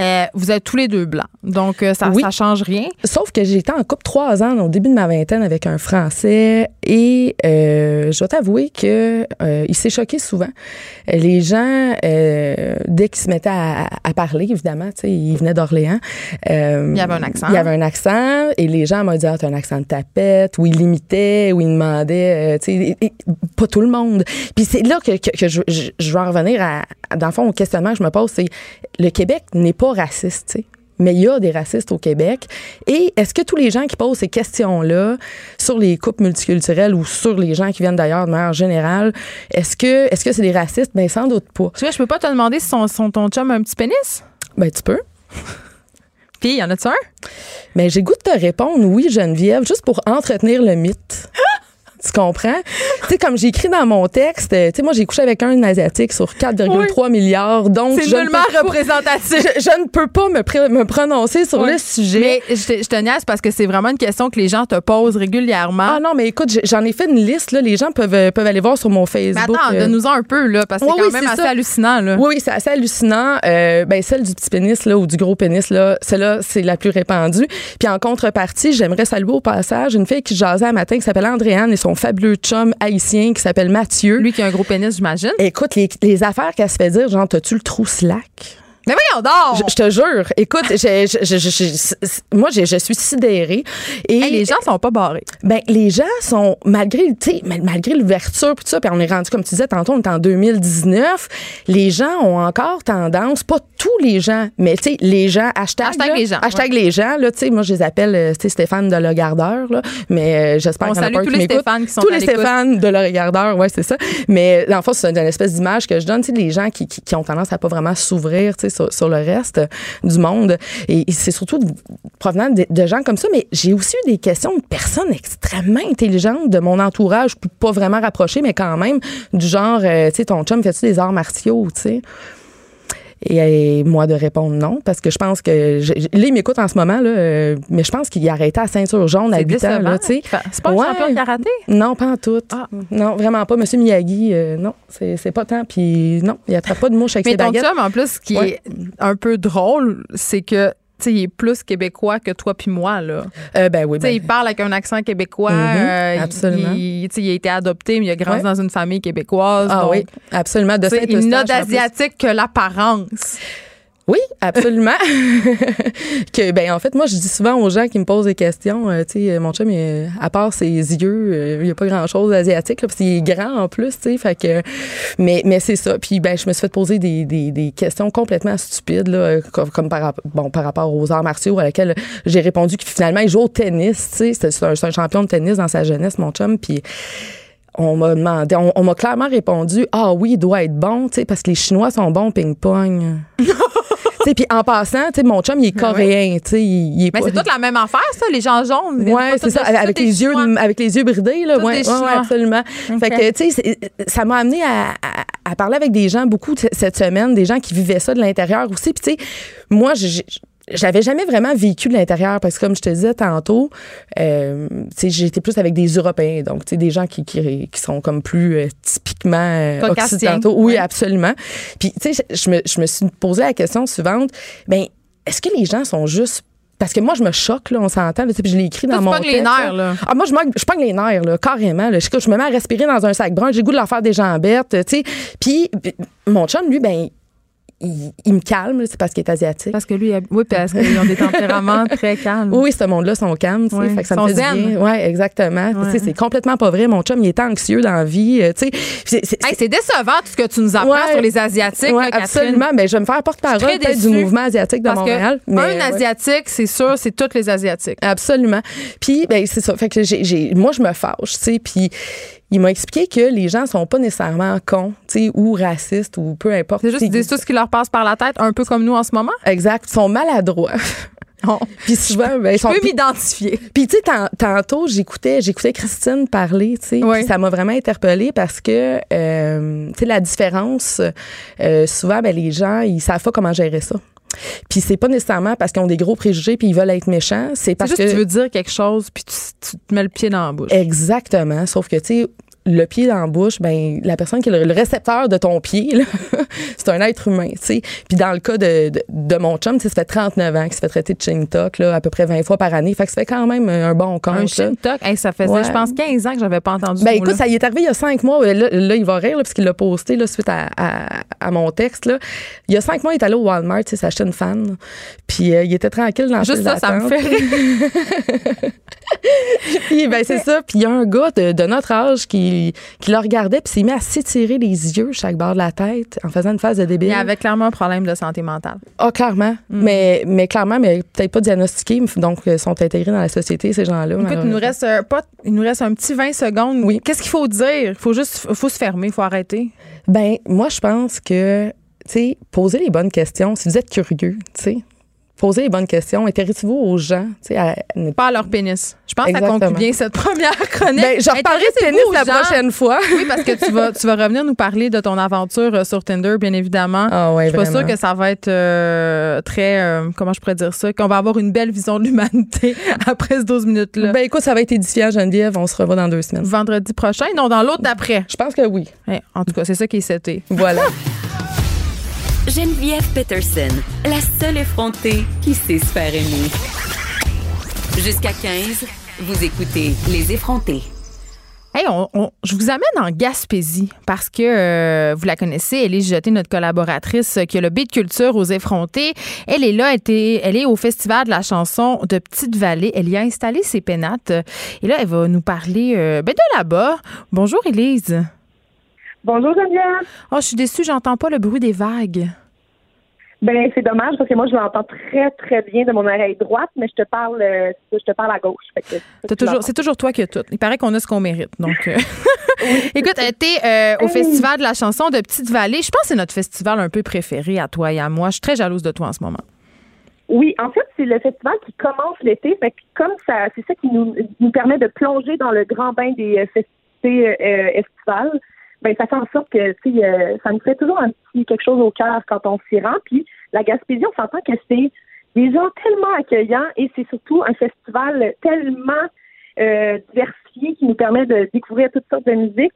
euh, vous êtes tous les deux blancs. Donc, euh, ça, Oui. ça change rien. Sauf que j'ai été en couple trois ans au début de ma vingtaine avec un Français et euh, je dois t'avouer que il s'est choqué souvent. Les gens, dès qu'ils se mettaient à, à parler, évidemment, tu sais, il venait d'Orléans. Il y avait un accent. Il y avait un accent et les gens m'ont dit ah t'as un accent de tapette ou ils l'imitaient ou ils demandaient, euh, tu sais, pas tout le monde. Puis c'est là que, que, que je, je, je vais en revenir à, à- dans le fond au questionnement que je me pose, c'est le Québec n'est pas raciste, tu sais. Mais il y a des racistes au Québec. Et est-ce que tous les gens qui posent ces questions-là sur les couples multiculturels ou sur les gens qui viennent d'ailleurs de manière générale, est-ce que est-ce que c'est des racistes? Ben sans doute pas. Tu vois, je peux pas te demander si son, son- ton chum a un petit pénis? Ben tu peux. Puis, y en a-tu un? Mais j'ai goût de te répondre oui, Geneviève, juste pour entretenir le mythe. Tu comprends? tu sais, comme j'ai écrit dans mon texte, euh, tu sais, moi, j'ai couché avec un Asiatique sur 4,3 milliards. Donc, C'est nullement représentatif. Je, je ne peux pas me, me prononcer sur le sujet. Mais je te, je te niaise parce que c'est vraiment une question que les gens te posent régulièrement. Ah non, mais écoute, j'en ai fait une liste. Là. Les gens peuvent, euh, peuvent aller voir sur mon mais Facebook. attends, euh, donne-nous-en un peu, là, parce que Oui, c'est quand même assez ça. hallucinant, là. Oui, oui, c'est assez hallucinant. Euh, ben, celle du petit pénis là, ou du gros pénis, là, celle-là, c'est la plus répandue. Puis en contrepartie, j'aimerais saluer au passage une fille qui jasait un matin qui s'appelle Andréane et son fabuleux chum haïtien qui s'appelle Mathieu. Lui qui a un gros pénis, j'imagine. Écoute, les, les affaires qu'elle se fait dire, genre, t'as-tu le trou slack? Mais voyons donc! Je, je te jure. Écoute, je- moi, je suis sidérée. Et Hey, les gens sont pas barrés. ben, les gens sont, malgré, tu sais, mal- malgré l'ouverture, puis tout ça, puis on est rendu, comme tu disais tantôt, on est en 2019, les gens ont encore tendance, pas tous les gens, mais tu sais, les gens, hashtag, Hashtag là, les gens, hashtag les gens, là, tu sais, moi, je les appelle, euh, tu sais, Stéphane de Le Gardeur, là, mais euh, j'espère On qu'il y en a pas tous les. Stéphane qui sont Tous les. Stéphane de Le Regardeur, ouais, c'est ça. Mais, le fond, c'est une espèce d'image que je donne, tu sais, les gens qui, qui, qui ont tendance à pas vraiment s'ouvrir, tu sais, sur, le reste du monde. Et, c'est surtout provenant de, gens comme ça. Mais j'ai aussi eu des questions de personnes extrêmement intelligentes de mon entourage, pas vraiment rapprochées, mais quand même, du genre, euh, tu sais, ton chum, fais-tu des arts martiaux, tu sais? Et, et moi de répondre non, parce que je pense que. je- là, il m'écoute en ce moment, là, euh, mais je pense qu'il a arrêté à ceinture jaune à C'est 8 ans, là, tu sais. C'est pas un Ouais. champion de karaté? Non, pas en tout. Ah. Non, vraiment pas. Monsieur Miyagi, euh, non, c'est pas tant. Puis non, il attrape pas de mouche avec Mais ses ton baguettes. chum, en plus, ce qui Ouais. est un peu drôle, c'est que, tu sais, il est plus québécois que toi puis moi, là. Euh, ben oui, ben, il parle avec un accent québécois. Mhm, euh, il- absolument. Il, a été adopté, mais il a grandi Ouais. dans une famille québécoise. Ah donc, oui, absolument. De il n'a d'asiatique que l'apparence. Oui, absolument. que ben en fait moi je dis souvent aux gens qui me posent des questions, euh, tu sais mon chum à part ses yeux, euh, il y a pas grand-chose d'asiatique là, parce qu'il est grand en plus, tu sais, fait que mais mais c'est ça. Puis ben je me suis fait poser des, des, des questions complètement stupides là, euh, comme, par bon par rapport aux arts martiaux à laquelle j'ai répondu que finalement il joue au tennis, tu sais, c'est un, champion de tennis dans sa jeunesse mon chum puis on m'a demandé, on, on m'a clairement répondu, ah oui, il doit être bon, tu sais, parce que les Chinois sont bons ping-pong. Puis en passant, tu sais, mon chum, il est coréen, tu sais, il, il est Mais pas- c'est toute la même affaire, ça, les gens jaunes. Ouais, c'est ça, de- avec, des les yeux, Chinois. avec les yeux bridés, là, Tous ouais, des ouais, ouais, Chinois. absolument. Fait que, tu sais, c'est- ça m'a amené à, à, à parler avec des gens beaucoup t- cette semaine, des gens qui vivaient ça de l'intérieur aussi. Puis, tu sais, moi, j'ai- j'avais jamais vraiment vécu de l'intérieur parce que, comme je te disais tantôt, euh, tu sais, j'étais plus avec des Européens, donc, tu sais, des gens qui, qui, qui sont comme plus euh, typiquement euh, occidentaux. Oui, Ouais. absolument. Puis, tu sais, je, me, je me suis posé la question suivante, ben est-ce que les gens sont juste parce que moi, je me choque, là, on s'entend. tu puis je l'ai écrit dans tu mon texte. les nerfs, là. Ah, moi, je, je pogne les nerfs, là, carrément. Là. Je, je me mets à respirer dans un sac brun. J'ai goût de leur faire des jambettes, tu sais. Puis, mon chum, lui, ben, il, il me calme, c'est parce qu'il est asiatique. Parce que lui, oui, parce qu'ils ont des tempéraments très calmes. Oui, ce monde-là sont calmes, tu sais. Fait que ça me fait zen. du bien. Ouais, exactement. Ouais. Tu sais, c'est complètement pas vrai. Mon chum, il est anxieux dans la vie, euh, tu sais. C'est- Hey, décevant tout ce que tu nous apprends Ouais. sur les Asiatiques, là, absolument. Mais je vais me faire porte-parole du mouvement asiatique de Parce Montréal. que mais, un. Asiatique, c'est sûr, c'est tous les Asiatiques. Absolument. Puis, ben, c'est ça. Fait que j'ai, j'ai- moi, je me fâche, tu sais. Puis, il m'a expliqué que les gens sont pas nécessairement cons, tu sais, ou racistes, ou peu importe. C'est juste qu'ils disent tout ce qui leur passe par la tête, un peu comme nous en ce moment? Exact. Ils sont maladroits. Puis souvent, ben, ils Je sont. peux puis- m'identifier. Puis tu sais, tant- tantôt, j'écoutais, j'écoutais Christine parler, tu sais, Oui. ça m'a vraiment interpellée parce que, euh, tu sais, la différence, euh, souvent, ben, les gens, ils savent pas comment gérer ça. Puis c'est pas nécessairement parce qu'ils ont des gros préjugés puis ils veulent être méchants, c'est parce juste que que tu veux dire quelque chose, puis tu, tu te mets le pied dans la bouche. Exactement. Sauf que, tu sais, le pied dans la bouche, ben la personne qui est le, le récepteur de ton pied, là, c'est un être humain, tu sais. Puis dans le cas de, de, de mon chum, ça fait 39 ans qu'il se fait traiter de chin-toc, là, à peu près 20 fois par année. Fait que ça fait quand même un bon compte. Un hey, ça faisait, Ouais. je pense, 15 ans que j'avais pas entendu Ben ce écoute, ça y est arrivé il y a cinq mois. Là, là, il va rire là, parce qu'il l'a posté là, suite à, à, à mon texte. Là. Il y a cinq mois, il est allé au Walmart, tu sais, s'acheter une fan. Puis euh, il était tranquille dans Juste ça, ça me fait rire. Puis ben c'est ça. Puis il y a un gars de, de notre âge qui, qui le regardait puis s'est mis à s'étirer les yeux chaque bord de la tête en faisant une phase de débile. Il avait clairement un problème de santé mentale. Ah, clairement. Mm. Mais, mais clairement, mais peut-être pas diagnostiqués, donc euh, sont intégrés dans la société, ces gens-là. Écoute, il nous reste euh, pas, il nous reste un petit 20 secondes. Oui. Qu'est-ce qu'il faut dire? Il faut juste, faut se fermer, il faut arrêter. Ben, moi, je pense que, tu sais, poser les bonnes questions, si vous êtes curieux, tu sais, Posez les bonnes questions. Intéressez-vous aux gens. à- Pas à leur pénis. Je pense que ça conclut bien cette première chronique. Ben, je reparlerai de aux la gens. prochaine fois. Oui, parce que tu vas, tu vas revenir nous parler de ton aventure euh, sur Tinder, bien évidemment. Ah ouais, je suis pas sûre que ça va être euh, très, euh, comment je pourrais dire ça, qu'on va avoir une belle vision de l'humanité après ces 12 minutes-là. Ben écoute, ça va être édifiant, Geneviève. On se revoit dans deux semaines. Vendredi prochain, non, dans l'autre d'après. Je pense que oui. Ouais, en tout cas, c'est ça qui est seté. Voilà. Geneviève Peterson, la seule effrontée qui sait se faire aimer. Jusqu'à 15, vous écoutez Les effrontés. Hey, on- on- je vous amène en Gaspésie parce que euh, vous la connaissez, elle est jetée notre collaboratrice qui a le beat culture aux effrontés. Elle est là, elle, était- elle est au festival de la chanson de Petite Vallée. Elle y a installé ses pénates et là elle va nous parler euh, ben, de là-bas. Bonjour Élise. Bonjour Geneviève. Oh, je suis déçue, j'entends pas le bruit des vagues. Ben c'est dommage parce que moi je l'entends très très bien de mon oreille droite, mais je te parle euh, je te parle à gauche. Toujours, c'est toujours toi qui as tout. Il paraît qu'on a ce qu'on mérite. Donc, euh, écoute, t'es euh, au festival de la chanson de Petite Vallée. Je pense que c'est notre festival un peu préféré à toi et à moi. Je suis très jalouse de toi en ce moment. Oui, en fait, c'est le festival qui commence l'été. Comme ça, c'est ça qui nous, nous permet de plonger dans le grand bain des euh, festivités estivales. Ben, ça fait en sorte que euh, ça nous fait toujours un petit quelque chose au cœur quand on s'y rend. Puis la Gaspésie, on s'entend que c'est des gens tellement accueillants et c'est surtout un festival tellement euh, diversifié qui nous permet de découvrir toutes sortes de musique.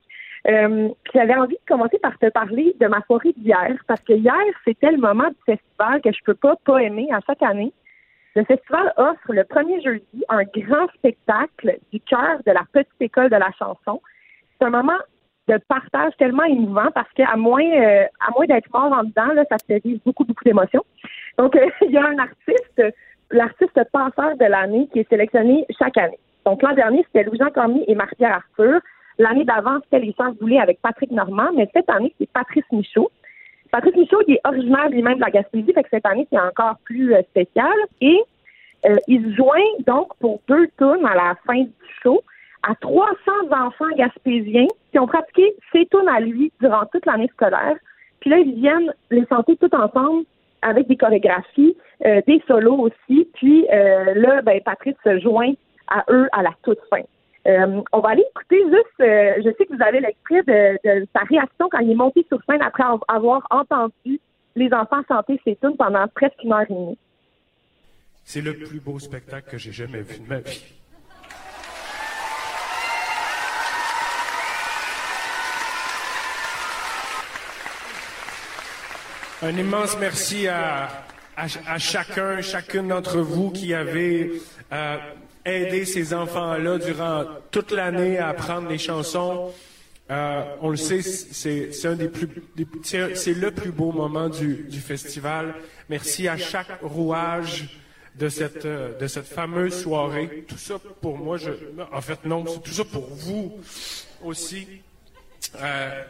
Euh, j'avais envie de commencer par te parler de ma soirée d'hier, parce que hier, c'était le moment du festival que je peux pas pas aimer à chaque année. Le festival offre le premier jeudi un grand spectacle du cœur de la petite école de la chanson. C'est un moment de partage tellement émouvant parce qu'à moins euh, à moins d'être mort en dedans, là, ça te fait beaucoup, beaucoup d'émotions. Donc, euh, il y a un artiste, l'artiste passeur de l'année qui est sélectionné chaque année. Donc, l'an dernier, c'était Louis-Jean Cormier et Marie-Pierre Arthur. L'année d'avant, c'était les Sœurs Boulay avec Patrick Normand, mais cette année, c'est Patrice Michaud. Patrice Michaud, il est originaire lui-même de la Gaspésie, fait que cette année, c'est encore plus euh, spécial. Et euh, il se joint donc pour deux tunes à la fin du show à 300 enfants gaspésiens qui ont pratiqué tunes à lui durant toute l'année scolaire. Puis là, ils viennent les chanter tout ensemble avec des chorégraphies, euh, des solos aussi. Puis euh, là, ben, Patrice se joint à eux à la toute fin. Euh, on va aller écouter juste, je sais que vous avez l'extrait de, sa réaction quand il est monté sur scène après avoir entendu les enfants chanter tunes pendant presque une heure et demie. C'est le plus beau spectacle que j'ai jamais vu de ma vie. Un immense merci à, chacun, chacune d'entre vous qui avez euh, aidé ces enfants-là durant toute l'année à apprendre les chansons. Euh, on le sait, c'est un des plus, c'est le plus beau moment du, festival. Merci à chaque rouage de cette fameuse soirée. Tout ça pour moi, je, en fait non, c'est tout ça pour vous aussi. Euh,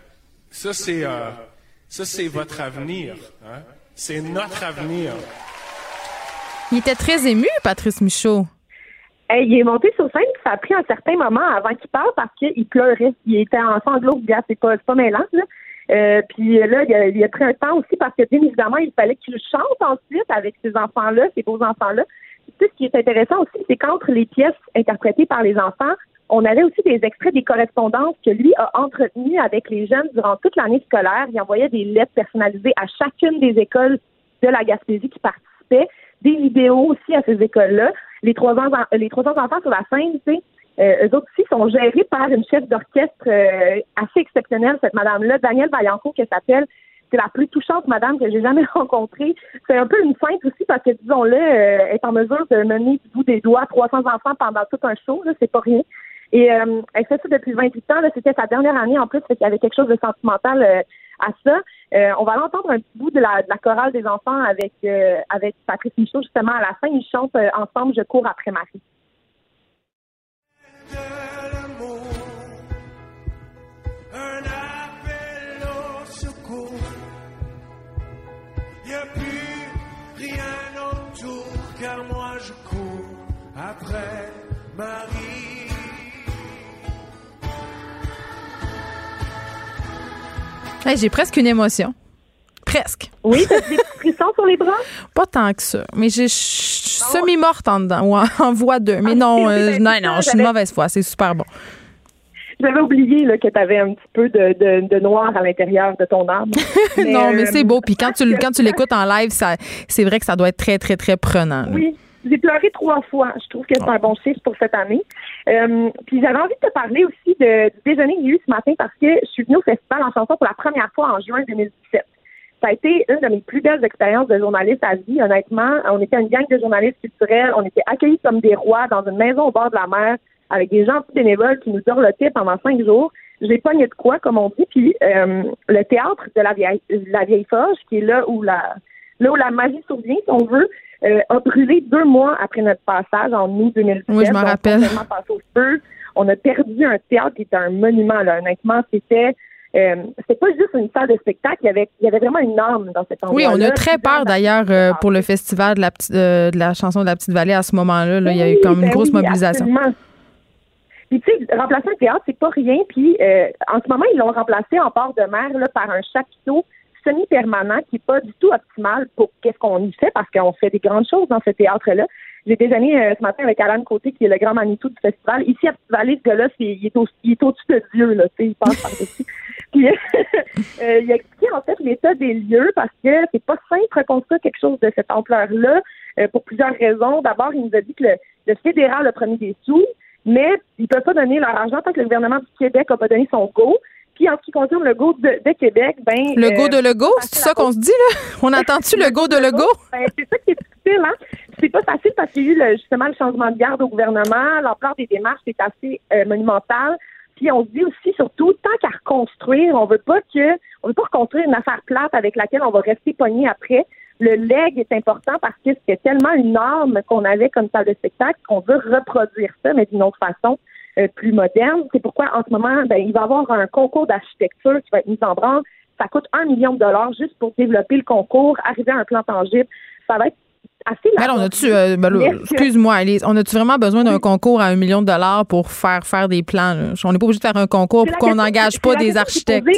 ça c'est ça c'est votre avenir. hein? C'est notre avenir. Il était très ému, Patrice Michaud. Hey, il est monté sur scène, puis ça a pris un certain moment avant qu'il parle parce qu'il pleurait. Il était en sanglots, gars, c'est pas, c'est pas mêlant, là. Euh, puis là, il a, il a pris un temps aussi parce que, bien évidemment, il fallait qu'il chante ensuite avec ces enfants-là, ces beaux enfants-là. Tu sais, ce qui est intéressant aussi, c'est qu'entre les pièces interprétées par les enfants, on avait aussi des extraits des correspondances que lui a entretenues avec les jeunes durant toute l'année scolaire. Il envoyait des lettres personnalisées à chacune des écoles de la Gaspésie qui participaient, des vidéos aussi à ces écoles-là. Les trois ans, les 300 enfants sur la scène, tu sais, euh, eux autres aussi sont gérés par une chef d'orchestre euh, assez exceptionnelle, cette madame-là, Danielle Vaillancourt, qu'elle s'appelle. C'est la plus touchante madame que j'ai jamais rencontrée. C'est un peu une feinte aussi parce que, disons-le, euh, est en mesure de mener du bout des doigts 300 enfants pendant tout un show, c'est pas rien. Et euh, elle fait ça depuis 28 ans. C'était sa dernière année en plus, fait qu'il y avait quelque chose de sentimental euh, à ça. Euh, on va l'entendre un petit bout de la, de la chorale des enfants avec euh, avec Patrice Michaud justement à la fin. Ils chantent ensemble Je cours après Marie. Rien autour, car moi je cours après Marie. Hey, J'ai presque une émotion. Presque. Oui, t'as des petits frissons sur les bras? Pas tant que ça. Mais je suis semi-morte en dedans, ou en, en voie 2. Mais Ah, non, euh, ben, non, non, je suis une j'avais- mauvaise foi. C'est super bon. J'avais oublié là, que tu avais un petit peu de, de, de noir à l'intérieur de ton âme. non, mais euh, c'est beau. Puis quand tu, le- quand tu l'écoutes en live, ça, c'est vrai que ça doit être très, très, très prenant. là. Oui, j'ai pleuré trois fois. Je trouve que c'est un bon chiffre pour cette année. Euh, puis j'avais envie de te parler aussi de, du déjeuner que j'ai eu ce matin parce que je suis venue au festival en chanson pour la première fois en juin 2017. Ça a été une de mes plus belles expériences de journaliste à vie, honnêtement. On était une gang de journalistes culturels. On était accueillis comme des rois dans une maison au bord de la mer avec des gentils bénévoles qui nous dorlotaient pendant cinq jours. J'ai pogné de quoi, comme on dit. Puis euh, le théâtre de la vieille, la vieille Forge, qui est là où la, là où la magie survient, si on veut, euh, a brûlé deux mois après notre passage en août 2017. Oui, je m'en rappelle. complètement passé au feu. On a perdu un théâtre qui était un monument. Là. Honnêtement, c'était euh, c'était pas juste une salle de spectacle. Il y avait, il y avait vraiment une âme dans cet endroit. Oui, on a très peur d'ailleurs euh, pour le festival de la, petite- euh, de la chanson de la Petite Vallée à ce moment-là. là. Il y a eu comme une Ben grosse oui, mobilisation. absolument. Puis tu sais, remplacer un théâtre, c'est pas rien. Puis euh, en ce moment, ils l'ont remplacé en bord de mer là, par un chapiteau semi-permanent qui est pas du tout optimal pour qu'est-ce qu'on y fait parce qu'on fait des grandes choses dans ce théâtre-là. J'ai déjeuné euh, ce matin avec Alan Côté, qui est le grand Manitou du festival. Ici, à Petite Vallée, ce gars-là, il est, au-dessus de Dieu, là, il passe par-dessus. Puis, euh, il a expliqué, en fait, l'état des lieux parce que c'est pas simple de reconstruire quelque chose de cette ampleur-là euh, pour plusieurs raisons. D'abord, il nous a dit que le, le fédéral a promis des sous, mais ils ne peuvent pas donner leur argent tant que le gouvernement du Québec n'a pas donné son go. Puis, en ce qui concerne le go de, de Québec, ben. Le euh, go de Legault, c'est ça qu'on se dit, là? On attend-tu le go de Legault? ben, c'est ça qui est difficile, hein? C'est pas facile parce qu'il y a eu le- justement le changement de garde au gouvernement. L'ampleur des démarches est assez euh, monumentale. Puis on se dit aussi, surtout, tant qu'à reconstruire, on veut pas que on veut pas reconstruire une affaire plate avec laquelle on va rester pogné après. Le leg est important parce que c'est tellement une norme qu'on avait comme salle de spectacle qu'on veut reproduire ça, mais d'une autre façon. Euh, plus moderne. C'est pourquoi en ce moment, ben, il va y avoir un concours d'architecture qui va être mis en branle. Ça coûte un million de dollars juste pour développer le concours, arriver à un plan tangible. Ça va être assez Mais là, on a-tu, euh, ben excuse-moi, Alice, on a-tu vraiment besoin d'un concours à un million de dollars pour faire faire des plans? là? On n'est pas obligé de faire un concours pour qu'on n'engage pas des architectes.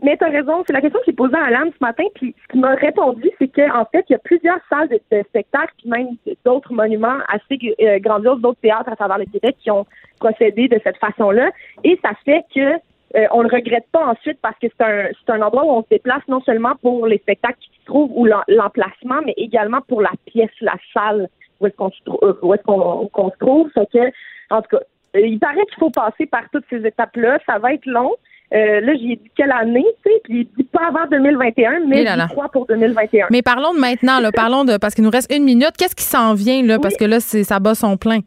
Mais tu as raison, c'est la question que j'ai posée à Alan ce matin, puis ce qu'il m'a répondu, c'est qu'en fait, il y a plusieurs salles de, de spectacle, puis même d'autres monuments assez euh, grandioses, d'autres théâtres à travers le Québec qui ont procédé de cette façon-là. Et ça fait que euh, on le regrette pas ensuite parce que c'est un c'est un endroit où on se déplace non seulement pour les spectacles qui se trouvent ou l'em- l'emplacement, mais également pour la pièce, la salle où est-ce qu'on se euh, où est-ce qu'on qu'on se trouve. Fait que, en tout cas, euh, il paraît qu'il faut passer par toutes ces étapes-là. Ça va être long. Euh, là, j'ai dit quelle année, tu sais, puis il dit pas avant 2021, mais Eh là là. j'y crois pour 2021. Mais parlons de maintenant, là, parlons de, parce qu'il nous reste une minute. Qu'est-ce qui s'en vient, là? Parce que là, ça bat son plein.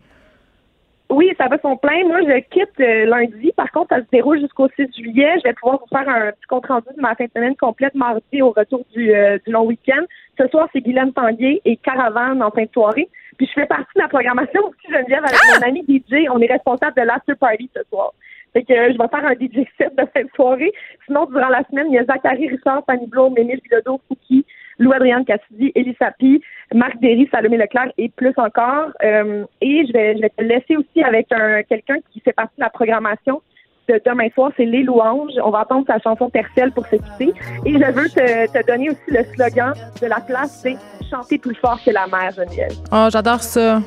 Oui, ça va son plein. Moi, je quitte euh, lundi. Par contre, ça se déroule jusqu'au 6 juillet. Je vais pouvoir vous faire un petit compte rendu de ma fin de semaine complète mardi au retour du, euh, du long week-end. Ce soir, c'est Guylaine Tanguay et Caravane en fin de soirée. Puis je fais partie de la programmation aussi, Geneviève, avec mon ami DJ. On est responsable de l'after party ce soir. Fait que euh, je vais faire un DJ set de de soirée. Sinon, durant la semaine, il y a Zachary Richard, Fanny Blum, Émile Bilodeau, Fouki, Lou-Adrienne Cassidy, Élie Sapi, Marc Derry, Salomé Leclerc et plus encore. Euh, et je vais, je vais te laisser aussi avec un quelqu'un qui fait partie de la programmation de demain soir, c'est Les Louanges. On va entendre sa chanson Tercel pour se quitter. Et je veux te, te donner aussi le slogan de la place, c'est Chanter plus fort que la mer, Geneviève. Oh, j'adore ça.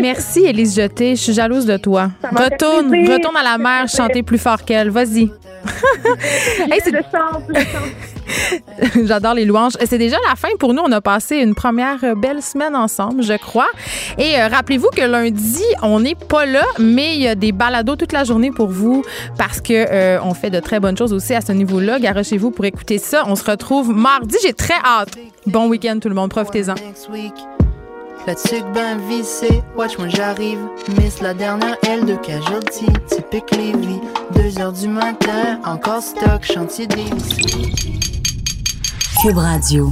Merci, Élise Jeté. Je suis jalouse de toi. Retourne, retourne à la mer, chanter plus fort qu'elle. Vas-y. Hey, c'est- je chante, je chante. J'adore les louanges. C'est déjà la fin pour nous. On a passé une première belle semaine ensemble, je crois. Et euh, rappelez-vous que lundi, on n'est pas là, mais il y a des balados toute la journée pour vous parce que euh, on fait de très bonnes choses aussi à ce niveau-là. Garochez-vous pour écouter ça. On se retrouve mardi. J'ai très hâte. Bon week-end tout le monde. Profitez-en. La tuque ben vissée, watch moi j'arrive. Miss la dernière aile de casualty, typique. Deux heures du matin, encore stock, chantier dévissé. Cube Radio.